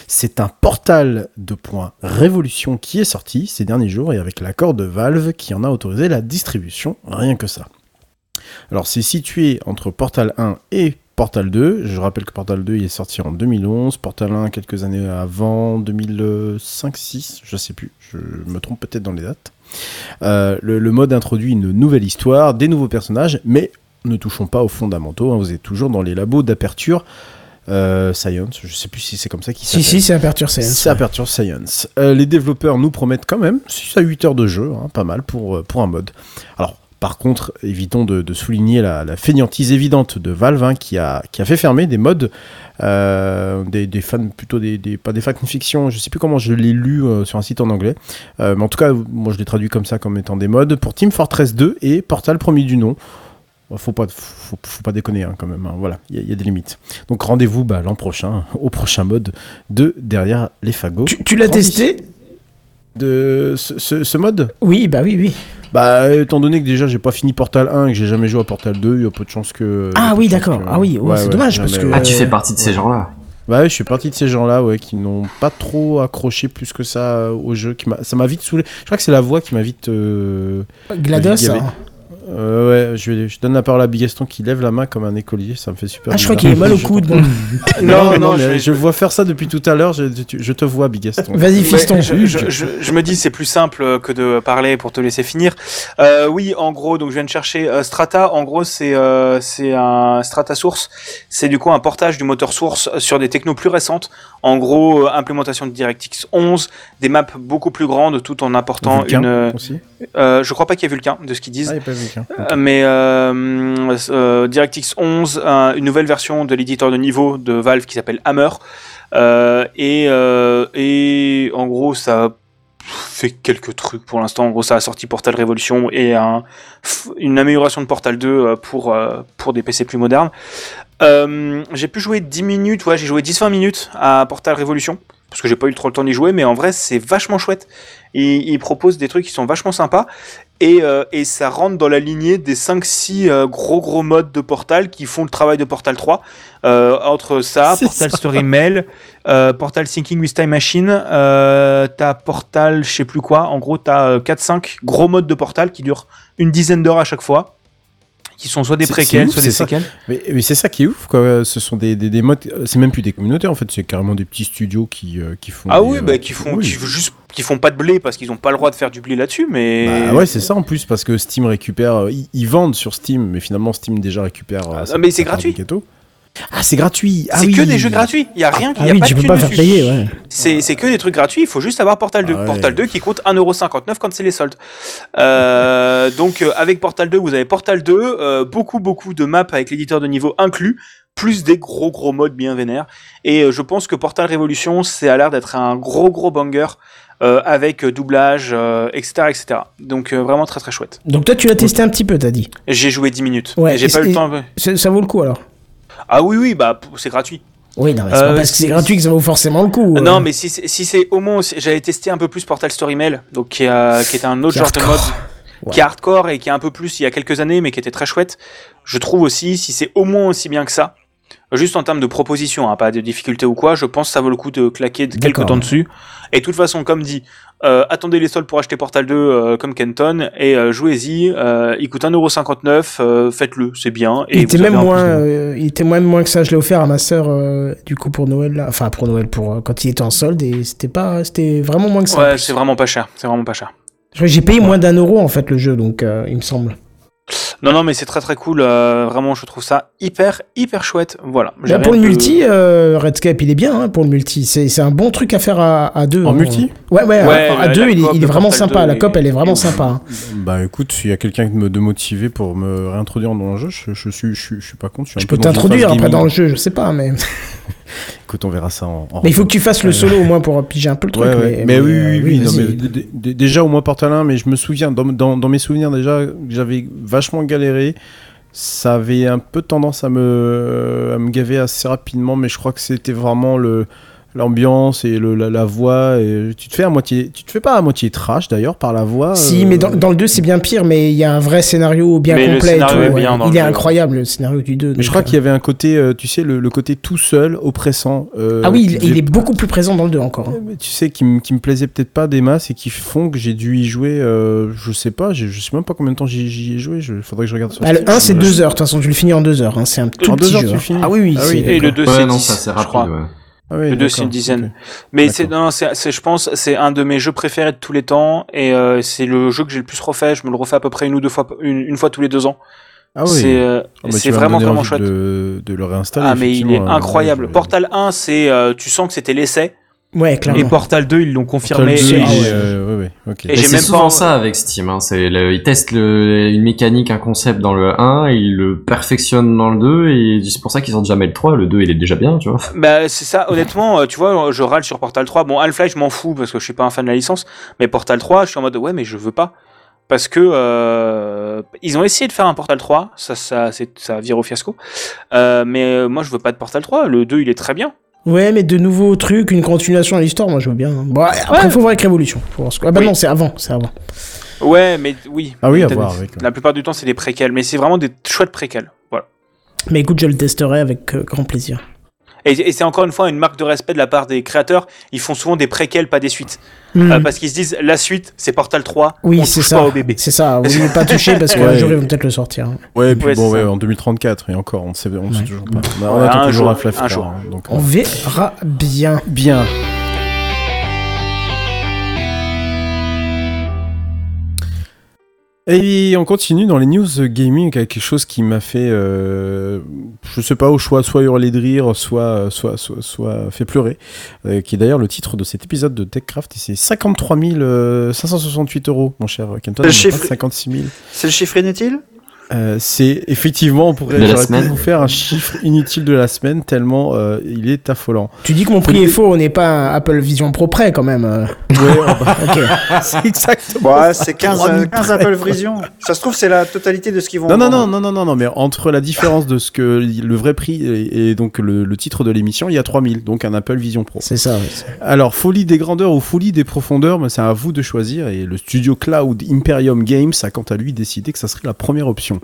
C'est un portal de points Révolution qui est sorti ces derniers jours et avec l'accord de Valve qui en a autorisé la distribution, rien que ça. Alors c'est situé entre Portal 1 et Portal 2. Je rappelle que Portal 2 il est sorti en 2011, Portal 1 quelques années avant, 2005-6, je sais plus, je me trompe peut-être dans les dates. Euh, le, le mode introduit une nouvelle histoire, des nouveaux personnages, mais ne touchons pas aux fondamentaux. hein, vous êtes toujours dans les labos d'aperture euh, Science. Je sais plus si c'est comme ça qu'il Si, s'appelle. si, c'est Aperture Science. C'est Aperture Science. Euh, les développeurs nous promettent quand même 6 à 8 heures de jeu, hein, pas mal pour, pour un mode. Alors, Par contre, évitons de, souligner la, fainéantise évidente de Valve hein, qui, a, fait fermer des modes, euh, des, fans, plutôt des, des- pas des fanfictions, je sais plus comment je l'ai lu euh, sur un site en anglais, Euh, mais en tout cas, moi je l'ai traduit comme ça, comme étant des modes pour Team Fortress 2 et Portal premier du nom. Bon, Faut pas, faut, pas déconner hein, quand même. hein. Voilà, il y, a- des limites. Donc rendez-vous bah, l'an prochain au prochain mode de derrière les fagots. Tu, l'as testé? De ce, ce- ce mode Oui, bah oui, oui. Bah, étant donné que déjà j'ai pas fini Portal 1 et que j'ai jamais joué à Portal 2, il y a peu de chances que. Ah y a peu oui, d'accord. que- Ah oui, ouais, c'est dommage, parce que- Ah, tu fais partie de ces gens-là. Bah ouais, je suis partie de ces gens-là, ouais, qui n'ont pas trop accroché plus que ça au jeu. Qui m'a- ça m'a vite saoulé. Je crois que c'est la voix qui m'a vite. euh, GLaDOS hein. Euh, ouais, je, vais- je donne la parole à Bigaston qui lève la main comme un écolier, ça me fait super Ah, je crois qu'il est mal au coude. bon. Non, non, Non, non, mais je vais- je vois faire ça depuis tout à l'heure, je, te vois, Bigaston. Vas-y, fiston. je, je- je- je me dis c'est plus simple que de parler pour te laisser finir. Euh, oui, en gros, donc je viens de chercher euh, Strata. En gros, c'est euh, c'est un Strata Source. C'est du coup un portage du moteur Source sur des technos plus récentes. En gros, euh, implémentation de DirectX 11, des maps beaucoup plus grandes, tout en apportant une. euh, aussi. Euh, je crois pas qu'il y ait Vulcain de ce qu'ils disent. Ah, il pas Vulcain. Euh, mais euh, DirectX 11, un- une nouvelle version de l'éditeur de niveau de Valve qui s'appelle Hammer. Et, et en gros, ça fait quelques trucs pour l'instant. En gros, ça a sorti Portal Revolution et un, une amélioration de Portal 2 euh, pour, pour des PC plus modernes. Euh, j'ai pu jouer 10 minutes, ouais, j'ai joué 10-20 minutes à Portal Revolution parce que j'ai pas eu trop le temps d'y jouer, mais en vrai, c'est vachement chouette. Il, il propose des trucs qui sont vachement sympas et, euh, et ça rentre dans la lignée des 5-6 euh, gros gros modes de Portal qui font le travail de Portal 3. Euh, entre ça, Portal ça. Story Mail, Portal Syncing with Time Machine, t'as Portal je sais plus quoi, en gros t'as euh, 4-5 gros modes de Portal qui durent une dizaine d'heures à chaque fois, qui sont soit des préquels, soit des ça. séquelles. Mais, mais c'est ça qui est ouf, quoi. Ce sont des, des, des modes. C'est même plus des communautés, en fait. C'est carrément des petits studios qui, euh, qui font. Ah des, oui, euh, bah, qui font, oui. qui font juste, qui font pas de blé parce qu'ils ont pas le droit de faire du blé là-dessus, mais. Bah ouais, c'est ça en plus, parce que Steam récupère. euh, Ils, ils vendent sur Steam, mais finalement, Steam déjà récupère. Ah, sa- mais c'est gratuit. gâteau. Ah, c'est gratuit. Ah c'est oui. que des jeux gratuits, il y a rien qui Ah y a oui, pas tu peux pas faire dessus. payer, ouais. C'est que des trucs gratuits, il faut juste avoir Portal 2. Ah ouais. Portal 2 qui coûte 1,59€ quand c'est les soldes. Euh, [laughs] donc euh, avec Portal 2, vous avez Portal 2, euh, beaucoup beaucoup de maps avec l'éditeur de niveau inclus, plus des gros gros modes bien vénères. Et euh, je pense que Portal Révolution, c'est à l'air d'être un gros gros banger. avec doublage, etc., etc. Donc vraiment très très chouette. Donc toi, tu l'as testé un petit peu, t'as dit. J'ai joué 10 minutes. Ouais, j'ai pas eu le temps. Ça vaut le coup alors Ah oui oui, bah c'est gratuit. Oui, non, mais c'est Euh, pas parce que c'est gratuit que ça vaut forcément le coup. Non, euh. mais si, c'est- si c'est au moins, j'avais testé un peu plus Portal Story Mail, donc qui, a- qui est un autre Qui genre de mode. Ouais. qui est hardcore et qui est un peu plus il y a quelques années, mais qui était très chouette. Je trouve aussi, si c'est au moins aussi bien que ça, juste en termes de proposition, hein, pas de difficulté ou quoi, je pense que ça vaut le coup de claquer quelques temps dessus. Et de toute façon, comme dit, euh, attendez les soldes pour acheter Portal 2 euh, comme Kenton et euh, jouez-y. il coûte 1,59€, euh, faites-le, c'est bien. Et il était même moins, de- il était même moins que ça. Je l'ai offert à ma euh, du coup pour Noël, là. enfin pour Noël, pour quand il était en solde et c'était pas, c'était vraiment moins que ça. Ouais, c'est vraiment pas cher. C'est vraiment pas cher. J'ai payé moins d'un euro en fait le jeu, donc il me semble. Non, non, mais c'est très très cool. euh, vraiment, je trouve ça hyper, hyper chouette. Voilà. Pour le multi, euh, Redscape, il est bien hein, pour le multi. C'est c'est un bon truc à faire à, à deux. En hein. multi Ouais, ouais, Ouais, à, deux, il, est- il vraiment sympa. 2 La cop, elle est vraiment sympa. hein. Bah écoute, s'il y a quelqu'un de, me- de motivé pour me réintroduire dans le jeu, je, je suis, je, suis- je suis pas contre. suis un Je peu peux t'introduire après dans le jeu, je sais pas, mais. [laughs] Écoute, on verra ça en. en Mais il faut que tu fasses le solo au moins pour piger un peu le truc. Ouais, ouais. Mais, Mais, oui, euh, oui, oui, non, mais d- déjà au moins Portal 1, mais je me souviens, dans, dans, dans mes souvenirs déjà, j'avais vachement galéré. Ça avait un peu tendance à me, à me gaver assez rapidement, mais je crois que c'était vraiment le l'ambiance et le, la, la voix. Et tu te fais à moitié, tu te fais pas à moitié trash d'ailleurs par la voix. Si, euh, mais dans, dans le 2, c'est bien pire, mais il y a un vrai scénario bien Mais le complet. et scénario tout, est ouais. bien il le est jeu. incroyable, le scénario du 2. Mais je crois qu'il y avait un côté, euh, tu sais, le, le côté tout seul, oppressant. euh, Ah oui, il, il est beaucoup plus présent dans le 2 encore. hein. mais tu sais, qui, me- qui me plaisait peut-être pas des masses et qui font que j'ai dû y jouer, euh, je sais pas, je sais même pas combien de temps j'y ai joué, je, faudrait que je regarde sur Ah, le Steam. 1, c'est Euh, 2 heures. De toute façon, tu le finis en 2 heures. hein. C'est un tout En petit deux heures, jeu. tu le hein. finis Ah oui, oui. Ah oui, c'est- Et le 2, Ouais, c'est non, 10, c'est assez je crois. rapide. Ah oui, Le 2, c'est une dizaine. Mais c'est, non, c'est, c'est- je pense, c'est un de mes jeux préférés de tous les temps. Et euh, c'est le jeu que j'ai le plus refait. Je me le refais à peu près une ou deux fois, une, une fois tous les deux ans. Ah oui. C'est, euh, Ah bah, vraiment, vraiment chouette. De, de le réinstaller. Ah, mais il est euh, incroyable. Portal 1, c'est, euh, tu sens que c'était l'essai. Ouais, clairement. Et Portal 2, ils l'ont confirmé. Portal 2, et- euh, ouais. Et j'ai c'est même souvent pas- ça avec Steam. Hein. C'est le- ils testent le, une mécanique, un concept dans le 1, et ils le perfectionnent dans le 2, et c'est pour ça qu'ils sortent jamais le 3. Le 2, il est déjà bien, tu vois. Bah c'est ça, honnêtement, euh, tu vois, je râle sur Portal 3. Bon, Half-Life, je m'en fous parce que je suis pas un fan de la licence, mais Portal 3, je suis en mode ouais, mais je veux pas. Parce que euh, ils ont essayé de faire un Portal 3, ça, ça, ça vire au fiasco. Euh, mais moi, je veux pas de Portal 3. Le 2, il est très bien. Ouais, mais de nouveaux trucs, une continuation de l'histoire, moi je veux bien. hein. Bon, après, Ouais. faut voir avec Révolution. Faut voir ce que- Ah bah Oui. non, c'est avant, c'est avant. Ouais, mais oui. Ah oui, à voir avec. La plupart du temps, c'est des préquels, mais c'est vraiment des chouettes préquels. Voilà. Mais écoute, je le testerai avec euh, grand plaisir. Et, et c'est encore une fois une marque de respect de la part des créateurs. Ils font souvent des préquels, pas des suites. Hmm. Euh, parce qu'ils se disent la suite, c'est Portal 3. Oui, on c'est touche ça. pas au bébé. C'est ça. Vous ne pas toucher parce qu'un [laughs] Ouais. jour ils vont peut-être le sortir. Ouais, et puis Ouais, bon, ouais, en 2034, et encore, on sait, on sait toujours pas. On, a- on Ouais, attend un toujours jour, un 3, jour. hein, donc, On verra bien. Bien. Et on continue dans les news gaming avec quelque chose qui m'a fait, euh, je sais pas, au choix, soit hurler de rire, soit, soit, soit, soit fait pleurer, euh, qui est d'ailleurs le titre de cet épisode de TechCraft, et c'est 53 euh, 568 euros, mon cher Kenton, Le non, chiffre- pas 56 000. C'est le chiffre inutile? Euh, c'est effectivement, on pourrait vous faire un chiffre inutile de la semaine tellement euh, il est affolant. Tu dis que mon prix est faux, on n'est pas un Apple Vision Pro près quand même. euh. Ouais, bah, [laughs] Ok. c'est exactement. Ouais, c'est 15, Trois euh, mille 15 Apple Vision. Ça se trouve, c'est la totalité de ce qu'ils vont Non, non, non, non, non, non, non, mais entre la différence de ce que le vrai prix et, et donc le, le titre de l'émission, il y a 3000, donc un Apple Vision Pro. C'est ça. Alors, folie des grandeurs ou folie des profondeurs, mais c'est à vous de choisir. Et le studio Cloud Imperium Games a quant à lui décidé que ça serait la première option.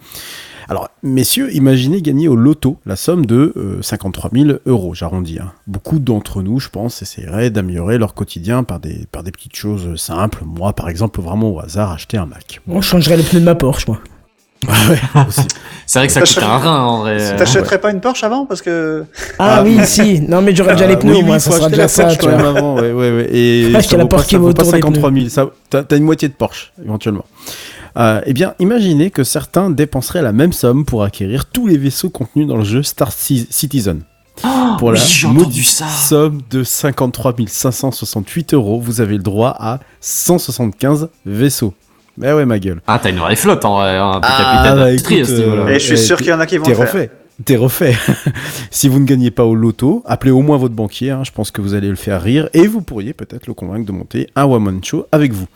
Alors, messieurs, imaginez gagner au loto la somme de euh, 53 000 euros, j'arrondis. hein. Beaucoup d'entre nous, je pense, essaieraient d'améliorer leur quotidien par des, par des petites choses simples. Moi, par exemple, vraiment au hasard, acheter un Mac. Bon, je changerais les pneus de ma Porsche, moi. Aussi. [laughs] C'est vrai que ça coûte un rein, en vrai. T'achèterais pas une Porsche avant Parce que. Ah, Ah, oui, si. Non, mais j'aurais déjà les Ah, pneus, oui, moi, oui, ça sera déjà la ça, Porsche tu vois. avant, ouais, ouais, ouais. Et [laughs] ça la pas, Porsche qui ça vaut vaut pas autour des 53 000. Ça, t'as, t'as une moitié de Porsche, éventuellement. Euh, eh bien, imaginez que certains dépenseraient la même somme pour acquérir tous les vaisseaux contenus dans le jeu Star Ci- Citizen. pour la oui, ça. somme de 53 568 euros, vous avez le droit à 175 vaisseaux. Mais ouais, ma gueule. Ah, t'as une vraie flotte, en vrai. Hein. Ah, capitaine bah, à ce euh, Et je suis eh, sûr qu'il y en a qui vont T'es le faire. refait. T'es refait. [laughs] si vous ne gagnez pas au loto, appelez au moins votre banquier. hein, je pense que vous allez le faire rire et vous pourriez peut-être le convaincre de monter un one-man show avec vous.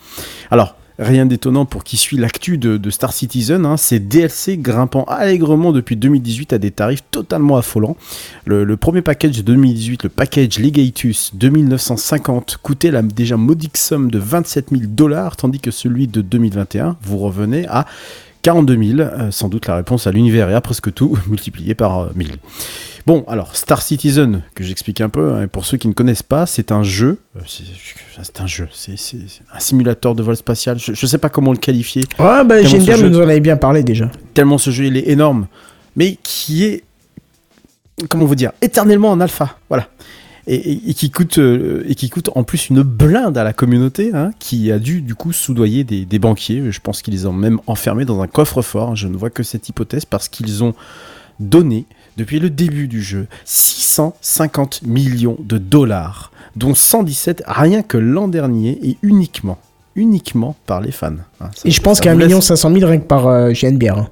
Alors, rien d'étonnant pour qui suit l'actu de, Star Citizen. hein, ces DLC grimpant allègrement depuis 2018 à des tarifs totalement affolants. Le, le premier package de 2018, le package Legatus 2950, coûtait la déjà modique somme de 27 000 dollars, tandis que celui de 2021, vous revenez à 42 000, euh, sans doute la réponse à l'univers et à presque tout, [laughs] multiplié par euh, 1000. Bon, alors Star Citizen, que j'explique un peu, hein, et pour ceux qui ne connaissent pas, c'est un jeu, euh, c'est un jeu, c'est un simulateur de vol spatial, je ne sais pas comment le qualifier, Ouais, bah, Geneviève ce jeu- nous en avait bien parlé déjà. tellement ce jeu il est énorme, mais qui est, comment vous dire, éternellement en alpha, voilà. Et, et- et qui coûte euh, et qui coûte en plus une blinde à la communauté hein, qui a dû du coup soudoyer des, des banquiers je pense qu'ils les ont même enfermés dans un coffre-fort je ne vois que cette hypothèse parce qu'ils ont donné depuis le début du jeu 650 millions de dollars dont 117 rien que l'an dernier et uniquement uniquement par les fans hein. Et je pense ça qu'il y a vous 1 laisse- million 500 000 rien que par euh, GNBR. hein.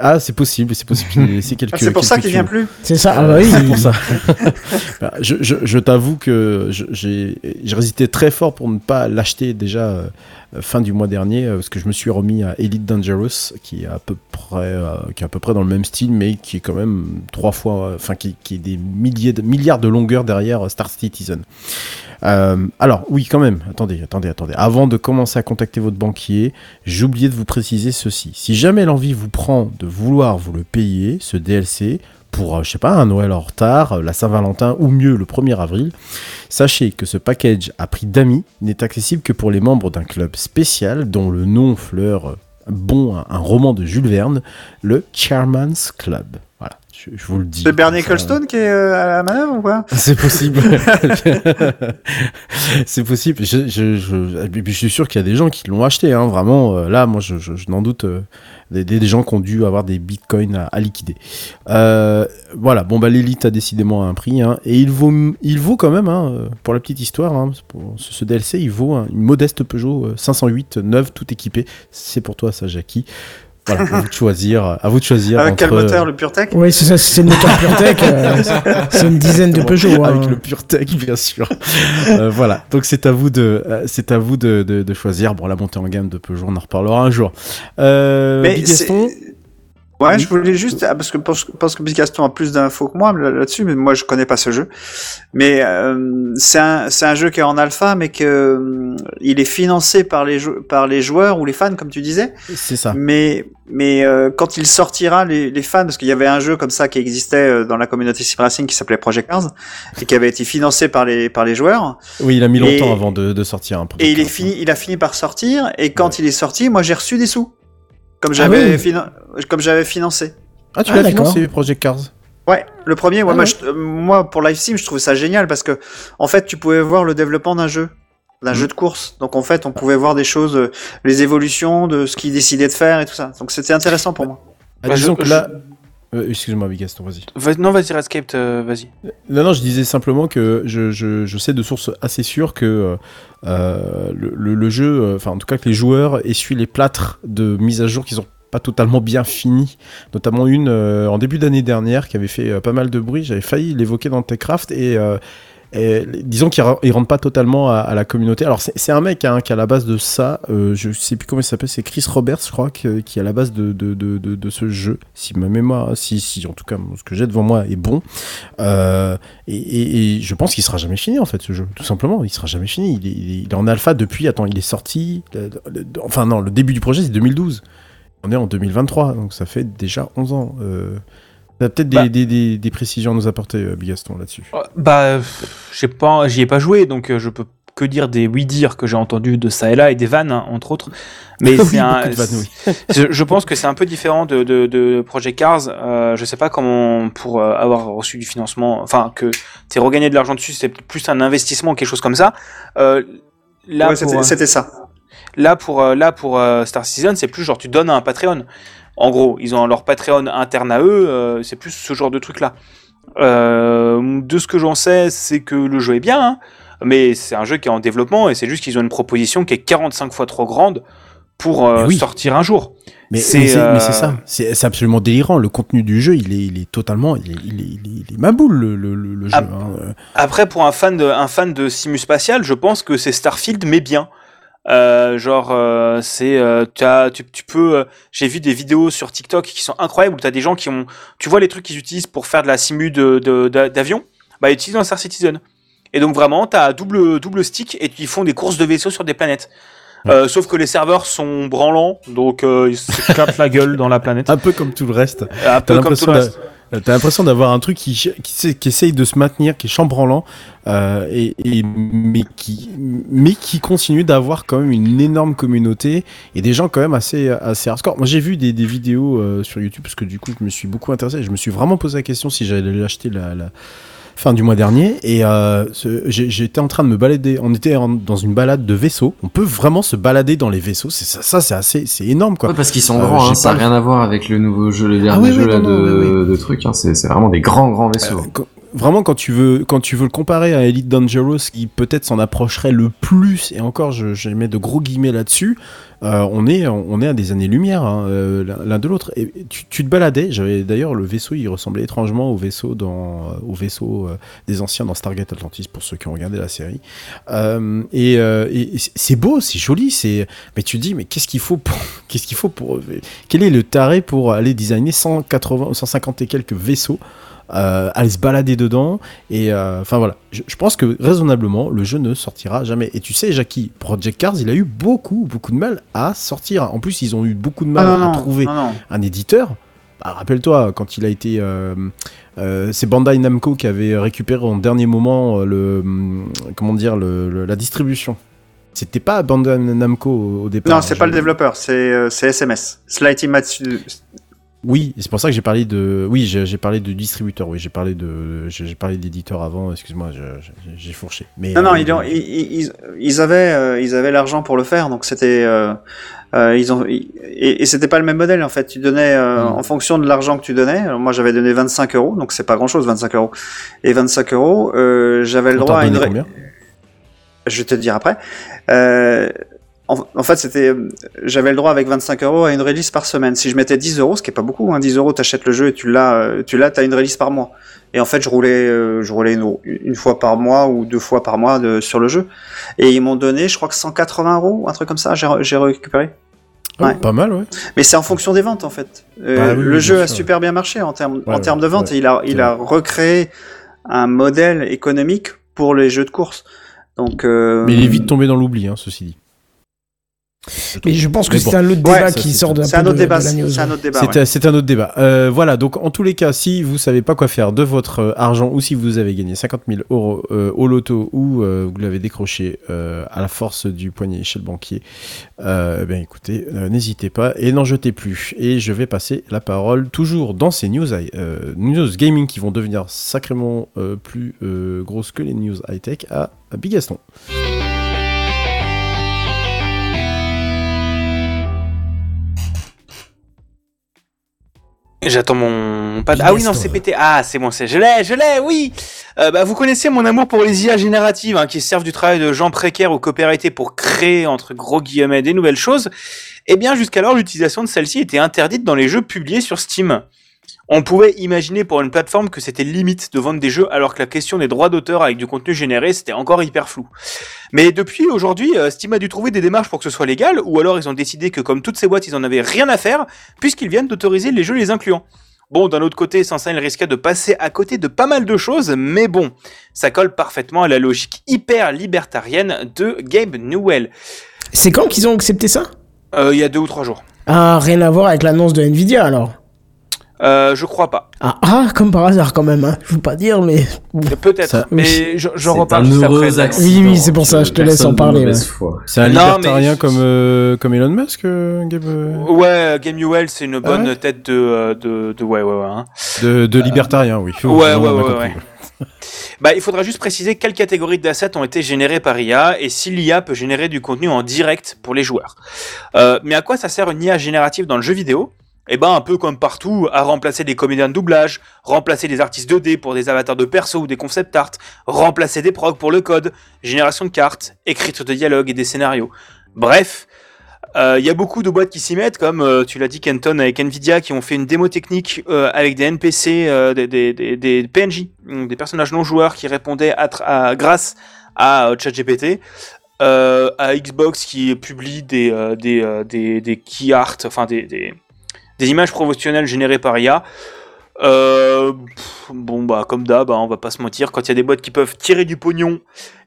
Ah, c'est possible, c'est possible qu'il ait laissé quelques. Ah, c'est pour ça quelques qu'il vient plus. C'est ça, ah bah oui. C'est pour ça. [laughs] Bah, je je, je t'avoue que je- j'ai j'ai résisté très fort pour ne pas l'acheter déjà euh, fin du mois dernier, euh, parce que je me suis remis à Elite Dangerous, qui est à peu près, euh, qui est à peu près dans le même style, mais qui est quand même trois fois, euh, enfin qui, qui est des milliers de milliards de longueurs derrière Star Citizen. Euh, alors oui, quand même. Attendez, attendez, attendez. Avant de commencer à contacter votre banquier, j'ai oublié de vous préciser ceci. Si jamais l'envie vous prend de vouloir vous le payer, ce DLC, pour, euh, je sais pas, un Noël en retard, euh, la Saint-Valentin ou mieux le 1er avril, sachez que ce package à prix d'amis n'est accessible que pour les membres d'un club spécial dont le nom fleure bon un roman de Jules Verne, le Chairman's Club. Voilà, je, je vous le dis. C'est Bernie Ecclestone qui est euh, à la manœuvre ou quoi [laughs] c'est possible. [laughs] c'est possible. Je, je, suis sûr qu'il y a des gens qui l'ont acheté. Hein, vraiment, euh, là, moi, je, n'en doute euh, des, gens qui ont dû avoir des bitcoins à, à liquider. Euh, voilà, bon bah l'élite a décidément un prix hein, et il vaut, il vaut quand même hein, pour la petite histoire. pour ce, ce DLC, il vaut une modeste Peugeot euh, 508 neuve, tout équipé. C'est pour toi ça, Jackie. Voilà, à vous de choisir. À vous de choisir. Avec quel moteur, euh, le PureTech Oui, c'est ça, c'est le moteur PureTech. euh, [laughs] c'est une dizaine de Peugeot. hein. Avec le PureTech, bien sûr. Euh, voilà. Donc c'est à vous de, c'est à vous de, de, de choisir. Bon, la montée en gamme de Peugeot, on en reparlera un jour. Euh, Mais Big c'est- Gaston, Ouais, Oui. je voulais juste, ah, parce que parce, que- parce que Big Gaston a plus d'infos que moi là- là-dessus, mais moi je connais pas ce jeu. Mais euh, c'est un, c'est un jeu qui est en alpha, mais que euh, il est financé par les par les joueurs ou les fans, comme tu disais. c'est ça. Mais mais euh, quand il sortira, les, les fans, parce qu'il y avait un jeu comme ça qui existait euh, dans la communauté Racing qui s'appelait Project Cars et qui avait été financé par les par les joueurs. Oui, il a mis Et- longtemps avant de, de sortir un. Et il est fini, il a fini par sortir. Et quand il est sorti, moi j'ai reçu des sous, comme j'avais oui. finan- comme j'avais financé. Ah, tu Ah, l'as financé, Project Cars Ouais, le premier, ouais, Ah moi, ouais. je- moi, pour Live Sim, je trouvais ça génial parce que, en fait, tu pouvais voir le développement d'un jeu, d'un jeu de course. Donc, en fait, on pouvait voir des choses, euh, les évolutions de ce qu'ils décidaient de faire et tout ça. Donc, c'était intéressant pour moi. Ah, Bah, Disons je- que là. Euh, Excuse-moi, Big Gaston, vas-y. Va- non, vas-y, Redscape, euh, vas-y. Non, non, je disais simplement que je, je, je sais de sources assez sûres que euh, euh, le, le- le jeu, enfin en tout cas que les joueurs essuient les plâtres de mise à jour qui sont pas totalement bien finis, notamment une euh, en début d'année dernière qui avait fait pas mal de bruit, j'avais failli l'évoquer dans Techcraft et, disons qu'il ne rentre pas totalement à, la communauté. Alors c'est un mec hein, qui à la base de ça, euh, je sais plus comment il s'appelle, c'est Chris Roberts je crois, que- qui est à la base de, de, de, de, ce jeu, si ma mémoire, si, si en tout cas ce que j'ai devant moi est bon. Euh, et, je pense qu'il sera jamais fini en fait ce jeu, tout simplement. Il sera jamais fini. Il est, il est- en alpha depuis. Attends, il est sorti. le- enfin non, le début du projet c'est 2012. On est en 2023, donc ça fait déjà 11 ans. Euh, T'as peut-être des, Bah. des, des- des précisions à nous apporter, euh, Big Gaston, là-dessus. Euh, Bah, j'ai pas, j'y ai pas joué, donc euh, je peux que dire des oui dire que j'ai entendu de ça et là et des vannes hein, entre autres. Mais [laughs] Oui, c'est un, beaucoup de vannes, oui. je, pense que c'est un peu différent de, de, de Project Cars. Euh, je sais pas comment pour euh, avoir reçu du financement, enfin que t'aies regagné de l'argent dessus, c'est plus un investissement ou quelque chose comme ça. Euh, là, ouais, pour, c'était ça. Là pour là pour Star Citizen, c'est plus genre tu donnes à un Patreon. En gros, ils ont leur Patreon interne à eux, euh, c'est plus ce genre de truc là. Euh, de ce que j'en sais, c'est que le jeu est bien, hein, mais c'est un jeu qui est en développement et c'est juste qu'ils ont une proposition qui est 45 fois trop grande pour euh, oui. sortir un jour. Mais C'est, euh, ça, c'est absolument délirant. Le contenu du jeu, il est, il est totalement, il est, il est, il est, il est maboule le, le, le- le jeu. Hein. Après, pour un fan de, un fan de Simu Spatial, je pense que c'est Starfield, mais bien. Euh, genre, euh, c'est, euh, tu, tu peux. euh, J'ai vu des vidéos sur TikTok qui sont incroyables où t'as des gens qui ont. Tu vois les trucs qu'ils utilisent pour faire de la simu de, de- d'a- d'avion, bah ils utilisent dans Star Citizen. Et donc vraiment, t'as double double stick et ils font des courses de vaisseaux sur des planètes. Euh, sauf que les serveurs sont branlants, donc euh, ils [laughs] s'éclatent la gueule dans la planète. Un peu comme tout le reste. Un peu comme tout le reste. Euh, T'as l'impression d'avoir un truc qui, qui, qui essaye de se maintenir, qui est chambranlant, euh, et, et- mais, qui, mais qui continue d'avoir quand même une énorme communauté et des gens quand même assez, assez hardcore. Moi j'ai vu des, des vidéos euh, sur YouTube parce que du coup je me suis beaucoup intéressé. Je me suis vraiment posé la question si j'allais l'acheter la, la fin du mois dernier et euh, j'étais en train de me balader. On était en- dans une balade de vaisseau. On peut vraiment se balader dans les vaisseaux. C'est ça, ça c'est assez, c'est énorme quoi. Ouais, parce qu'ils sont Euh, grands, hein, ça n'a rien à voir avec le nouveau jeu, le dernier oui, jeu oui, là, non, non, de, oui, de trucs. Hein, c'est vraiment des grands, grands vaisseaux. Euh, quand- vraiment, quand tu veux, quand tu veux le comparer à Elite Dangerous, qui peut-être s'en approcherait le plus, et encore, je, mets de gros guillemets là-dessus, euh, on est, on est à des années-lumière hein, euh, l'un de l'autre. Et tu, tu te baladais. J'avais d'ailleurs le vaisseau, il ressemblait étrangement au vaisseau dans, au vaisseau euh, des anciens dans Stargate Atlantis pour ceux qui ont regardé la série. Euh, et euh, c'est beau, c'est joli, c'est. Mais tu te dis, mais qu'est-ce qu'il faut pour, [laughs] qu'est-ce qu'il faut pour, quel est le taré pour aller designer 180, 150 et quelques vaisseaux? Euh, aller se balader dedans. Et euh, enfin voilà. Je, je pense que raisonnablement le jeu ne sortira jamais. Et tu sais Jackie Project Cars il a eu beaucoup beaucoup de mal à sortir. En plus ils ont eu beaucoup de mal Ah, non, à trouver non, un éditeur. Bah, rappelle-toi quand il a été euh, euh, c'est Bandai Namco qui avait récupéré en dernier moment le hum, comment dire le, le- la distribution. C'était pas Bandai Namco au, au départ Non, c'est Je- pas le développeur, c'est c'est SMS. Slighty Matsu. Oui, c'est pour ça que j'ai parlé de. Oui, j'ai parlé de distributeur. Oui, j'ai parlé de. J'ai parlé d'éditeur avant. Excuse-moi, j'ai fourché. Mais Non, non, euh, ils, ont- ils, ils, avaient, euh, ils avaient l'argent pour le faire, donc c'était, euh, euh, ils ont, et, et c'était pas le même modèle en fait. Tu donnais euh, Mm. en fonction de l'argent que tu donnais. Alors, moi, j'avais donné 25 euros, donc c'est pas grand-chose, 25 euros. Et 25 euros, j'avais le droit à une. Je vais te dire après. Euh, en, en fait, c'était, j'avais le droit avec 25 euros à une release par semaine. Si je mettais 10 euros, ce qui est pas beaucoup, hein, 10 euros, t'achètes le jeu et tu l'as, euh, tu l'as, t'as une release par mois. Et en fait, je roulais, euh, je roulais une, une fois par mois ou deux fois par mois de, sur le jeu. Et ils m'ont donné, je crois que 180 euros, un truc comme ça, j'ai, récupéré. Ah, Ouais. Pas mal, ouais. Mais c'est en fonction des ventes en fait. Euh, Bah oui, le jeu a super bien marché en termes Ouais, en termes de ouais, vente ouais, et il a il a recréé un modèle économique pour les jeux de course. Donc euh, Mais il est vite tombé dans l'oubli, hein, ceci dit. Mais je pense que c'est bon. un autre débat qui c'est- sort de, c'est un autre débat. de la news. C'est un autre débat. C'est ouais. un autre débat. Euh, voilà, donc en tous les cas, si vous savez pas quoi faire de votre euh, argent ou si vous avez gagné 50 000 euros euh, au loto ou euh, vous l'avez décroché euh, à la force du poignet chez le banquier, euh, ben écoutez, euh, n'hésitez pas et n'en jetez plus. Et je vais passer la parole toujours dans ces news, high- euh, news gaming qui vont devenir sacrément euh, plus euh, grosses que les news high-tech à, à Bigaston. J'attends mon pad. Ah oui, non, c'est pété. Ah, c'est bon, c'est. Je l'ai, je l'ai, oui Euh, bah, Vous connaissez mon amour pour les IA génératives hein, qui servent du travail de gens précaires ou coopératés pour créer, entre gros guillemets, des nouvelles choses. Eh bien, jusqu'alors, l'utilisation de celle-ci était interdite dans les jeux publiés sur Steam. On pouvait imaginer pour une plateforme que c'était limite de vendre des jeux alors que la question des droits d'auteur avec du contenu généré c'était encore hyper flou. Mais depuis aujourd'hui, euh, Steam a dû trouver des démarches pour que ce soit légal ou alors ils ont décidé que comme toutes ces boîtes ils en avaient rien à faire puisqu'ils viennent d'autoriser les jeux les incluant. Bon, d'un autre côté, sans ça, il risquait de passer à côté de pas mal de choses, mais bon, ça colle parfaitement à la logique hyper libertarienne de Gabe Newell. C'est quand qu'ils ont accepté ça? Euh, Il y a deux ou trois jours. Ah, rien à voir avec l'annonce de Nvidia alors. Euh, je crois pas. Ah, ah, comme par hasard quand même. Hein. Je veux pas dire, mais. Peut-être, mais je- j'en C'est reparle un juste heureux après. accident. Oui, oui, c'est pour ça, je te laisse en de parler, ouais. C'est un Non, libertarien mais- comme, euh, comme Elon Musk, euh, Gabe, euh, Ouais, Game Newell, c'est une bonne ouais tête de, euh, de, de, ouais, ouais, ouais. hein. de, de libertarien, oui. Ouais, ouais, ouais, ouais. Bah, il faudra juste préciser quelles catégories d'assets ont été générées par IA et si l'IA peut générer du contenu en direct pour les joueurs. Euh, mais à quoi ça sert une IA générative dans le jeu vidéo? Eh ben, un peu comme partout, à remplacer des comédiens de doublage, remplacer des artistes 2D pour des avatars de perso ou des concept art, remplacer des procs pour le code, génération de cartes, écriture de dialogues et des scénarios. Bref, il y a beaucoup de boîtes qui s'y mettent, comme euh, tu l'as dit Kenton avec Nvidia, qui ont fait une démo technique euh, avec des NPC, euh, des, PNJ, des personnages non joueurs qui répondaient grâce à euh, ChatGPT. Euh, à Xbox qui publie euh, euh, des, des key art, enfin des, des, images promotionnelles générées par IA. Euh, bon bah comme d'hab, hein, on va pas se mentir, quand il y a des boîtes qui peuvent tirer du pognon,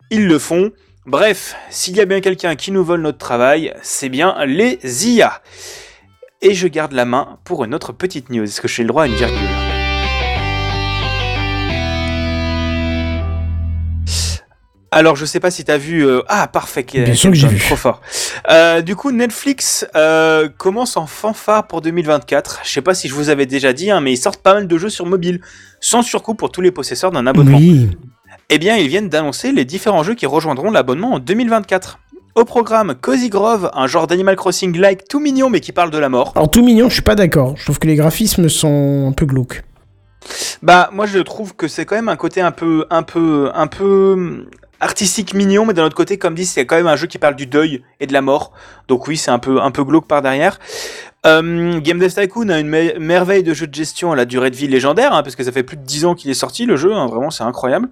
ils le font. Bref, s'il y a bien quelqu'un qui nous vole notre travail, c'est bien les IA. Et je garde la main pour une autre petite news. Est-ce que j'ai le droit à une virgule? Alors, je sais pas si t'as vu. euh, Ah, parfait. Bien sûr que j'ai vu. Trop fort. Euh, du coup, Netflix euh, commence en fanfare pour 2024. Je sais pas si je vous avais déjà dit, hein, mais ils sortent pas mal de jeux sur mobile, sans surcoût pour tous les possesseurs d'un abonnement. Oui. Eh bien, ils viennent d'annoncer les différents jeux qui rejoindront l'abonnement en 2024. Au programme Cozy Grove, un genre d'Animal Crossing-like tout mignon mais qui parle de la mort. Alors, tout mignon, je suis pas d'accord. Je trouve que les graphismes sont un peu glauques. Bah, moi je trouve que c'est quand même un côté un peu, un peu, un peu artistique mignon, mais d'un autre côté, comme dit, c'est quand même un jeu qui parle du deuil et de la mort. Donc oui, c'est un peu, un peu glauque par derrière. Euh, Game Dev Tycoon a une me- merveille de jeu de gestion à la durée de vie légendaire, hein, parce que ça fait plus de 10 ans qu'il est sorti le jeu, hein, vraiment c'est incroyable.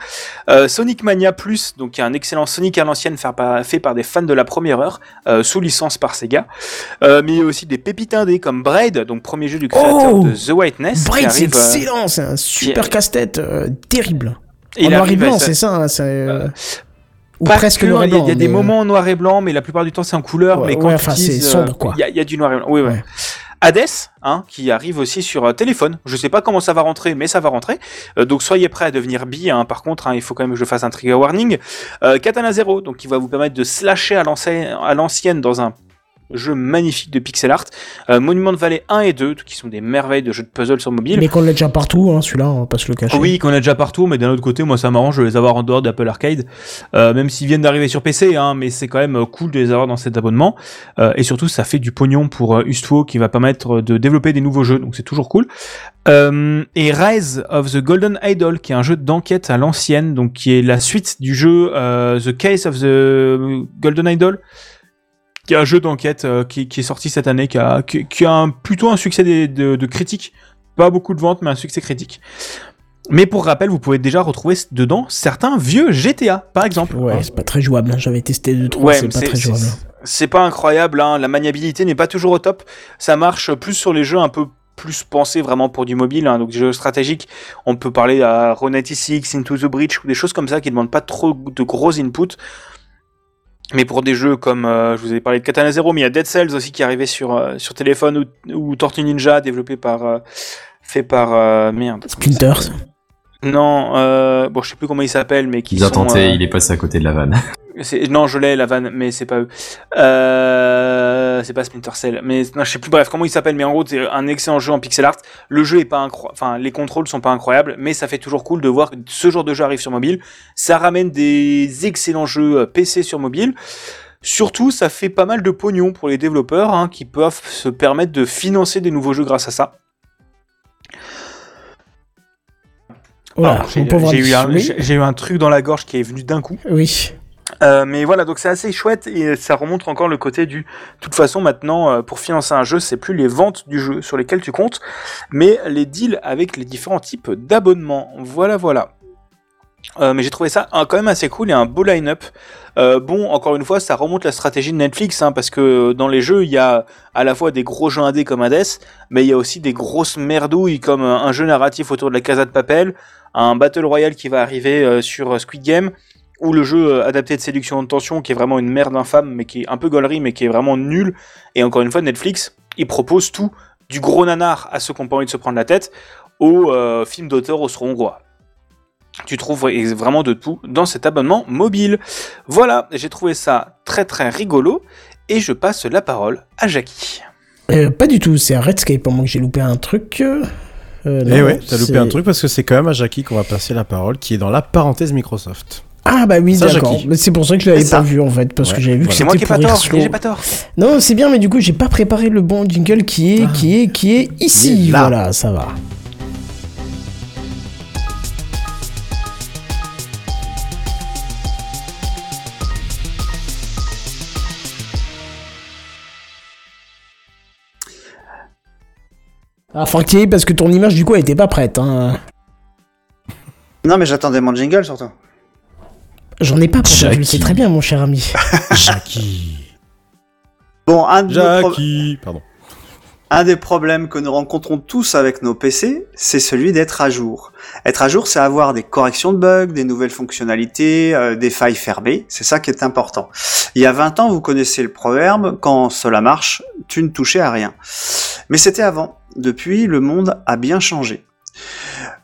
Euh, Sonic Mania Plus, donc un excellent Sonic à l'ancienne fait par, fait par des fans de la première heure, euh, sous licence par Sega. Mais il y a aussi des pépites indés comme Braid, donc premier jeu du créateur Oh de The Whiteness. Braid, c'est excellent, c'est un super casse-tête terrible. Il en noir et blanc, c'est ça. hein, euh, ou presque noir et il y a- blanc. Il y a, des mais, moments en noir et blanc, mais la plupart du temps c'est en couleur. Ouais, mais quand ouais, enfin, c'est euh, sombre, quoi. Il y, a- il y a du noir et blanc. Oui, ouais. Hades, hein, qui arrive aussi sur euh, téléphone. Je sais pas comment ça va rentrer, mais ça va rentrer. Euh, donc soyez prêts à devenir bi. Hein. Par contre, hein, il faut quand même que je fasse un trigger warning. Euh, Katana Zero, donc qui va vous permettre de slasher à l'ancienne dans un jeux magnifiques de pixel art. Euh, Monument Valley 1 et 2, qui sont des merveilles de jeux de puzzle sur mobile. Mais qu'on l'a déjà partout, hein, celui-là, on va pas se le cacher. Oui, qu'on a déjà partout, mais d'un autre côté, moi ça m'arrange de les avoir en dehors d'Apple Arcade, euh, même s'ils viennent d'arriver sur PC, hein, mais c'est quand même euh, cool de les avoir dans cet abonnement. Euh, et surtout, ça fait du pognon pour euh, Ustwo qui va permettre de développer des nouveaux jeux, donc c'est toujours cool. Euh, et Rise of the Golden Idol, qui est un jeu d'enquête à l'ancienne, donc qui est la suite du jeu euh, The Case of the Golden Idol, qui est un jeu d'enquête euh, qui, qui est sorti cette année, qui a, qui, qui a un- plutôt un succès de, de critiques, pas beaucoup de ventes, mais un succès critique. Mais pour rappel, vous pouvez déjà retrouver dedans certains vieux GTA, par exemple. Ouais, c'est pas très jouable. hein. J'avais testé deux trois, Ouais, c'est pas très c'est- jouable. c'est pas incroyable, hein. la maniabilité n'est pas toujours au top. Ça marche plus sur les jeux un peu plus pensés vraiment pour du mobile, hein. donc des jeux stratégiques. On peut parler à Row 96, Into the Breach ou des choses comme ça qui demandent pas trop de gros inputs. Mais pour des jeux comme, euh, je vous avais parlé de Katana Zero, mais il y a Dead Cells aussi qui arrivait sur, euh, sur téléphone ou, ou Tortue Ninja développé par, euh, fait par, euh, merde. Splinter. Non, euh, bon, je sais plus comment il s'appelle, mais qui Il a sont, tenté, euh, il est passé à côté de la vanne. [laughs] Non, je l'ai la vanne, mais c'est pas eux. Euh, c'est pas Splinter Cell, mais non, je sais plus. Bref, comment il s'appelle Mais en gros, c'est un excellent jeu en pixel art. Le jeu est pas incroyable, enfin, les contrôles sont pas incroyables, mais ça fait toujours cool de voir que ce genre de jeu arrive sur mobile. Ça ramène des excellents jeux euh, PC sur mobile. Surtout, ça fait pas mal de pognon pour les développeurs hein, qui peuvent se permettre de financer des nouveaux jeux grâce à ça. Voilà, j'ai eu, un- j'ai- eu un truc dans la gorge qui est venu d'un coup. Oui. Euh, mais voilà, donc c'est assez chouette et ça remonte encore le côté du. De toute façon, maintenant, euh, pour financer un jeu, c'est plus les ventes du jeu sur lesquelles tu comptes, mais les deals avec les différents types d'abonnements. Voilà, voilà. Euh, mais j'ai trouvé ça quand même assez cool et un beau line-up. Euh, bon, encore une fois, ça remonte la stratégie de Netflix, hein, parce que dans les jeux, il y a à la fois des gros jeux indés comme Hades, mais il y a aussi des grosses merdouilles comme un jeu narratif autour de la Casa de Papel, un Battle Royale qui va arriver euh, sur euh, Squid Game, ou le jeu euh, adapté de séduction de tension qui est vraiment une merde infâme, mais qui est un peu gaulerie, mais qui est vraiment nul. Et encore une fois, Netflix, il propose tout, du gros nanar à ceux qui n'ont pas envie de se prendre la tête, aux euh, films d'auteur austro-hongrois. Tu trouves vraiment de tout dans cet abonnement mobile. Voilà, j'ai trouvé ça très très rigolo et je passe la parole à Jackie. Pas du tout, c'est à Redscape, à moins que j'ai loupé un truc. Euh, Eh ouais, t'as loupé un truc parce que c'est quand même à Jackie qu'on va passer la parole, qui est dans la parenthèse Microsoft. Ah bah oui, d'accord. Mais C'est pour ça que je l'avais pas vu en fait, parce que j'avais vu que voilà. C'est moi c'était qui ai pas pour tort, j'ai pas tort. Non, c'est bien, mais du coup, j'ai pas préparé le bon jingle qui est, qui est, qui est ici. Voilà, ça va. Ah, Francky, parce que ton image du coup elle était pas prête. Hein. Non, mais j'attendais mon jingle surtout. J'en ai pas pour ça, je le sais très bien, mon cher ami. [laughs] Jackie. Bon, un de nos pro- Jackie. Pardon. Un des problèmes que nous rencontrons tous avec nos PC, c'est celui d'être à jour. Être à jour, c'est avoir des corrections de bugs, des nouvelles fonctionnalités, euh, des failles fermées. C'est ça qui est important. Il y a 20 ans, vous connaissez le proverbe, quand cela marche, tu ne touchais à rien. Mais c'était avant. Depuis, le monde a bien changé.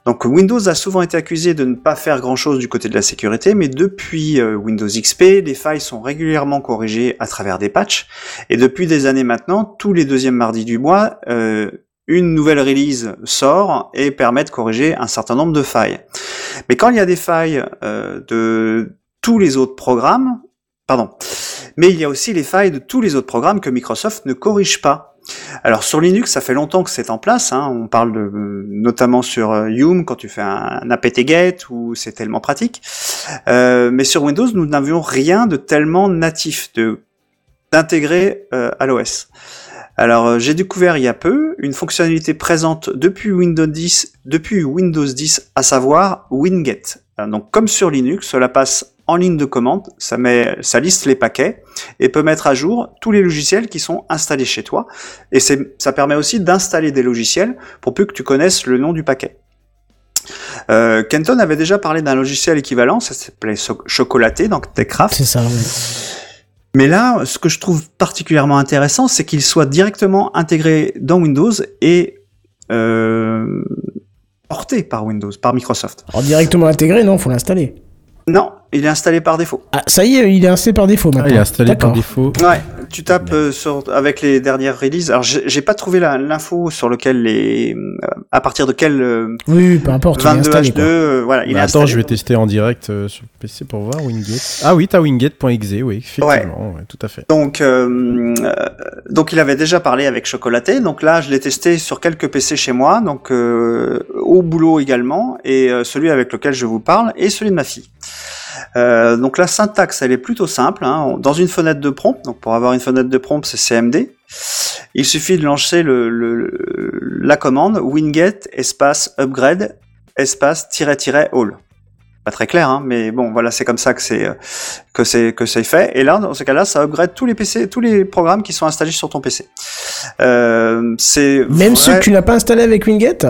Donc Windows a souvent été accusé de ne pas faire grand-chose du côté de la sécurité, mais depuis euh, Windows XP, les failles sont régulièrement corrigées à travers des patchs, et depuis des années maintenant, tous les deuxièmes mardis du mois, euh, une nouvelle release sort et permet de corriger un certain nombre de failles. Mais quand il y a des failles euh, de tous les autres programmes, pardon, mais il y a aussi les failles de tous les autres programmes que Microsoft ne corrige pas. Alors sur Linux, ça fait longtemps que c'est en place. hein. On parle notamment sur euh, Yum quand tu fais un, un apt-get où c'est tellement pratique. Euh, mais sur Windows, nous n'avions rien de tellement natif, de d'intégrer euh, à l'OS. Alors j'ai découvert il y a peu une fonctionnalité présente depuis Windows 10, depuis Windows 10, à savoir Winget. Donc comme sur Linux, cela passe en ligne de commande, ça met, ça liste les paquets et peut mettre à jour tous les logiciels qui sont installés chez toi. Et ça permet aussi d'installer des logiciels pour plus que tu connaisses le nom du paquet. Euh, Kenton avait déjà parlé d'un logiciel équivalent, ça s'appelait Chocolaté dans TechCraft. C'est ça, oui. Mais là, ce que je trouve particulièrement intéressant, c'est qu'il soit directement intégré dans Windows et euh, porté par Windows, par Microsoft. Alors directement intégré, non, faut l'installer. Non, il est installé par défaut. Ah, ça y est, il est installé par défaut Ah, maintenant. il est installé par défaut. Ouais, tu tapes euh, sur, avec les dernières releases. Alors, j'ai pas trouvé l'info sur lequel les, euh, à partir de quel euh, Oui, peu importe. il est 22 installé, H2, quoi. euh, voilà, il Bah, est attends, installé. je vais tester en direct euh, sur PC pour voir Wingate. Ah oui, t'as wingate.exe, oui, effectivement, ouais, tout à fait. Donc, euh, euh, donc il avait déjà parlé avec Chocolaté. Donc là, je l'ai testé sur quelques PC chez moi, donc euh, au boulot également, et euh, celui avec lequel je vous parle, et celui de ma fille. Euh, donc la syntaxe, elle est plutôt simple. Hein. Dans une fenêtre de prompt, donc pour avoir une fenêtre de prompt, c'est CMD. Il suffit de lancer le, le- la commande winget espace upgrade espace all. Pas très clair, hein, mais bon, voilà, c'est comme ça que c'est que c'est que c'est fait. Et là, dans ce cas-là, ça upgrade tous les PC, tous les programmes qui sont installés sur ton PC. Euh, c'est Même vrai- ceux que tu n'as pas installés avec Wingate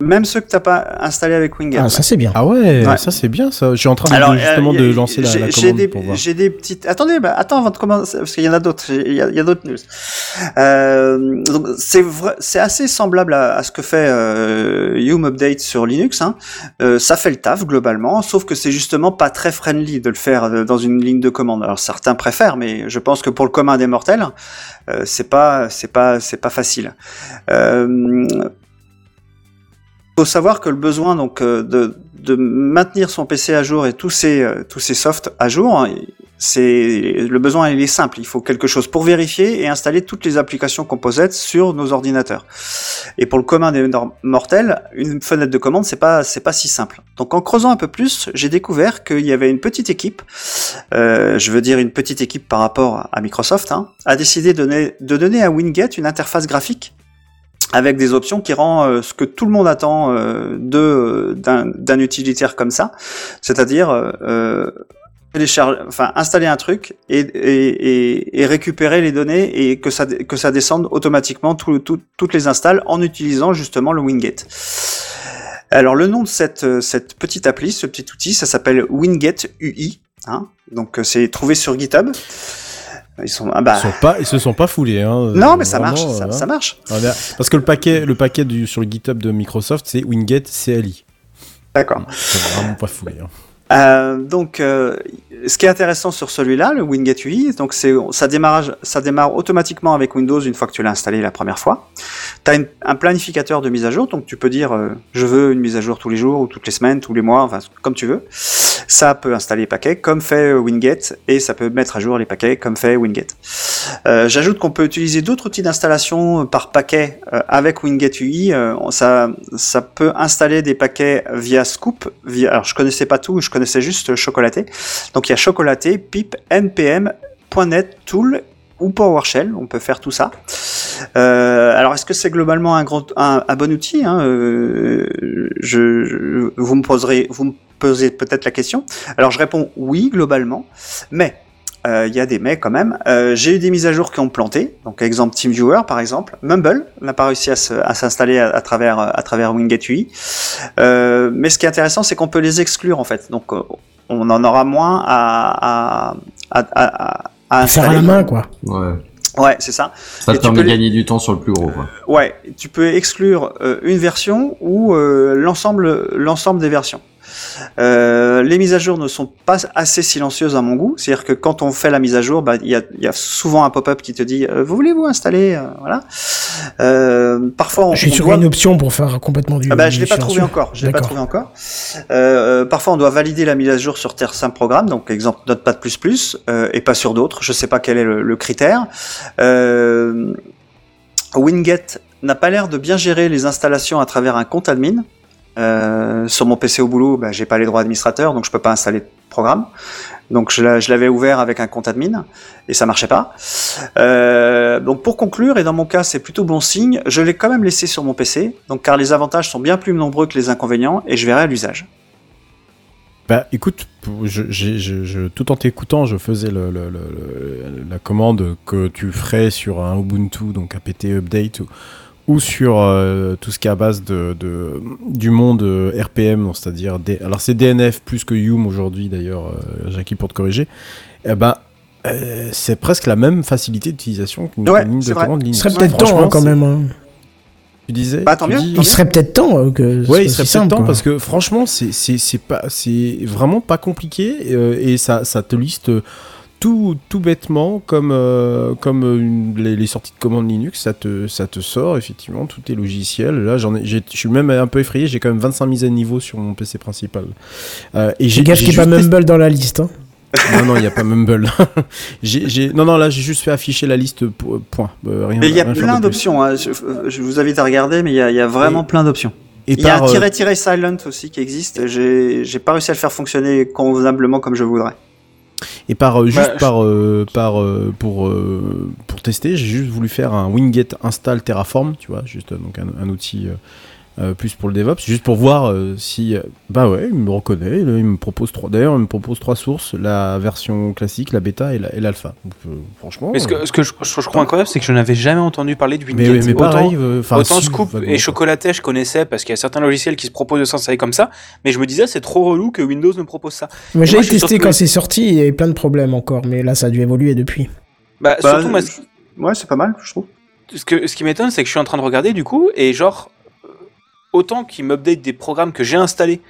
même ceux que t'as pas installés avec Winget. Ah, ça c'est bien. Ah ouais, Ouais. ça c'est bien ça. Je suis en train de, Alors, justement euh, de lancer la, j'ai- la j'ai commande des, pour voir. J'ai des petites. Attendez, bah, attends avant de commencer parce qu'il y en a d'autres. Il y a, il y a d'autres news. Euh, donc c'est vrai, c'est assez semblable à, à ce que fait euh, Yum Update sur Linux. Hein. Euh, ça fait le taf globalement, sauf que c'est justement pas très friendly de le faire euh, dans une ligne de commande. Alors certains préfèrent, mais je pense que pour le commun des mortels, euh, c'est pas, c'est pas, c'est pas facile. Faut savoir que le besoin donc euh, de, de maintenir son PC à jour et tous ses euh, tous ses softs à jour, hein, c'est le besoin il est simple. Il faut quelque chose pour vérifier et installer toutes les applications composettes sur nos ordinateurs. Et pour le commun des mortels, une fenêtre de commande c'est pas c'est pas si simple. Donc en creusant un peu plus, j'ai découvert qu'il y avait une petite équipe, euh, je veux dire une petite équipe par rapport à Microsoft, hein, a décidé de donner, de donner à Winget une interface graphique avec des options qui rend euh, ce que tout le monde attend euh, de euh, d'un utilitaire comme ça, c'est-à-dire euh, euh, enfin installer un truc et, et, et, récupérer les données et que ça que ça descende automatiquement tout, tout- toutes les installs en utilisant justement le Winget. Alors le nom de cette euh, cette petite appli, ce petit outil, ça s'appelle Winget UI. Hein donc c'est trouvé sur GitHub. Ils sont ah bah Ils, sont pas, ils se sont pas foulés. Hein, non mais ça Vraiment, marche, ça, hein. ça marche. Ah. Parce que le paquet, le paquet du, sur le GitHub de Microsoft, c'est Wingate CLI. D'accord. Sont vraiment pas foulés. hein. Euh, donc, euh, ce qui est intéressant sur celui-là, le Winget UI, donc c'est ça démarrage, ça démarre automatiquement avec Windows une fois que tu l'as installé la première fois. Tu as un planificateur de mise à jour, donc tu peux dire euh, je veux une mise à jour tous les jours ou toutes les semaines, tous les mois, enfin comme tu veux. Ça peut installer les paquets comme fait euh, Winget et ça peut mettre à jour les paquets comme fait Winget. Euh, J'ajoute qu'on peut utiliser d'autres outils d'installation par paquet euh, avec Winget UI. Euh, ça, ça peut installer des paquets via Scoop. Alors je connaissais pas tout, je connaissais juste Chocolaté. Donc il y a Chocolaté, Pip, NPM, .NET, Tool ou PowerShell. On peut faire tout ça. Euh, alors est-ce que c'est globalement un, bon outil hein Euh, Vous me poserez, posez peut-être la question. Alors je réponds oui globalement, mais euh, il y a des mais quand même. Euh, J'ai eu des mises à jour qui ont planté. Donc exemple TeamViewer par exemple. Mumble n'a pas réussi à s'installer à, à travers à travers Winget UI. Euh, mais ce qui est intéressant, c'est qu'on peut les exclure en fait. Donc euh, on en aura moins à à à, à, à Faire à installer. la main, quoi. Ouais. Ouais, c'est ça. Ça te permet de gagner du temps sur le plus gros, quoi. Ouais, tu peux exclure euh, une version ou euh, l'ensemble l'ensemble des versions. Euh, les mises à jour ne sont pas assez silencieuses à mon goût. C'est-à-dire que quand on fait la mise à jour, bah, il y, a, il y a souvent un pop-up qui te dit euh, vous voulez-vous installer euh, voilà. Parfois on, J'ai on sur doit- une option pour faire complètement du. ah bah, je l'ai pas trouvé silencieux. encore. Je l'ai pas trouvé encore. Parfois, on doit valider la mise à jour sur certains programmes, donc exemple Notepad++, et pas sur d'autres. Je sais pas quel est le, le critère. Winget n'a pas l'air de bien gérer les installations à travers un compte admin. Euh, sur mon PC au boulot, bah, j'ai pas les droits administrateurs, donc je peux pas installer de programme. Donc je l'a- je l'avais ouvert avec un compte admin et ça marchait pas. Euh, donc pour conclure, et dans mon cas c'est plutôt bon signe, je l'ai quand même laissé sur mon PC, donc car les avantages sont bien plus nombreux que les inconvénients et je verrai à l'usage. Bah écoute, tout en t'écoutant, je faisais la commande que tu ferais sur un Ubuntu, donc apt update, ou, ou sur euh, tout ce qui est à base de, de- du monde euh, RPM, donc c'est-à-dire D- alors c'est DNF plus que Yum aujourd'hui d'ailleurs, euh, Jackie pour te corriger. Eh ben euh, c'est presque la même facilité d'utilisation qu'une Ouais, ligne de vrai. commande Il Linux. serait peut-être temps hein, quand même. hein. Tu disais Bah, tant tu mieux, dis- tant Il serait peut-être temps euh, que. ce Ouais, il serait peut-être temps quoi. parce que franchement, c'est c'est c'est pas c'est vraiment pas compliqué euh, et ça ça te liste tout, tout bêtement, comme, euh, comme une- les, les sorties de commande Linux, ça te, ça te sort effectivement tous tes logiciels. Là, j'en ai, j'ai- je suis même un peu effrayé. J'ai quand même 25 mises à niveau sur mon PC principal. Euh, et J'ai gaffe qu'il n'y ait pas Mumble dans la liste. hein. Non, non, il n'y a pas Mumble. [laughs] j'ai, j'ai- Non, non, là, j'ai juste fait afficher la liste. po- Point. Euh, rien, Mais il y a plein d'options. hein. Je, je vous invite à regarder, mais il y a, y a vraiment plein d'options. Et Il y a un euh, tiret-tiret silent aussi qui existe. J'ai j'ai pas réussi à le faire fonctionner convenablement comme je voudrais. Et par euh, juste Bah, par euh, par euh, pour euh, pour tester, j'ai juste voulu faire un winget install Terraform, tu vois, juste donc un, un outil euh, plus pour le DevOps, juste pour voir euh, si euh, bah ouais, il me reconnaît, il me propose trois d'ailleurs, il me propose trois sources, la version classique, la bêta et la- et l'alpha. Euh, franchement Mais ce que, ce que je, je trouve incroyable, c'est que je n'avais jamais entendu parler de mais, Winget. mais autant, pareil, euh, enfin, autant si, Scoop et Chocolaté, je connaissais parce qu'il y a certains logiciels qui se proposent de s'installer comme ça, mais je me disais c'est trop relou que Windows me propose ça. Moi, Et j'ai moi, je testé quand c'est sorti, il y avait plein de problèmes encore, mais là, ça a dû évoluer depuis. Bah, Bah, surtout, moi, ce, Ouais, c'est pas mal, je trouve. ce que, ce qui m'étonne, c'est que je suis en train de regarder du coup, et genre, autant qu'il m'update des programmes que j'ai installés,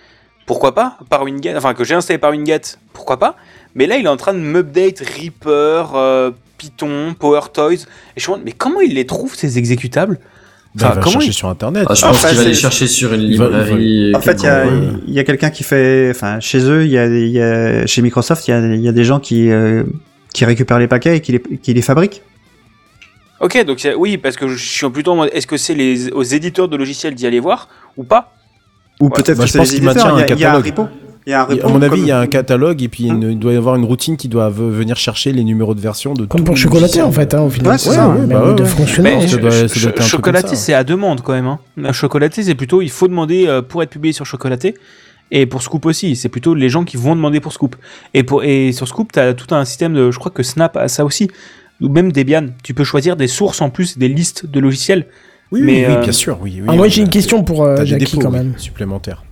pourquoi pas, par Winget, enfin que j'ai installé par Winget, pourquoi pas, mais là il est en train de m'update Reaper, euh, Python, PowerToys, et je me demande, mais comment il les trouve ces exécutables? Bah, Enfin, va comment chercher il- sur internet. Ah, je Ah, pense enfin, qu'il va aller c'est- chercher sur une Il va- il va- librairie. En fait, il y a, Ouais. il y a quelqu'un qui fait, enfin, chez eux, il y a, il y a- chez Microsoft, il y a, il y a des gens qui, euh, qui récupèrent les paquets et qui les, qui les fabriquent. Ok, donc oui, parce que je suis plutôt en mode, est-ce que c'est les, aux éditeurs de logiciels d'y aller voir, ou pas Ou Ouais. peut-être Bah, je pense qu'il maintient un catalogue. repo. Il y a un repo. à mon avis, comme- il y a un catalogue et puis Hein il doit y avoir une routine qui doit venir chercher les numéros de version de Comme tous pour logiciels. en fait, hein, au final. Ouais, c'est c'est ça, ouais, bah ouais, de ouais. fonctionnement. Comme Chocolaté, c'est à demande quand même. Hein. Un Chocolaté, c'est plutôt, il faut demander euh, pour être publié sur Chocolaté. Et pour Scoop aussi, c'est plutôt les gens qui vont demander pour Scoop. Et, pour, et sur Scoop, tu as tout un système de. Je crois que Snap a ça aussi. Ou même Debian. Tu peux choisir des sources en plus, des listes de logiciels. Oui, Mais, oui, oui, euh, bien sûr. Oui, oui, Ah, j'ai une question pour euh, Jackie dépôts, quand oui, même. supplémentaires.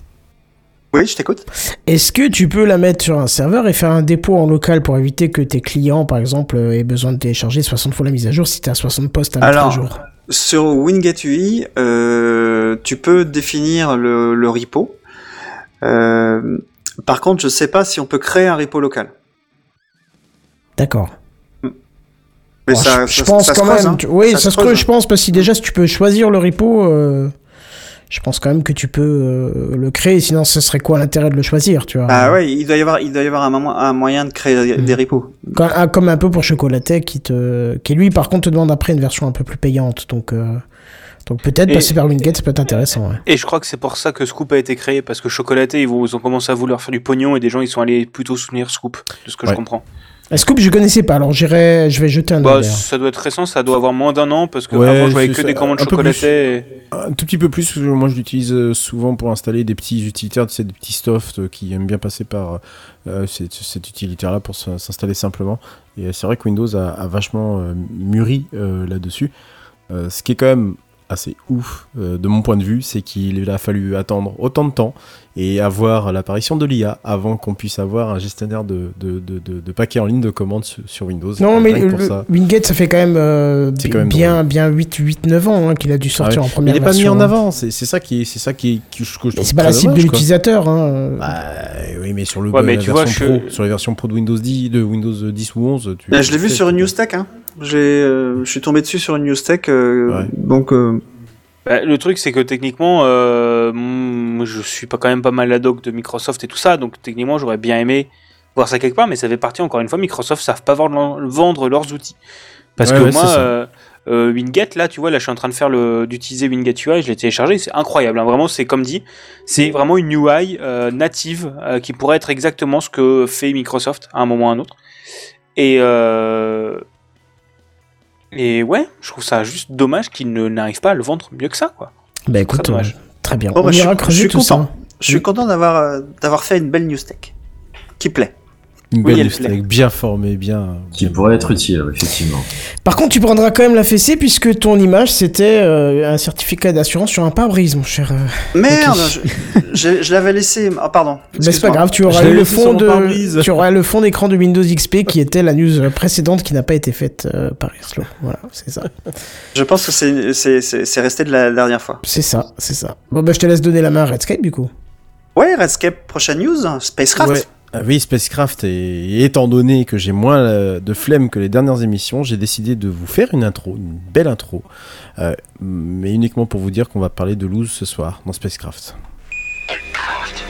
Oui, je t'écoute. Est-ce que tu peux la mettre sur un serveur et faire un dépôt en local pour éviter que tes clients, par exemple, euh, aient besoin de télécharger 60 fois la mise à jour si tu as 60 postes à mettre Alors, à jour? Sur Winget UI, euh, tu peux définir le, le repo. Euh, par contre, je sais pas si on peut créer un repo local. D'accord. Mais Bon, ça, je, je ça- pense ça quand creuse, même. hein. tu- Oui, ça, se creuse, hein. je pense, parce que déjà, si tu peux choisir le repo, euh, je pense quand même que tu peux euh, le créer. Sinon, ce serait quoi l'intérêt de le choisir, tu vois? Ah ouais, il doit y avoir, il doit y avoir un, moment- un moyen de créer des repos. Comme, ah, comme un peu pour Chocolaté, qui te, qui lui, par contre, te demande après une version un peu plus payante. Donc, euh, donc peut-être passer par Winget, ça peut être intéressant. ouais. Et je crois que c'est pour ça que Scoop a été créé. Parce que Chocolaté, ils, ont commencé à vouloir faire du pognon. Et des gens, ils sont allés plutôt soutenir Scoop. De ce que je comprends. Euh, Scoop, je connaissais pas, alors j'irai, je vais jeter un Bah, œil. d'ailleurs. ça doit être récent. Ça doit avoir moins d'un an. Parce que Ouais, avant, je voyais que ça, des commandes un peu Chocolaté. et- Un tout petit peu plus, parce que moi je l'utilise euh, souvent pour installer des petits utilitaires, tu sais, des petits softs euh, qui aiment bien passer par euh, cet, cet utilitaire-là pour s'installer simplement. Et c'est vrai que Windows a, a vachement euh, mûri euh, là-dessus. Euh, ce qui est quand même assez ouf euh, de mon point de vue, c'est qu'il a fallu attendre autant de temps et avoir l'apparition de l'IA avant qu'on puisse avoir un gestionnaire de, de, de, de- de paquets en ligne de commande sur, sur Windows. Non, mais le- ça. Winget, ça fait quand même, euh, C'est quand même bien, bien 8, 8, 9 ans hein, qu'il a dû sortir Ah ouais. en première Il n'est pas mis en hein. avant, c'est c'est ça qui est, c'est ça qui est, que je, que je Mais trouve c'est pas la cible de l'utilisateur. Hein. Bah oui, mais sur le Ouais, mais la tu vois, version je- pro, sur les versions pro de Windows 10, de Windows 10 ou 11, tu. Là, je l'ai vu sur une tu- news tech. Hein. J'ai, euh, je suis tombé dessus sur une news tech. euh, Ouais. Donc, euh, Bah, le truc, c'est que techniquement, euh, mm, je suis pas quand même pas mal la doc de Microsoft et tout ça, donc techniquement, j'aurais bien aimé voir ça quelque part, mais ça fait partie, encore une fois, Microsoft savent pas vendre, leurs outils. Parce Ouais, que ouais, moi, euh, euh, Winget, là, tu vois, là, je suis en train de faire le, d'utiliser Winget UI, je l'ai téléchargé, c'est incroyable, hein, vraiment, c'est comme dit, c'est vraiment une UI euh, native euh, qui pourrait être exactement ce que fait Microsoft à un moment ou à un autre. Et, euh, et ouais, je trouve ça juste dommage qu'ils ne n'arrivent pas à le vendre mieux que ça, quoi. Bah écoute, Très dommage. euh, très bien. On bah, je ira suis- creuser je suis tout content. ça. je suis content d'avoir, euh, d'avoir fait une belle news tech. Qui plaît. Une Oui, belle avec bien formé, bien. Qui pourrait être utile, effectivement. Par contre, tu prendras quand même la fessée puisque ton image c'était euh, un certificat d'assurance sur un pare-brise, mon cher. euh. Merde, je, je- je l'avais laissé. Ah, pardon. Mais c'est pas grave, tu auras le fond de, tu auras le fond d'écran de Windows XP qui était la news précédente qui n'a pas été faite euh, par Irslo. Voilà, c'est ça, Je pense que c'est, c'est, c'est, c'est resté de la dernière fois. c'est ça, c'est ça. Bon bah je te laisse donner la main à Redscape du coup. Ouais, Redscape, prochaine news, Spacecraft. Ouais. Ah oui, Spacecraft, et, étant donné que j'ai moins euh, de flemme que les dernières émissions, j'ai décidé de vous faire une intro, une belle intro, euh, mais uniquement pour vous dire qu'on va parler de Lose ce soir dans Spacecraft. Congratulations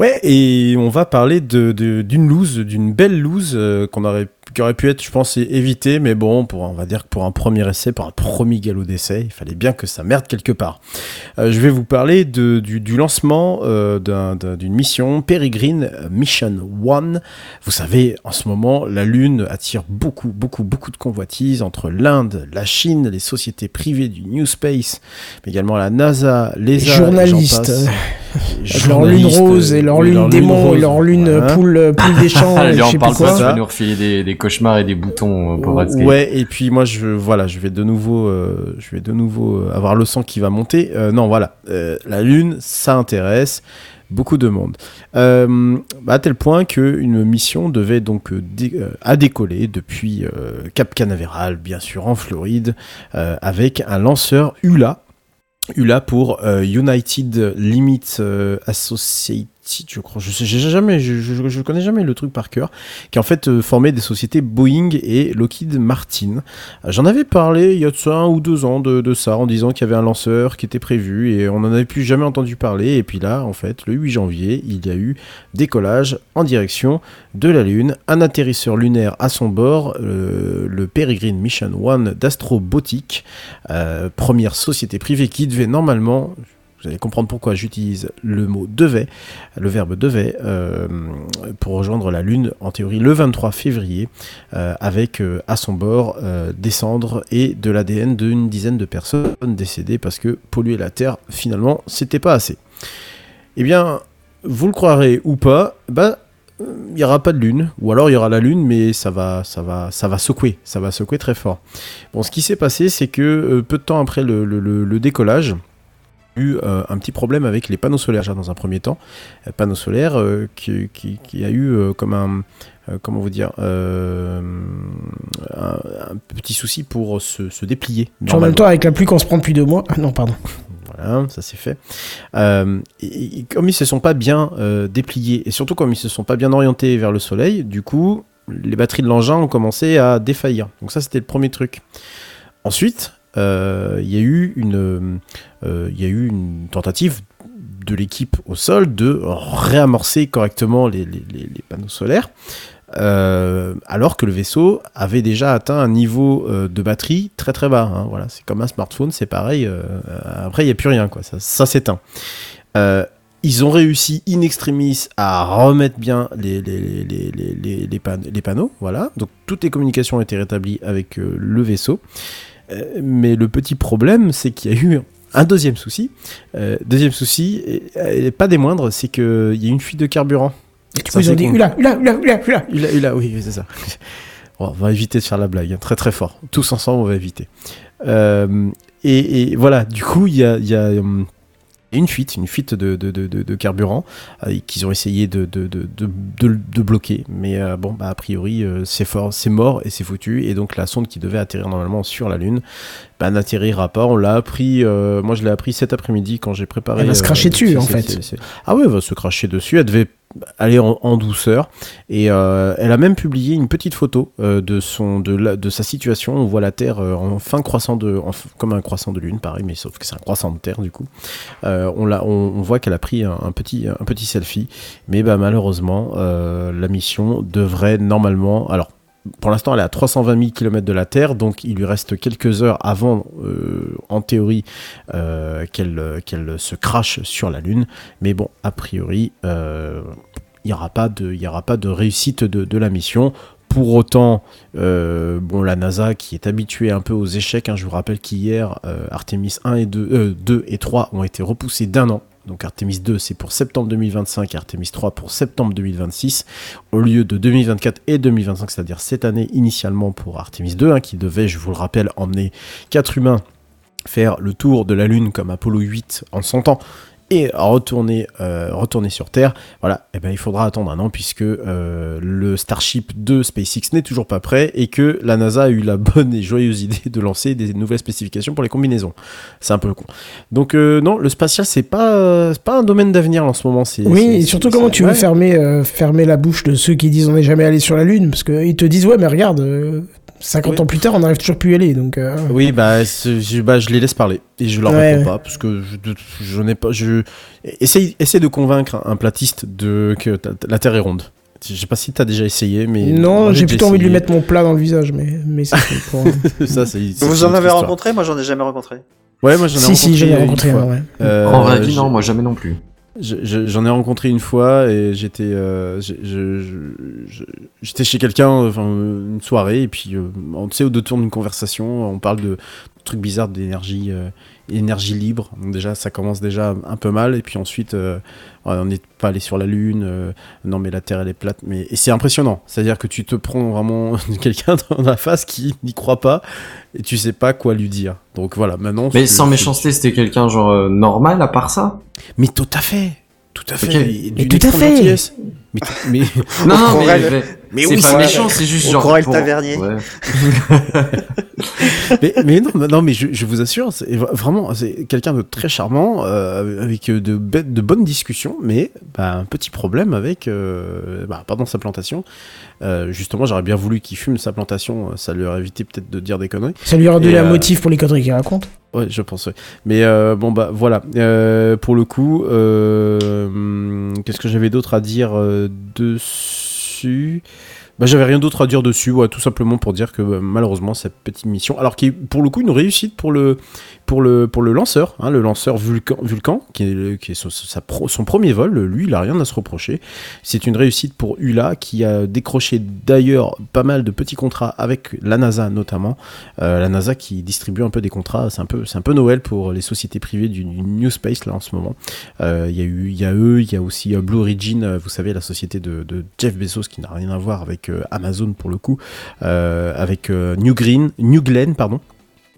Ouais, et on va parler de- de- d'une lose, d'une belle lose euh, qu'on aurait, qui aurait pu être, je pense, é- évitée, mais bon, pour, on va dire que pour un premier essai, pour un premier galop d'essai, il fallait bien que ça merde quelque part. Euh, je vais vous parler de, du, du lancement euh, d'un- d'un- d'une mission Peregrine Mission One. Vous savez, en ce moment, la Lune attire beaucoup, beaucoup, beaucoup de convoitises entre l'Inde, la Chine, les sociétés privées du New Space, mais également la NASA, les Les journalistes, euh, [laughs] leur lune rose et leur lune démon et leur lune voilà. poule, euh, poule des champs, [laughs] Allez, je on sais parle pas, quoi. tu vas nous refiler des, des cauchemars et des boutons, euh, Adscape. Ouais, et puis moi je voilà, je vais de nouveau, euh, je vais de nouveau euh, avoir le sang qui va monter. Euh, non, voilà, euh, la lune, ça intéresse beaucoup de monde, euh, à tel point que une mission devait donc euh, dé- euh, à décoller depuis euh, Cap Canaveral, bien sûr en Floride, euh, avec un lanceur ULA. ULA pour euh, United Limit euh, Je crois. Je je, connais jamais le truc par cœur, qui en fait euh, formait des sociétés Boeing et Lockheed Martin. Euh, J'en avais parlé il y a de ça un ou deux ans de, ça, en disant qu'il y avait un lanceur qui était prévu et on n'en avait plus jamais entendu parler. Et puis là, en fait, le 8 janvier, il y a eu décollage en direction de la Lune, un atterrisseur lunaire à son bord, euh, le Peregrine Mission One d'Astrobotic, première société privée qui devait normalement, vous allez comprendre pourquoi j'utilise le mot devait, le verbe devait, euh, pour rejoindre la Lune en théorie le 23 février, euh, avec euh, à son bord des cendres et de l'ADN d'une dizaine de personnes décédées parce que polluer la Terre, finalement, c'était pas assez. Eh bien, vous le croirez ou pas, bah, il n'y aura pas de lune, ou alors il y aura la lune, mais ça va, ça va, ça va secouer, ça va secouer très fort. Bon, ce qui s'est passé, c'est que peu de temps après le, décollage, eu euh, un petit problème avec les panneaux solaires déjà dans un premier temps, Euh, panneaux solaires euh, qui, qui- qui a eu comme un, comment vous dire, un, un petit souci pour se, se déplier. En même temps, avec la pluie qu'on se prend depuis deux mois. Ah non, pardon. Voilà, ça c'est fait. Euh, et, et comme ils se sont pas bien euh, dépliés, et surtout comme ils se sont pas bien orientés vers le soleil, du coup, les batteries de l'engin ont commencé à défaillir. Donc ça, c'était le premier truc. Ensuite, il y a eu une, euh, il y a eu une tentative de l'équipe au sol de réamorcer correctement les, panneaux solaires. euh, alors que le vaisseau avait déjà atteint un niveau euh, de batterie très très bas. hein. Voilà, c'est comme un smartphone, c'est pareil. euh, euh, après, il n'y a plus rien, quoi. Ça, s'éteint. Euh, ils ont réussi in extremis à remettre bien les, les, les, les, les- les- les pan- les panneaux. Voilà. Donc toutes les communications ont été rétablies avec euh, le vaisseau. Euh, mais le petit problème, c'est qu'il y a eu un deuxième souci. Euh, deuxième souci, et, et pas des moindres, c'est qu'il y a eu une fuite de carburant. Et du coup, ils ont dit, oula, oula, oula. Ula, ula, oui, c'est ça. Bon, [laughs] on va éviter de faire la blague, hein, très très fort. Tous ensemble, on va éviter. Euh, et, et voilà, du coup, il y a, il y a, une fuite, une fuite de, de, de, carburant euh, qu'ils ont essayé de, de, bloquer. Mais euh, bon, bah, a priori, euh, c'est fort, c'est mort et c'est foutu. Et donc la sonde qui devait atterrir normalement sur la Lune, bah, n'atterrira pas. On l'a appris, moi je l'ai appris cet après-midi quand j'ai préparé. Elle va se cracher dessus, en fait. Ah ouais, elle va se cracher dessus. Elle devait aller en, douceur. Et euh, elle a même publié une petite photo euh, de, sa situation. On voit la Terre euh, en fin croissant de, comme un croissant de lune, pareil, mais sauf que c'est un croissant de Terre du coup. On, voit qu'elle a pris un, petit, un petit selfie, mais bah, malheureusement, la mission devrait normalement. Alors, pour l'instant, elle est à 320 000 km de la Terre, donc il lui reste quelques heures avant, euh, en théorie, euh, qu'elle euh, qu'elle se crache sur la Lune. Mais bon, a priori, il n'y aura, pas de- aura pas de réussite de, de la mission. Pour autant, bon, la NASA qui est habituée un peu aux échecs, hein, je vous rappelle qu'hier, Artemis 1 et 2, euh, 2 et 3 ont été repoussés d'un an. Donc Artemis 2 c'est pour septembre 2025 et Artemis 3 pour septembre 2026 au lieu de 2024 et 2025, c'est-à-dire cette année initialement pour Artemis 2 hein, qui devait, je vous le rappelle, emmener 4 humains faire le tour de la Lune comme Apollo 8 en son temps et retourner, euh, retourner sur Terre, voilà, eh ben, il faudra attendre un an puisque euh, le Starship de SpaceX n'est toujours pas prêt et que la NASA a eu la bonne et joyeuse idée de lancer des nouvelles spécifications pour les combinaisons. C'est un peu con. Donc euh, non, le spatial c'est pas, pas un domaine d'avenir en ce moment. Oui, et surtout comment tu veux fermer, fermer la bouche de ceux qui disent on n'est jamais allé sur la Lune Parce qu'ils te disent ouais, mais regarde, 50 Oui. ans plus tard, on n'arrive toujours plus à y aller. Donc, euh, Oui, bah, je, bah, je les laisse parler et je leur Ouais, réponds ouais. pas parce que je, n'ai pas. Je essaye, essaye de convaincre un platiste de que la Terre est ronde. Je sais pas si t'as déjà essayé, mais non, j'ai plutôt envie de lui mettre mon plat dans le visage, mais, mais c'est pour- [laughs] Ça, c'est- Vous en avez rencontré? Moi, j'en ai jamais rencontré. Ouais, moi j'en ai Si, rencontré. si, j'en ai rencontré ouais. Euh, en vie, j'ai- non, moi jamais non plus. Je- je- J'en ai rencontré une fois et j'étais euh, j'étais chez quelqu'un, enfin une soirée et puis euh, on tu sais au détour d'une conversation, on parle de trucs bizarres d'énergie euh, énergie libre. Donc déjà ça commence déjà un peu mal et puis ensuite euh, on n'est pas allé sur la lune, euh, non mais la Terre elle est plate mais et c'est impressionnant. C'est-à-dire que tu te prends vraiment [laughs] quelqu'un dans la face qui n'y croit pas et tu sais pas quoi lui dire. Donc voilà, maintenant Mais sans méchanceté, c'était quelqu'un genre euh, normal à part ça? Mais tout à fait. Tout à fait. Mais tout à fait. gentillesse. Mais, mais [laughs] Non, non, mais, mais, mais c'est oui, pas c'est- méchant, c'est juste genre. Pour- Tavernier. Ouais. [laughs] [laughs] mais, mais non, non, mais je, je vous assure, c'est vraiment, c'est quelqu'un de très charmant, euh, avec de, be- de bonnes discussions, mais bah, un petit problème avec, euh, bah, pardon, sa plantation. Euh, justement, j'aurais bien voulu qu'il fume sa plantation, ça lui aurait évité peut-être de dire des conneries. ça lui aura donné un euh, motif pour les conneries qu'il raconte. Ouais, je pense. Mais euh, bon bah voilà. Euh, pour le coup, euh, qu'est-ce que j'avais d'autre à dire dessus? Bah, j'avais rien d'autre à dire dessus, tout simplement pour dire que bah, malheureusement cette petite mission, alors qui est pour le coup une réussite pour le pour le pour le lanceur, hein, le lanceur Vulcan, qui est, qui est son, son premier vol, lui il a rien à se reprocher. C'est une réussite pour ULA qui a décroché d'ailleurs pas mal de petits contrats avec la NASA notamment. Euh, la NASA qui distribue un peu des contrats, c'est un peu, c'est un peu Noël pour les sociétés privées du, New Space là en ce moment. Euh, Il y a y a eux, il y a aussi euh, Blue Origin, vous savez la société de, Jeff Bezos qui n'a rien à voir avec Amazon pour le coup, avec New Green, New Glenn pardon.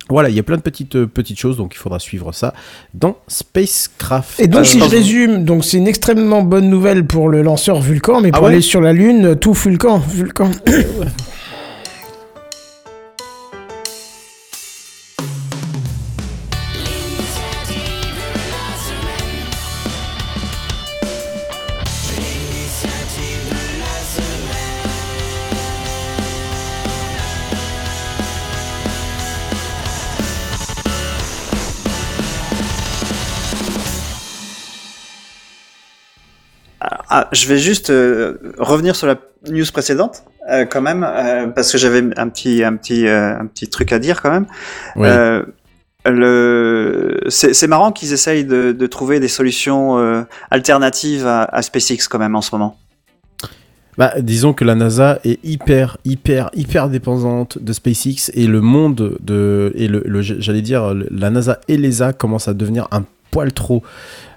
Voilà, il y a plein de petites euh, petites choses, donc il faudra suivre ça dans Spacecraft. Et donc, Euh, si je résume, donc c'est une extrêmement bonne nouvelle pour le lanceur Vulcan, mais Ah pour ouais aller sur la Lune, tout Vulcan, Vulcan. [coughs] [coughs] Ah, je vais juste euh, revenir sur la news précédente, euh, quand même, euh, parce que j'avais un petit, un petit, un petit truc à dire quand même. Oui. Le, c'est marrant qu'ils essayent de, de trouver des solutions alternatives à, à SpaceX quand même en ce moment. Bah, disons que la NASA est hyper, hyper, hyper dépendante de SpaceX et le monde de. Et le, le- j'allais dire, la NASA et l'ESA commencent à devenir un poil trop.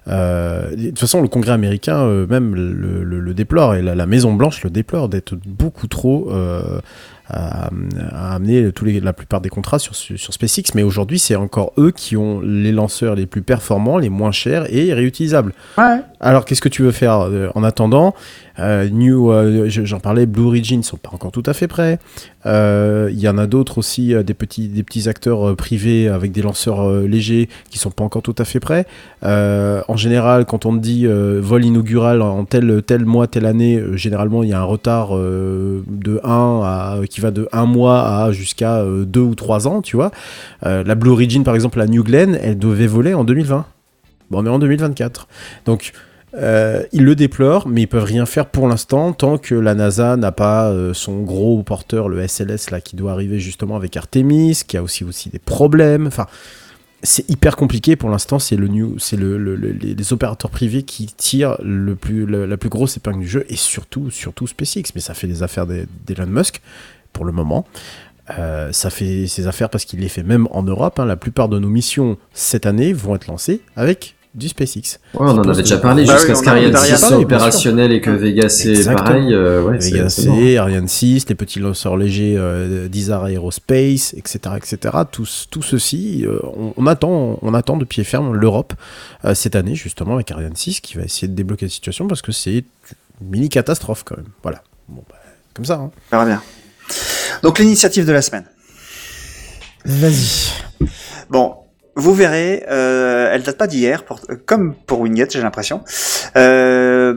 Euh, de toute façon, le Congrès américain euh, même le, le- le déplore et la, la Maison Blanche le déplore d'être beaucoup trop euh, à, à amener tous les, la plupart des contrats sur, sur, SpaceX. Mais aujourd'hui, c'est encore eux qui ont les lanceurs les plus performants, les moins chers et réutilisables. Alors, qu'est-ce que tu veux faire en attendant? New, euh, je- j'en parlais, Blue Origin sont pas encore tout à fait prêts. Euh, Il y en a d'autres aussi, euh, des petits, des petits acteurs euh, privés avec des lanceurs euh, légers qui sont pas encore tout à fait prêts. Euh, en général, quand on dit euh, vol inaugural en tel, tel mois, telle année, euh, généralement il y a un retard euh, de 1 à, qui va de 1 mois à jusqu'à 2 ou 3 ans, tu vois. Euh, la Blue Origin, par exemple, la New Glenn, elle devait voler en 2020. Bon, on est en 2024. Donc, euh, ils le déplorent, mais ils peuvent rien faire pour l'instant tant que la NASA n'a pas euh, son gros porteur, le SLS, là, qui doit arriver justement avec Artemis, qui a aussi, aussi des problèmes. Enfin, c'est hyper compliqué pour l'instant. C'est le new, c'est le, le- le- les, les opérateurs privés qui tirent le plus, la plus grosse épingle du jeu et surtout, surtout SpaceX. Mais ça fait des affaires d'E- d'Elon Musk pour le moment. Euh, ça fait ses affaires parce qu'il les fait même en Europe. hein. La plupart de nos missions cette année vont être lancées avec du SpaceX. Ouais, on en avait déjà parlé Bah jusqu'à oui, ce qu'Ariane on a 6 rien soit opérationnel et que Vega c'est Exactement. pareil. euh, ouais, Vega bon. C, Ariane 6, les petits lanceurs légers euh, d'Isar Aerospace, etc., etc. Tout, tout ceci, euh, on, on attend, on attend de pied ferme l'Europe cette année justement avec Ariane 6 qui va essayer de débloquer la situation parce que c'est une mini catastrophe quand même. Voilà. Bon, bah, comme ça. Hein. On verra bien. Donc l'initiative de la semaine. Vas-y. Bon, vous verrez, euh, elle date pas d'hier, pour- comme pour Winget, j'ai l'impression. Euh,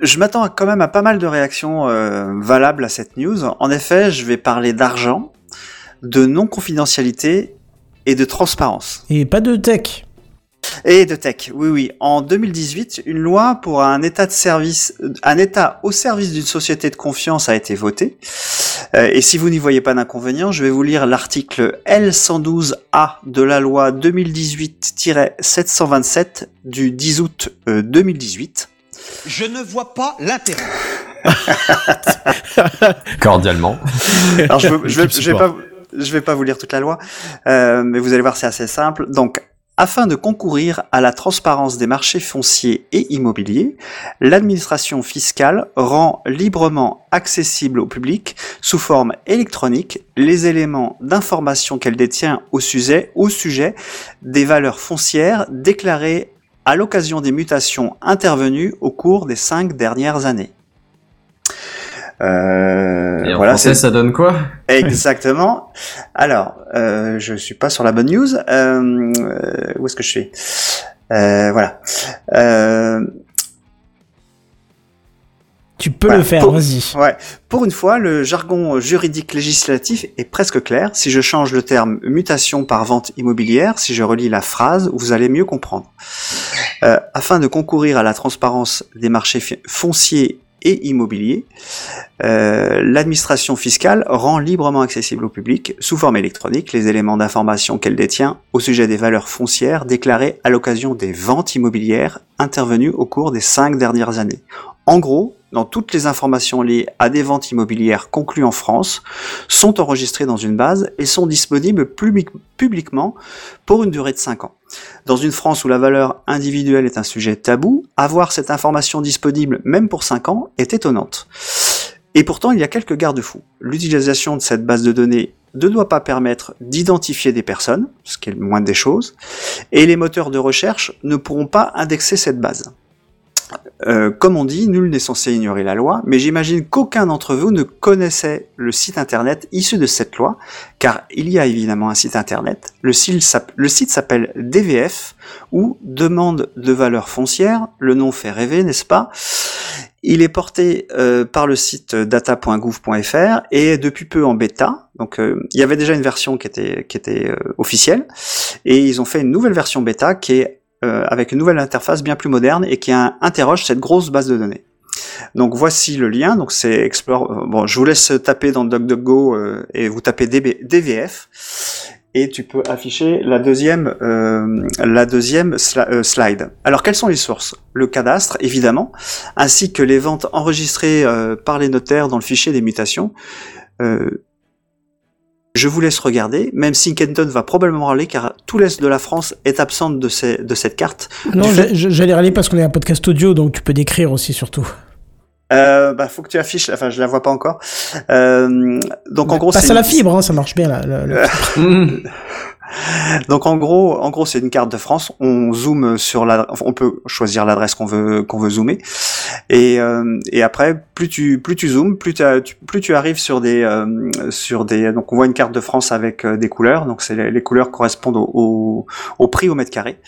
je m'attends quand même à pas mal de réactions euh, valables à cette news. En effet, je vais parler d'argent, de non-confidentialité et de transparence. Et pas de tech. Et de tech, oui, oui. En 2018, une loi pour un état de service, un état au service d'une société de confiance a été votée. Euh, et si vous n'y voyez pas d'inconvénient, je vais vous lire l'article L112A de la loi 2018-727 du 10 août euh, 2018. Je ne vois pas l'intérêt. [laughs] Cordialement. Alors je, veux- je vais, je pas, je vais pas vous lire toute la loi, euh, mais vous allez voir, c'est assez simple. Donc, afin de concourir à la transparence des marchés fonciers et immobiliers, l'administration fiscale rend librement accessible au public, sous forme électronique, les éléments d'information qu'elle détient au sujet, au sujet des valeurs foncières déclarées à l'occasion des mutations intervenues au cours des cinq dernières années. Euh, Et en voilà, français, ça donne quoi Exactement. Alors, euh, je suis pas sur la bonne news. Euh, où est-ce que je suis Euh, Voilà. Euh, Tu peux Voilà, le faire, pour- vas-y. Ouais. Pour une fois, le jargon juridique législatif est presque clair. Si je change le terme mutation par vente immobilière, si je relis la phrase, vous allez mieux comprendre. Euh, afin de concourir à la transparence des marchés fonciers et immobiliers, euh, l'administration fiscale rend librement accessible au public, sous forme électronique, les éléments d'information qu'elle détient au sujet des valeurs foncières déclarées à l'occasion des ventes immobilières intervenues au cours des cinq dernières années. En gros, dans toutes les informations liées à des ventes immobilières conclues en France sont enregistrées dans une base et sont disponibles publiquement pour une durée de 5 ans. Dans une France où la valeur individuelle est un sujet tabou, avoir cette information disponible même pour 5 ans est étonnante. Et pourtant, il y a quelques garde-fous. L'utilisation de cette base de données ne doit pas permettre d'identifier des personnes, ce qui est le moins des choses, et les moteurs de recherche ne pourront pas indexer cette base. Euh, comme on dit, nul n'est censé ignorer la loi, mais j'imagine qu'aucun d'entre vous ne connaissait le site internet issu de cette loi, car il y a évidemment un site internet. Le site s'app- le site s'appelle DVF, ou Demande de valeur foncière. Le nom fait rêver, n'est-ce pas? Il est porté euh, par le site data.gouv.fr et depuis peu en bêta. Donc euh, il y avait déjà une version qui était, officielle, et ils ont fait une nouvelle version bêta qui est euh, avec une nouvelle interface bien plus moderne et qui interroge cette grosse base de données. Donc voici le lien. Donc c'est Explore. euh, Bon, je vous laisse taper dans DuckDuckGo euh, et vous tapez DVF et tu peux afficher la deuxième euh, la deuxième euh, slide. Alors quelles sont les sources? Le cadastre évidemment, ainsi que les ventes enregistrées par les notaires dans le fichier des mutations. Je vous laisse regarder, même si Kenton va probablement râler car tout l'est de la France est absente de, ces- de cette carte. Non, fait- j'a- j'allais râler parce qu'on est un podcast audio, donc tu peux décrire aussi surtout. Euh, bah, faut que tu affiches, enfin, je la vois pas encore. Euh, donc, en gros, Passe c'est à la fibre, hein, ça marche bien là. le- le- [laughs] [laughs] Donc en gros, en gros, c'est une carte de France. On zoome sur la, on peut choisir l'adresse qu'on veut qu'on veut zoomer. Et, euh, et après, plus tu plus tu zoomes, plus, tu, plus tu arrives sur des euh, sur des. Donc on voit une carte de France avec euh, des couleurs. Donc c'est les, les couleurs correspondent au, au, prix au mètre carré.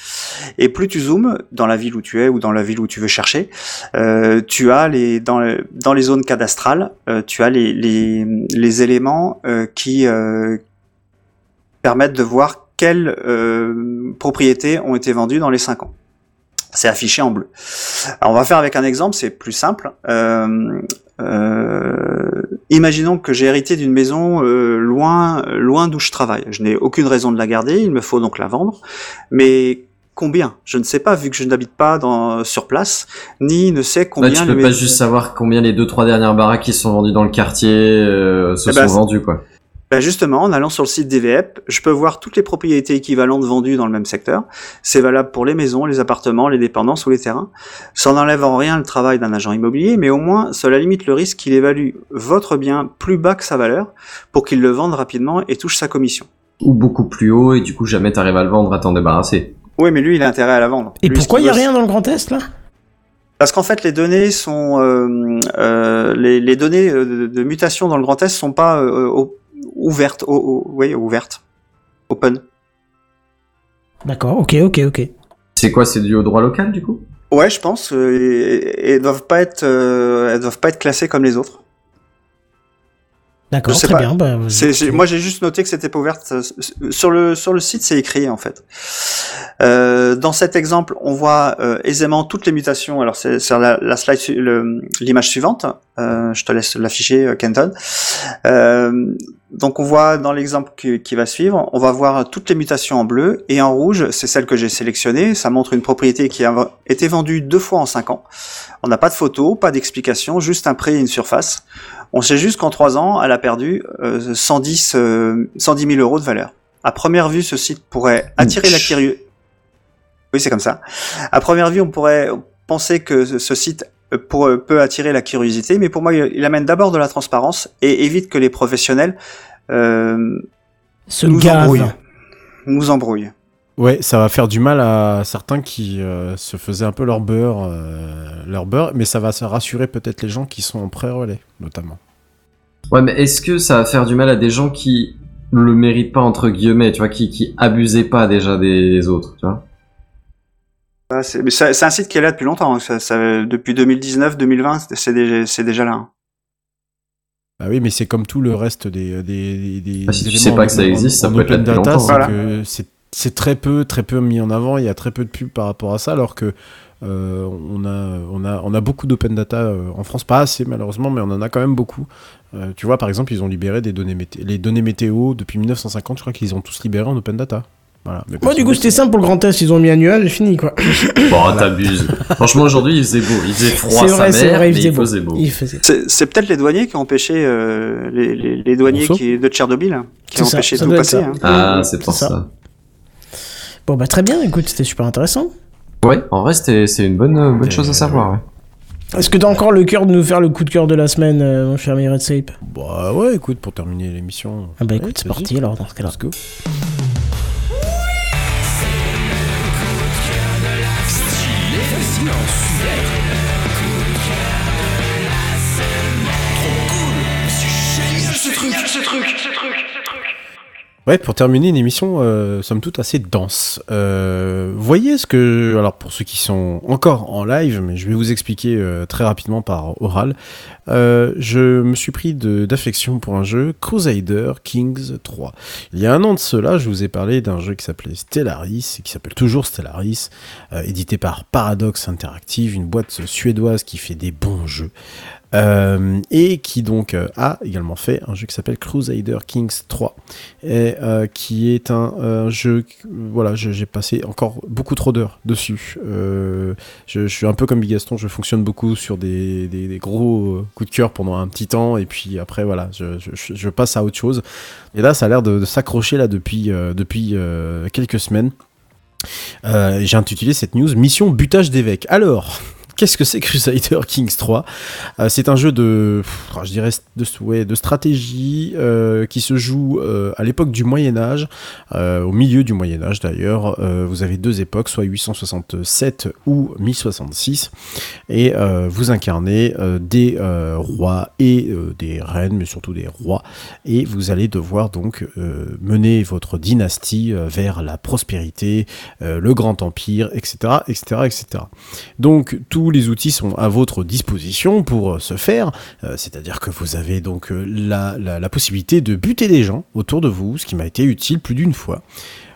Et plus tu zoomes dans la ville où tu es ou dans la ville où tu veux chercher, euh, tu as les dans le- dans les zones cadastrales, euh, tu as les les, les éléments euh, qui permettent de voir quelles euh, propriétés ont été vendues dans les 5 ans. C'est affiché en bleu. Alors on va faire avec un exemple, c'est plus simple. Euh, euh, imaginons que j'ai hérité d'une maison euh, loin, loin d'où je travaille. Je n'ai aucune raison de la garder, il me faut donc la vendre. Mais combien? Je ne sais pas, vu que je n'habite pas dans, sur place, ni ne sais Ouais, combien tu les peux pas juste savoir combien les deux trois dernières baraques qui sont vendues dans le quartier euh, se Eh sont ben, vendues quoi. Bah justement, en allant sur le site DVEP, je peux voir toutes les propriétés équivalentes vendues dans le même secteur. C'est valable pour les maisons, les appartements, les dépendances ou les terrains. Ça n'enlève en rien le travail d'un agent immobilier, mais au moins cela limite le risque qu'il évalue votre bien plus bas que sa valeur pour qu'il le vende rapidement et touche sa commission. Ou beaucoup plus haut, et du coup, jamais t'arrives à le vendre à t'en débarrasser. Oui, mais lui, il a intérêt à la vendre. Et Lui, pourquoi il qu'il y a rien dans le Grand Est là? Parce qu'en fait, les données sont euh, euh, les, les données euh, de, de mutation dans le Grand Est sont pas euh, au- ouvertes, au- au- oui, ouvertes, open. D'accord, ok, ok, ok. C'est quoi, c'est dû au droit local, du coup? Ouais, je pense. euh, et, et elles doivent pas être, euh, elles doivent pas être classées comme les autres. D'accord, très pas. bien. bah, moi, j'ai juste noté que c'était pas ouverte. euh, Sur le sur le site, c'est écrit en fait. Euh, dans cet exemple, on voit euh, aisément toutes les mutations. Alors, c'est sur la, la slide, l'image suivante. Euh, je te laisse l'afficher, euh, Kenton. Donc, on voit dans l'exemple qui, qui va suivre, on va voir toutes les mutations en bleu et en rouge, c'est celle que j'ai sélectionnée. Ça montre une propriété qui a été vendue deux fois en cinq ans. On n'a pas de photo, pas d'explication, juste un prix et une surface. On sait juste qu'en trois ans, elle a perdu euh, 110, euh, 110 000 euros de valeur. À première vue, ce site pourrait attirer la curiosité. Oui, c'est comme ça. À première vue, on pourrait penser que ce- site pour- euh, peut attirer la curiosité, mais pour moi, il amène d'abord de la transparence et évite que les professionnels euh, Se nous gave. embrouillent. Nous embrouillent. Ouais, ça va faire du mal à certains qui euh, se faisaient un peu leur beurre, euh, leur beurre, mais ça va se rassurer peut-être les gens qui sont en pré-relais, notamment. Ouais, mais est-ce que ça va faire du mal à des gens qui le méritent pas, entre guillemets, tu vois, qui, qui abusaient pas déjà des autres, tu vois? Ah, c'est mais c'est- c'est un site qui est là depuis longtemps. hein. Ça, ça- depuis 2019-2020, c'est- déjà, là. hein. Ah oui, mais c'est comme tout le reste des. des, des- des Ah, si tu sais pas en- que ça en- existe, ça en peut être là depuis data, longtemps. c'est Voilà. très peu, très peu mis en avant. Il y a très peu de pubs par rapport à ça, alors que euh, on a, on a, on a beaucoup d'open data euh, en France, pas assez malheureusement, mais on en a quand même beaucoup. Euh, tu vois, par exemple, ils ont libéré des données les données météo depuis 1950. Je crois qu'ils ont tous libéré en open data. Voilà. Mais Moi, du coup, c'était simple pour le Grand Est. Ils ont mis un nuage et fini, quoi. [laughs] Bon, t'abuses. Franchement, aujourd'hui, il faisait beau. Il faisait froid, C'est sa vrai, c'est mère, vrai, il mais faisait il beau. faisait beau. Il faisait. C'est c'est peut-être les douaniers qui ont empêché euh, les, les, les douaniers qui, de Tchernobyl hein, qui ont ça, empêché ça de tout passer. hein. Ah, c'est pour ça. ça. Bon, bah, très bien. Écoute, c'était super intéressant. Ouais, en vrai, c'était- c'est une bonne, euh, bonne chose à savoir. ouais. Est-ce que t'as encore le cœur de nous faire le coup de cœur de la semaine, euh, mon cher ami Red Sape Bah ouais, écoute, pour terminer l'émission. Ah bah écoute, c'est parti alors dans ce cas-là. Ouais, pour terminer une émission, euh, somme toute assez dense. Euh, voyez ce que, alors pour ceux qui sont encore en live, mais je vais vous expliquer euh, très rapidement par oral. Euh, je me suis pris d'affection pour un jeu Crusader Kings 3. Il y a un an de cela, je vous ai parlé d'un jeu qui s'appelait Stellaris et qui s'appelle toujours Stellaris, édité par Paradox Interactive, une boîte suédoise qui fait des bons jeux. Euh, et qui donc euh, a également fait un jeu qui s'appelle Crusader Kings 3 et euh, qui est un, jeu voilà j'ai passé encore beaucoup trop d'heures dessus. Je, suis un peu comme Bigaston je fonctionne beaucoup sur des, gros coups de cœur pendant un petit temps et puis après voilà je, passe à autre chose. Et là ça a l'air de, de s'accrocher là depuis, depuis quelques semaines. J'ai intitulé cette news Mission butage d'évêque. Alors, qu'est-ce que c'est Crusader [laughs] Kings 3 Euh, C'est un jeu de, pff, je dirais, de, de stratégie euh, qui se joue euh, à l'époque du Moyen Âge, au milieu du Moyen Âge d'ailleurs. Vous avez deux époques, soit 867 ou 1066, et vous incarnez des rois et des reines, mais surtout des rois, et vous allez devoir donc mener votre dynastie vers la prospérité, le grand empire, etc., etc., etc. Donc tous les outils sont à votre disposition pour euh, ce faire, euh, c'est-à-dire que vous avez donc euh, la, possibilité de buter des gens autour de vous, ce qui m'a été utile plus d'une fois.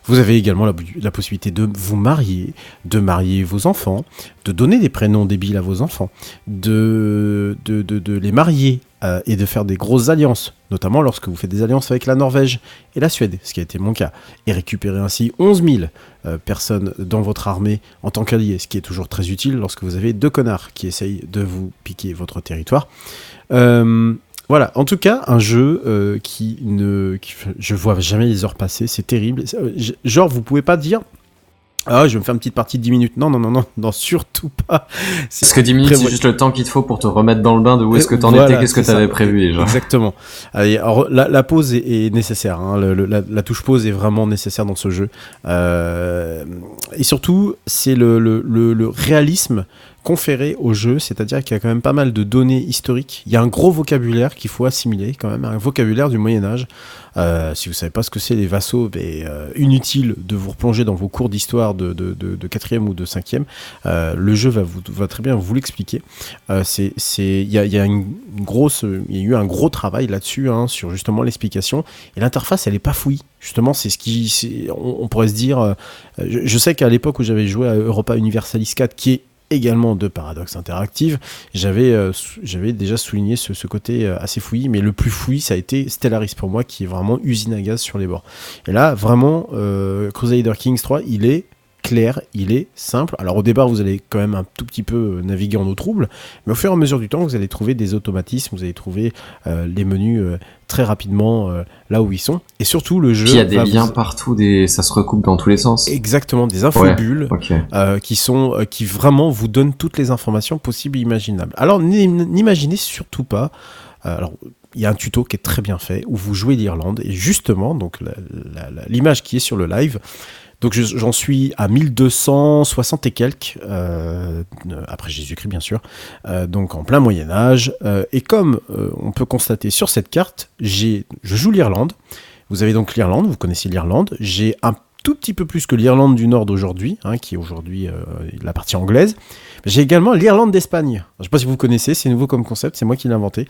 Vous avez également la, possibilité de vous marier, de marier vos enfants, de donner des prénoms débiles à vos enfants, de les marier euh, et de faire des grosses alliances, notamment lorsque vous faites des alliances avec la Norvège et la Suède, ce qui a été mon cas, et récupérer ainsi 11 000 euh, personnes dans votre armée en tant qu'alliés, ce qui est toujours très utile lorsque vous avez deux connards qui essayent de vous piquer votre territoire. Euh, voilà, en tout cas, un jeu qui ne. Qui, je vois jamais les heures passer, c'est terrible. Genre, vous pouvez pas dire. Ah, je vais me faire une petite partie de 10 minutes. Non, non, non, non, non, surtout pas. C'est- Parce que 10 minutes, c'est juste le temps qu'il te faut pour te remettre dans le bain de où est-ce que t'en Voilà, étais, qu'est-ce que t'avais prévu déjà. Exactement. Allez, alors, la, la pause est, est nécessaire. hein. Le- le- la, la touche pause est vraiment nécessaire dans ce jeu. Euh, et surtout, c'est le réalisme conféré au jeu, c'est-à-dire qu'il y a quand même pas mal de données historiques. Il y a un gros vocabulaire qu'il faut assimiler quand même, un vocabulaire du Moyen Âge. Euh, si vous savez pas ce que c'est les vassaux, ben, euh, inutile de vous replonger dans vos cours d'histoire de, de, de, de 4e ou de 5e. Euh, le jeu va, vous, va très bien vous l'expliquer. Il y a, y a y a eu un gros travail là-dessus hein, sur justement l'explication. Et l'interface, elle est pas fouille. Justement, c'est ce qui, on, on pourrait se dire. je, je sais qu'à l'époque où j'avais joué à Europa Universalis 4, qui est également de Paradox Interactive, j'avais euh, j'avais déjà souligné ce, ce côté euh, assez fouillis, mais le plus fouillis, ça a été Stellaris pour moi, qui est vraiment usine à gaz sur les bords. Et là, vraiment, euh, Crusader Kings 3, il est clair, il est simple. Alors au départ, vous allez quand même un tout petit peu euh, naviguer en eau trouble, mais au fur et à mesure du temps, vous allez trouver des automatismes, vous allez trouver euh, les menus euh, très rapidement euh, là où ils sont. Et surtout, le jeu. Puis il y a des liens vous- partout, des... ça se recoupe dans tous les sens. Exactement, des infobules qui sont qui vraiment vous donnent toutes les informations possibles et imaginables. Alors n'im- n'imaginez surtout pas. alors il y a un tuto qui est très bien fait où vous jouez l'Irlande et justement donc l'image qui est sur le live. Donc je- j'en suis à 1260 et quelques euh, après Jésus-Christ bien sûr. Euh, donc en plein Moyen Âge. Euh, et comme on peut constater sur cette carte, je joue l'Irlande. Vous avez donc l'Irlande, vous connaissez l'Irlande. J'ai un tout petit peu plus que l'Irlande du Nord d'aujourd'hui, hein, qui est aujourd'hui euh, la partie anglaise. J'ai également l'Irlande d'Espagne. Je ne sais pas si vous connaissez, c'est nouveau comme concept, c'est moi qui l'ai inventé.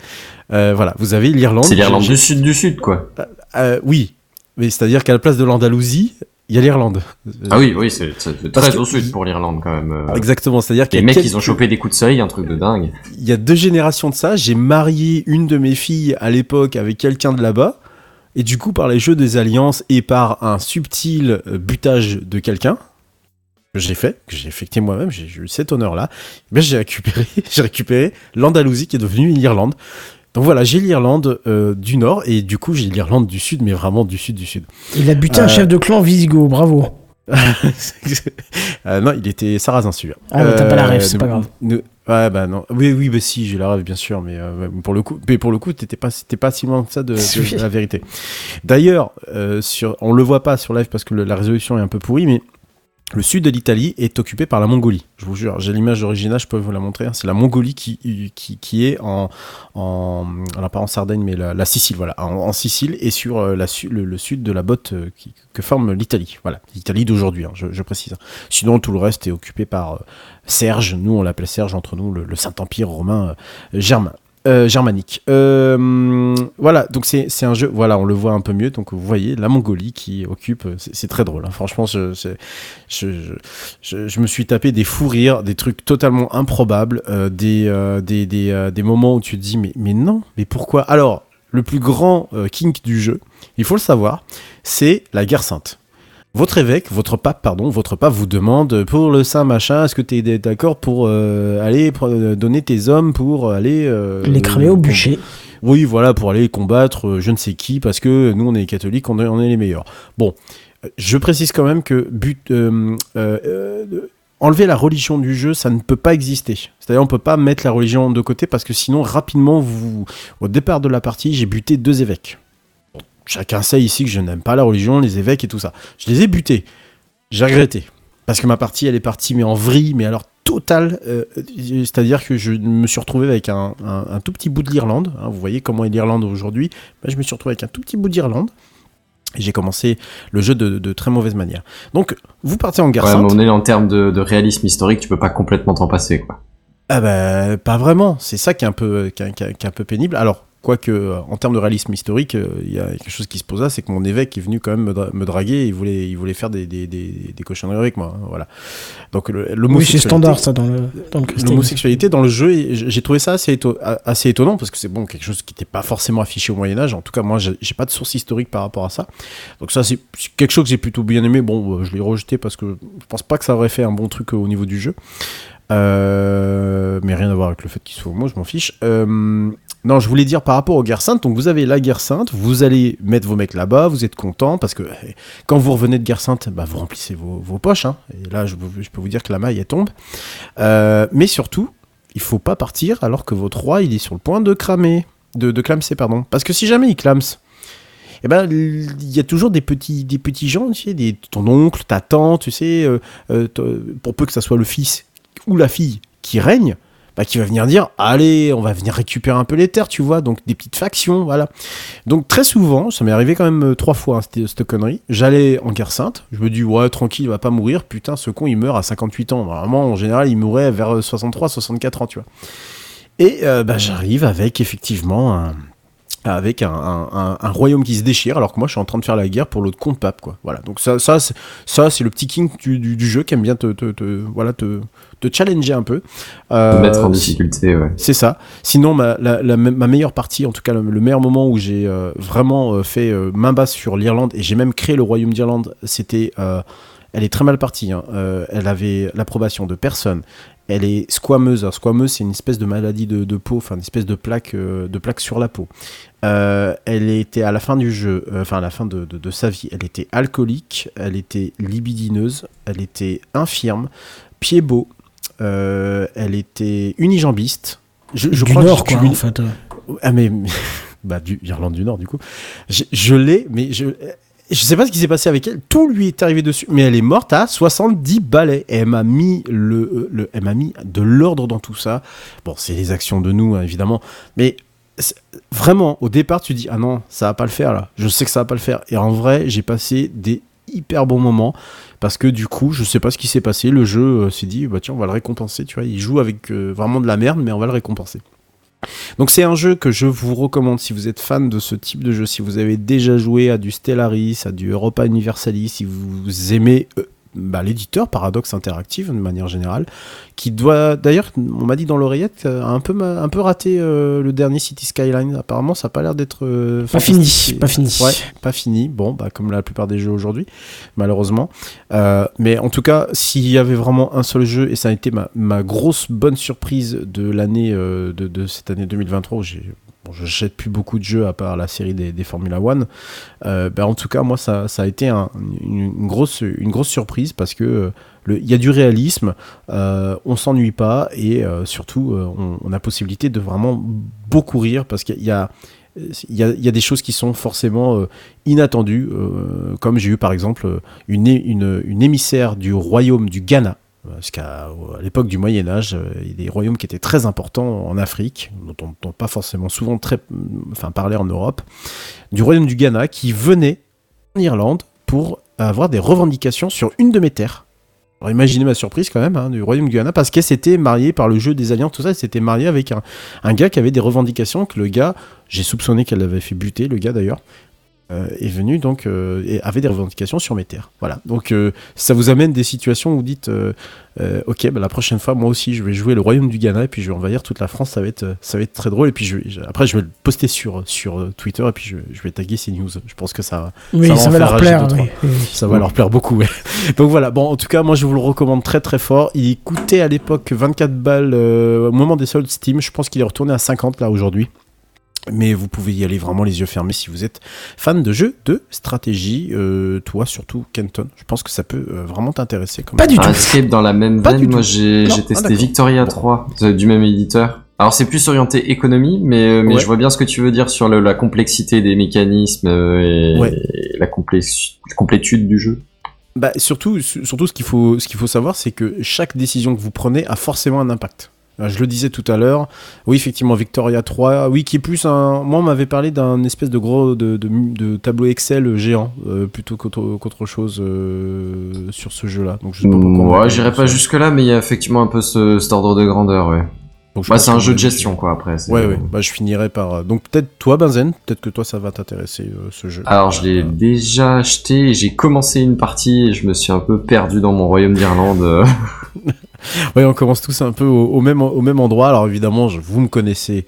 Euh, voilà, vous avez l'Irlande. C'est l'Irlande du Sud du Sud, quoi. Euh, oui, mais c'est-à-dire qu'à la place de l'Andalousie, il y a l'Irlande. Ah oui, oui, c'est très que- au sud pour l'Irlande quand même. euh. Exactement, c'est-à-dire qu'il Les y a mecs, quelques- ils ont chopé des coups de soleil, un truc de dingue. il y a deux générations de ça. J'ai marié une de mes filles à l'époque avec quelqu'un de là-bas. Et du coup, par les jeux des alliances et par un subtil euh, butage de quelqu'un, que j'ai fait, que j'ai effectué moi-même, j'ai eu cet honneur-là, eh bien, j'ai récupéré, [laughs] j'ai récupéré l'Andalousie qui est devenue l'Irlande. Donc voilà, j'ai l'Irlande euh, du Nord et du coup j'ai l'Irlande du Sud, mais vraiment du Sud du Sud. Il a buté un Euh, chef de clan Visigo, bravo. [laughs] Euh, non, il était sarrasin celui-là. Ah, mais t'as pas la ref, c'est pas grave. nous- ouais, bah non. Oui, oui, bah si, j'ai la rêve, bien sûr, mais pour le coup, mais pour le coup, t'étais pas, pas si loin que ça de, [laughs] la vérité. D'ailleurs, sur, on le voit pas sur live parce que le- la résolution est un peu pourrie, mais le sud de l'Italie est occupé par la Mongolie. Je vous jure, j'ai l'image originale, je peux vous la montrer. hein. C'est la Mongolie qui, qui est en, en, Sardaigne, mais la, Sicile, voilà, en, Sicile et sur euh, le, sud de la botte euh, que forme l'Italie. Voilà, l'Italie d'aujourd'hui, hein, je, précise. Sinon, tout le reste est occupé par euh, Serge. Nous, on l'appelait Serge entre nous, le, le Saint-Empire romain euh, germain. Euh, germanique. Euh, voilà, donc c'est un jeu, voilà, on le voit un peu mieux. Donc vous voyez la Mongolie qui occupe, euh, c'est très drôle. hein. Franchement, je, je, je, je, je me suis tapé des fous rires, des trucs totalement improbables, euh, des, euh, des, des, euh, des moments où tu te dis mais, mais non, mais pourquoi? Alors, le plus grand kink du jeu, il faut le savoir, c'est la guerre sainte. Votre évêque, votre pape, pardon, votre pape vous demande pour le saint machin, est-ce que tu es d'accord pour euh, aller pour, euh, donner tes hommes pour aller euh, Les cramer au bûcher. oui, voilà, pour aller combattre je ne sais qui, parce que nous, on est catholiques, on est, on est les meilleurs. Bon, je précise quand même que but, enlever la religion du jeu, ça ne peut pas exister. C'est-à-dire, on peut pas mettre la religion de côté, parce que sinon, rapidement, vous, au départ de la partie, j'ai buté deux évêques. Chacun sait ici que je n'aime pas la religion, les évêques et tout ça. Je les ai butés. J'ai regretté. Parce que ma partie, elle est partie, mais en vrille, mais alors totale. euh, C'est-à-dire que je me suis retrouvé avec un, un- un tout petit bout de l'Irlande. hein, vous voyez comment est l'Irlande aujourd'hui. Ben, je me suis retrouvé avec un tout petit bout d'Irlande. Et j'ai commencé le jeu de, de très mauvaise manière. Donc, vous partez en guerre Ouais, sainte. moment donné, en termes de, de réalisme historique, tu peux pas complètement t'en passer, quoi. Ah bah, pas vraiment. C'est ça qui est un peu, est- est- qui est un peu pénible. Alors, quoique, euh, en termes de réalisme historique, euh, il y a quelque chose qui se pose là, c'est que mon évêque est venu quand même me, dra- me draguer il voulait, il voulait faire des, des, des, des cochonneries avec moi. hein, voilà. Donc, le- Oui, c'est standard ça dans le, dans le. L'homosexualité dans le jeu, j'ai trouvé ça assez, éto- a- assez étonnant parce que c'est bon quelque chose qui n'était pas forcément affiché au Moyen Âge. En tout cas, moi, j'ai pas de source historique par rapport à ça. Donc ça, c'est quelque chose que j'ai plutôt bien aimé. Bon, euh, je l'ai rejeté parce que je pense pas que ça aurait fait un bon truc au niveau du jeu. Euh, mais rien à voir avec le fait qu'il soit homo, je m'en fiche. Euh, Non, je voulais dire par rapport aux guerres saintes. Donc, vous avez la guerre sainte, vous allez mettre vos mecs là-bas, vous êtes content parce que eh, quand vous revenez de guerre sainte, bah, vous remplissez vos, poches. hein. Et là, je, peux vous dire que la maille elle tombe. Euh, mais surtout, il faut pas partir alors que votre roi il est sur le point de cramer, de, clamser pardon. Parce que si jamais il clame, eh ben il y a toujours des petits des petits gens, tu sais, ton oncle, ta tante, tu sais, euh, euh, pour peu que ça soit le fils ou la fille qui règne, bah, qui va venir dire allez on va venir récupérer un peu les terres tu vois donc des petites factions voilà. Donc très souvent ça m'est arrivé quand même euh, trois fois hein, cette, connerie. J'allais en guerre sainte. Je me dis ouais tranquille il va pas mourir. Putain ce con il meurt à 58 ans. Vraiment en général il mourrait vers 63 64 ans tu vois. Et euh, bah, j'arrive avec effectivement un avec un, un- un- un royaume qui se déchire alors que moi je suis en train de faire la guerre pour l'autre compte pape quoi voilà donc ça ça c'est, ça c'est le petit king du, du- du jeu qui aime bien te, te- te- voilà te, te challenger un peu Euh, mettre en si- difficulté, ouais. c'est ça. Sinon, ma, la- la- ma meilleure partie, en tout cas le, le meilleur moment où j'ai euh, vraiment euh, fait euh, main basse sur l'Irlande et j'ai même créé le royaume d'Irlande, c'était. euh, elle est très mal partie. hein. Euh, elle avait l'approbation de personne. Elle est squameuse. Alors, squameuse, c'est une espèce de maladie de, de peau, enfin une espèce de plaque, euh, de plaque sur la peau. Euh, elle était à la fin du jeu, euh, enfin à la fin de, de- de sa vie, elle était alcoolique, elle était libidineuse, elle était infirme, pied beau, elle était unijambiste. Je, je du crois que Nord, je quoi, en fait. Ah mais [laughs] bah du Irlande du Nord du coup. Je, je l'ai, mais je je sais pas ce qui s'est passé avec elle. Tout lui est arrivé dessus, mais elle est morte à 70 balais. Et elle m'a mis le, m'a mis de l'ordre dans tout ça. Bon, c'est les actions de nous hein, évidemment, mais vraiment au départ tu dis ah non ça va pas le faire là. Je sais que ça va pas le faire. Et en vrai j'ai passé des hyper bons moments parce que du coup je sais pas ce qui s'est passé. Le jeu euh, s'est dit bah tiens on va le récompenser. Tu vois, il joue avec euh, vraiment de la merde, mais on va le récompenser. Donc c'est un jeu que je vous recommande si vous êtes fan de ce type de jeu, si vous avez déjà joué à du Stellaris, à du Europa Universalis, si vous aimez euh, bah, l'éditeur Paradox Interactive de manière générale, qui doit d'ailleurs, on m'a dit dans l'oreillette, euh, a un peu, un peu raté euh, le dernier City Skyline. Apparemment ça a pas l'air d'être euh, Pas fini, pas fini. Ouais, pas fini. Bon, bah, comme la plupart des jeux aujourd'hui, malheureusement. Euh, mais en tout cas, s'il y avait vraiment un seul jeu, et ça a été ma, ma grosse bonne surprise de l'année, euh, de, de cette année 2023, où j'ai. Bon, je jette plus beaucoup de jeux à part la série des, des Formula One. Euh, bah, en tout cas, moi, ça, ça a été un- une, grosse, une grosse surprise parce que euh, il y a du réalisme, euh, on s'ennuie pas et euh, surtout, on, a possibilité de vraiment beaucoup rire parce qu'il y a, il y, a, il y a des choses qui sont forcément inattendues, comme j'ai eu par exemple une, une, une émissaire du royaume du Ghana. Parce qu'à l'époque du Moyen Âge, euh, il y a des royaumes qui étaient très importants en Afrique, dont on n'entend pas forcément souvent très, parler en Europe, du royaume du Ghana qui venait en Irlande pour avoir des revendications sur une de mes terres. Alors imaginez ma surprise quand même hein, du royaume du Ghana parce qu'elle s'était mariée par le jeu des alliances, tout ça, elle s'était mariée avec un, un gars qui avait des revendications, que le gars, j'ai soupçonné qu'elle l'avait fait buter, le gars d'ailleurs, euh, est venu donc euh, et avait des revendications sur mes terres. Voilà. Donc euh, ça vous amène des situations où vous dites euh, euh, ok bah, la prochaine fois moi aussi je vais jouer le royaume du Ghana et puis je vais envahir toute la France ça va être euh, ça va être très drôle et puis je, après je vais le poster sur sur euh, Twitter et puis je, je vais taguer ces news. Je pense que ça Oui, ça va leur plaire, oui, oui. Ça va leur plaire beaucoup. ouais. [laughs] Donc voilà. Bon en tout cas moi je vous le recommande très très fort. Il coûtait à l'époque 24 balles euh, au moment des soldes Steam. Je pense qu'il est retourné à 50 là aujourd'hui. Mais vous pouvez y aller vraiment les yeux fermés si vous êtes fan de jeux de stratégie. Euh, toi, surtout, Kenton, je pense que ça peut euh, vraiment t'intéresser. comme jeu. Un Escape dans la même Pas veine, du moi tout. j'ai ah, testé. Victoria 3 euh, du même éditeur. Alors c'est plus orienté économie, mais, euh, mais Ouais. je vois bien ce que tu veux dire sur le- la complexité des mécanismes euh, et, Ouais. et la complé- complétude du jeu. Bah, surtout, su- surtout ce qu'il faut, ce qu'il faut savoir, c'est que chaque décision que vous prenez a forcément un impact. Je le disais tout à l'heure. Oui, effectivement, Victoria 3, oui, qui est plus un. Moi, on m'avait parlé d'un espèce de gros de, de- de tableau Excel géant euh, plutôt qu'autre chose euh, sur ce jeu-là. Donc, je sais pas pourquoi. m'avait Ouais, j'irai pas ça. jusque là, mais il y a effectivement un peu ce, cet ordre de grandeur, ouais. Donc, Bah, c'est un jeu de gestion, quoi, après. Ouais, ouais. Bah, je finirai par. euh, Donc, peut-être toi, Benzen, peut-être que toi, ça va t'intéresser euh, ce jeu. Alors, je l'ai déjà acheté, et j'ai commencé une partie et je me suis un peu perdu dans mon royaume d'Irlande. [laughs] [laughs] Oui, on commence tous un peu au, au même, au même endroit. Alors évidemment, je- vous me connaissez.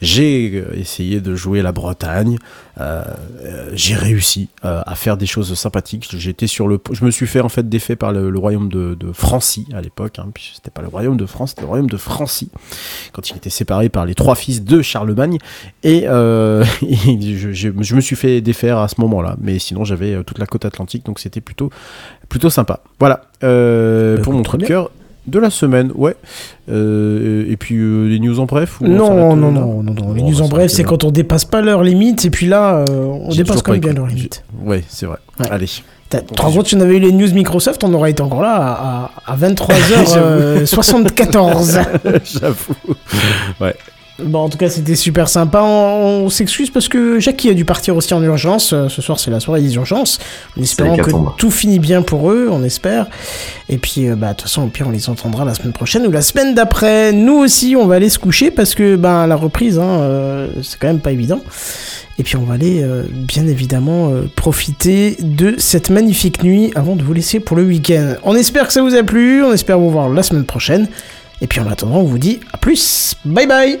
J'ai euh, essayé de jouer la Bretagne. Euh, euh, j'ai réussi euh, à faire des choses sympathiques. J'étais sur le, je me suis fait en fait défait par le, le royaume de, de Francie à l'époque. Hein, puis c'était pas le royaume de France, c'était le royaume de Francie quand il était séparé par les trois fils de Charlemagne. Et, euh, [laughs] je, je- je me suis fait défaire à ce moment-là. Mais sinon, j'avais toute la côte atlantique, donc c'était plutôt, plutôt sympa. Voilà Bah, pour mon coup de cœur de la semaine. Ouais. Euh, et puis euh, les news en bref. ou Non, non, non, non, non, Les news va en bref, c'est quand on dépasse pas leurs limites, et puis là, euh, on dépasse quand même bien J'ai- limites. Ouais, c'est vrai. Ouais. Allez. Tu compte si on avait eu les news Microsoft, on aurait été encore là à, à, à [laughs] 23h74. [laughs] J'avoue. Ouais. Bon, en tout cas, c'était super sympa. On, on s'excuse parce que Jackie a dû partir aussi en urgence. Euh, Ce soir, c'est la soirée des urgences. En espérant que tout finit bien pour eux, on espère. Et puis, euh, bah, de toute façon, au pire, on les entendra la semaine prochaine ou la semaine d'après. Nous aussi, on va aller se coucher parce que, ben, la reprise, hein, euh, c'est quand même pas évident. Et puis, on va aller, euh, bien évidemment, profiter de cette magnifique nuit avant de vous laisser pour le week-end. On espère que ça vous a plu. On espère vous voir la semaine prochaine. Et puis, en attendant, on vous dit à plus. Bye bye.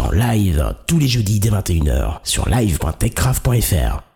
En live tous les jeudis dès 21h sur live.techcraft.fr.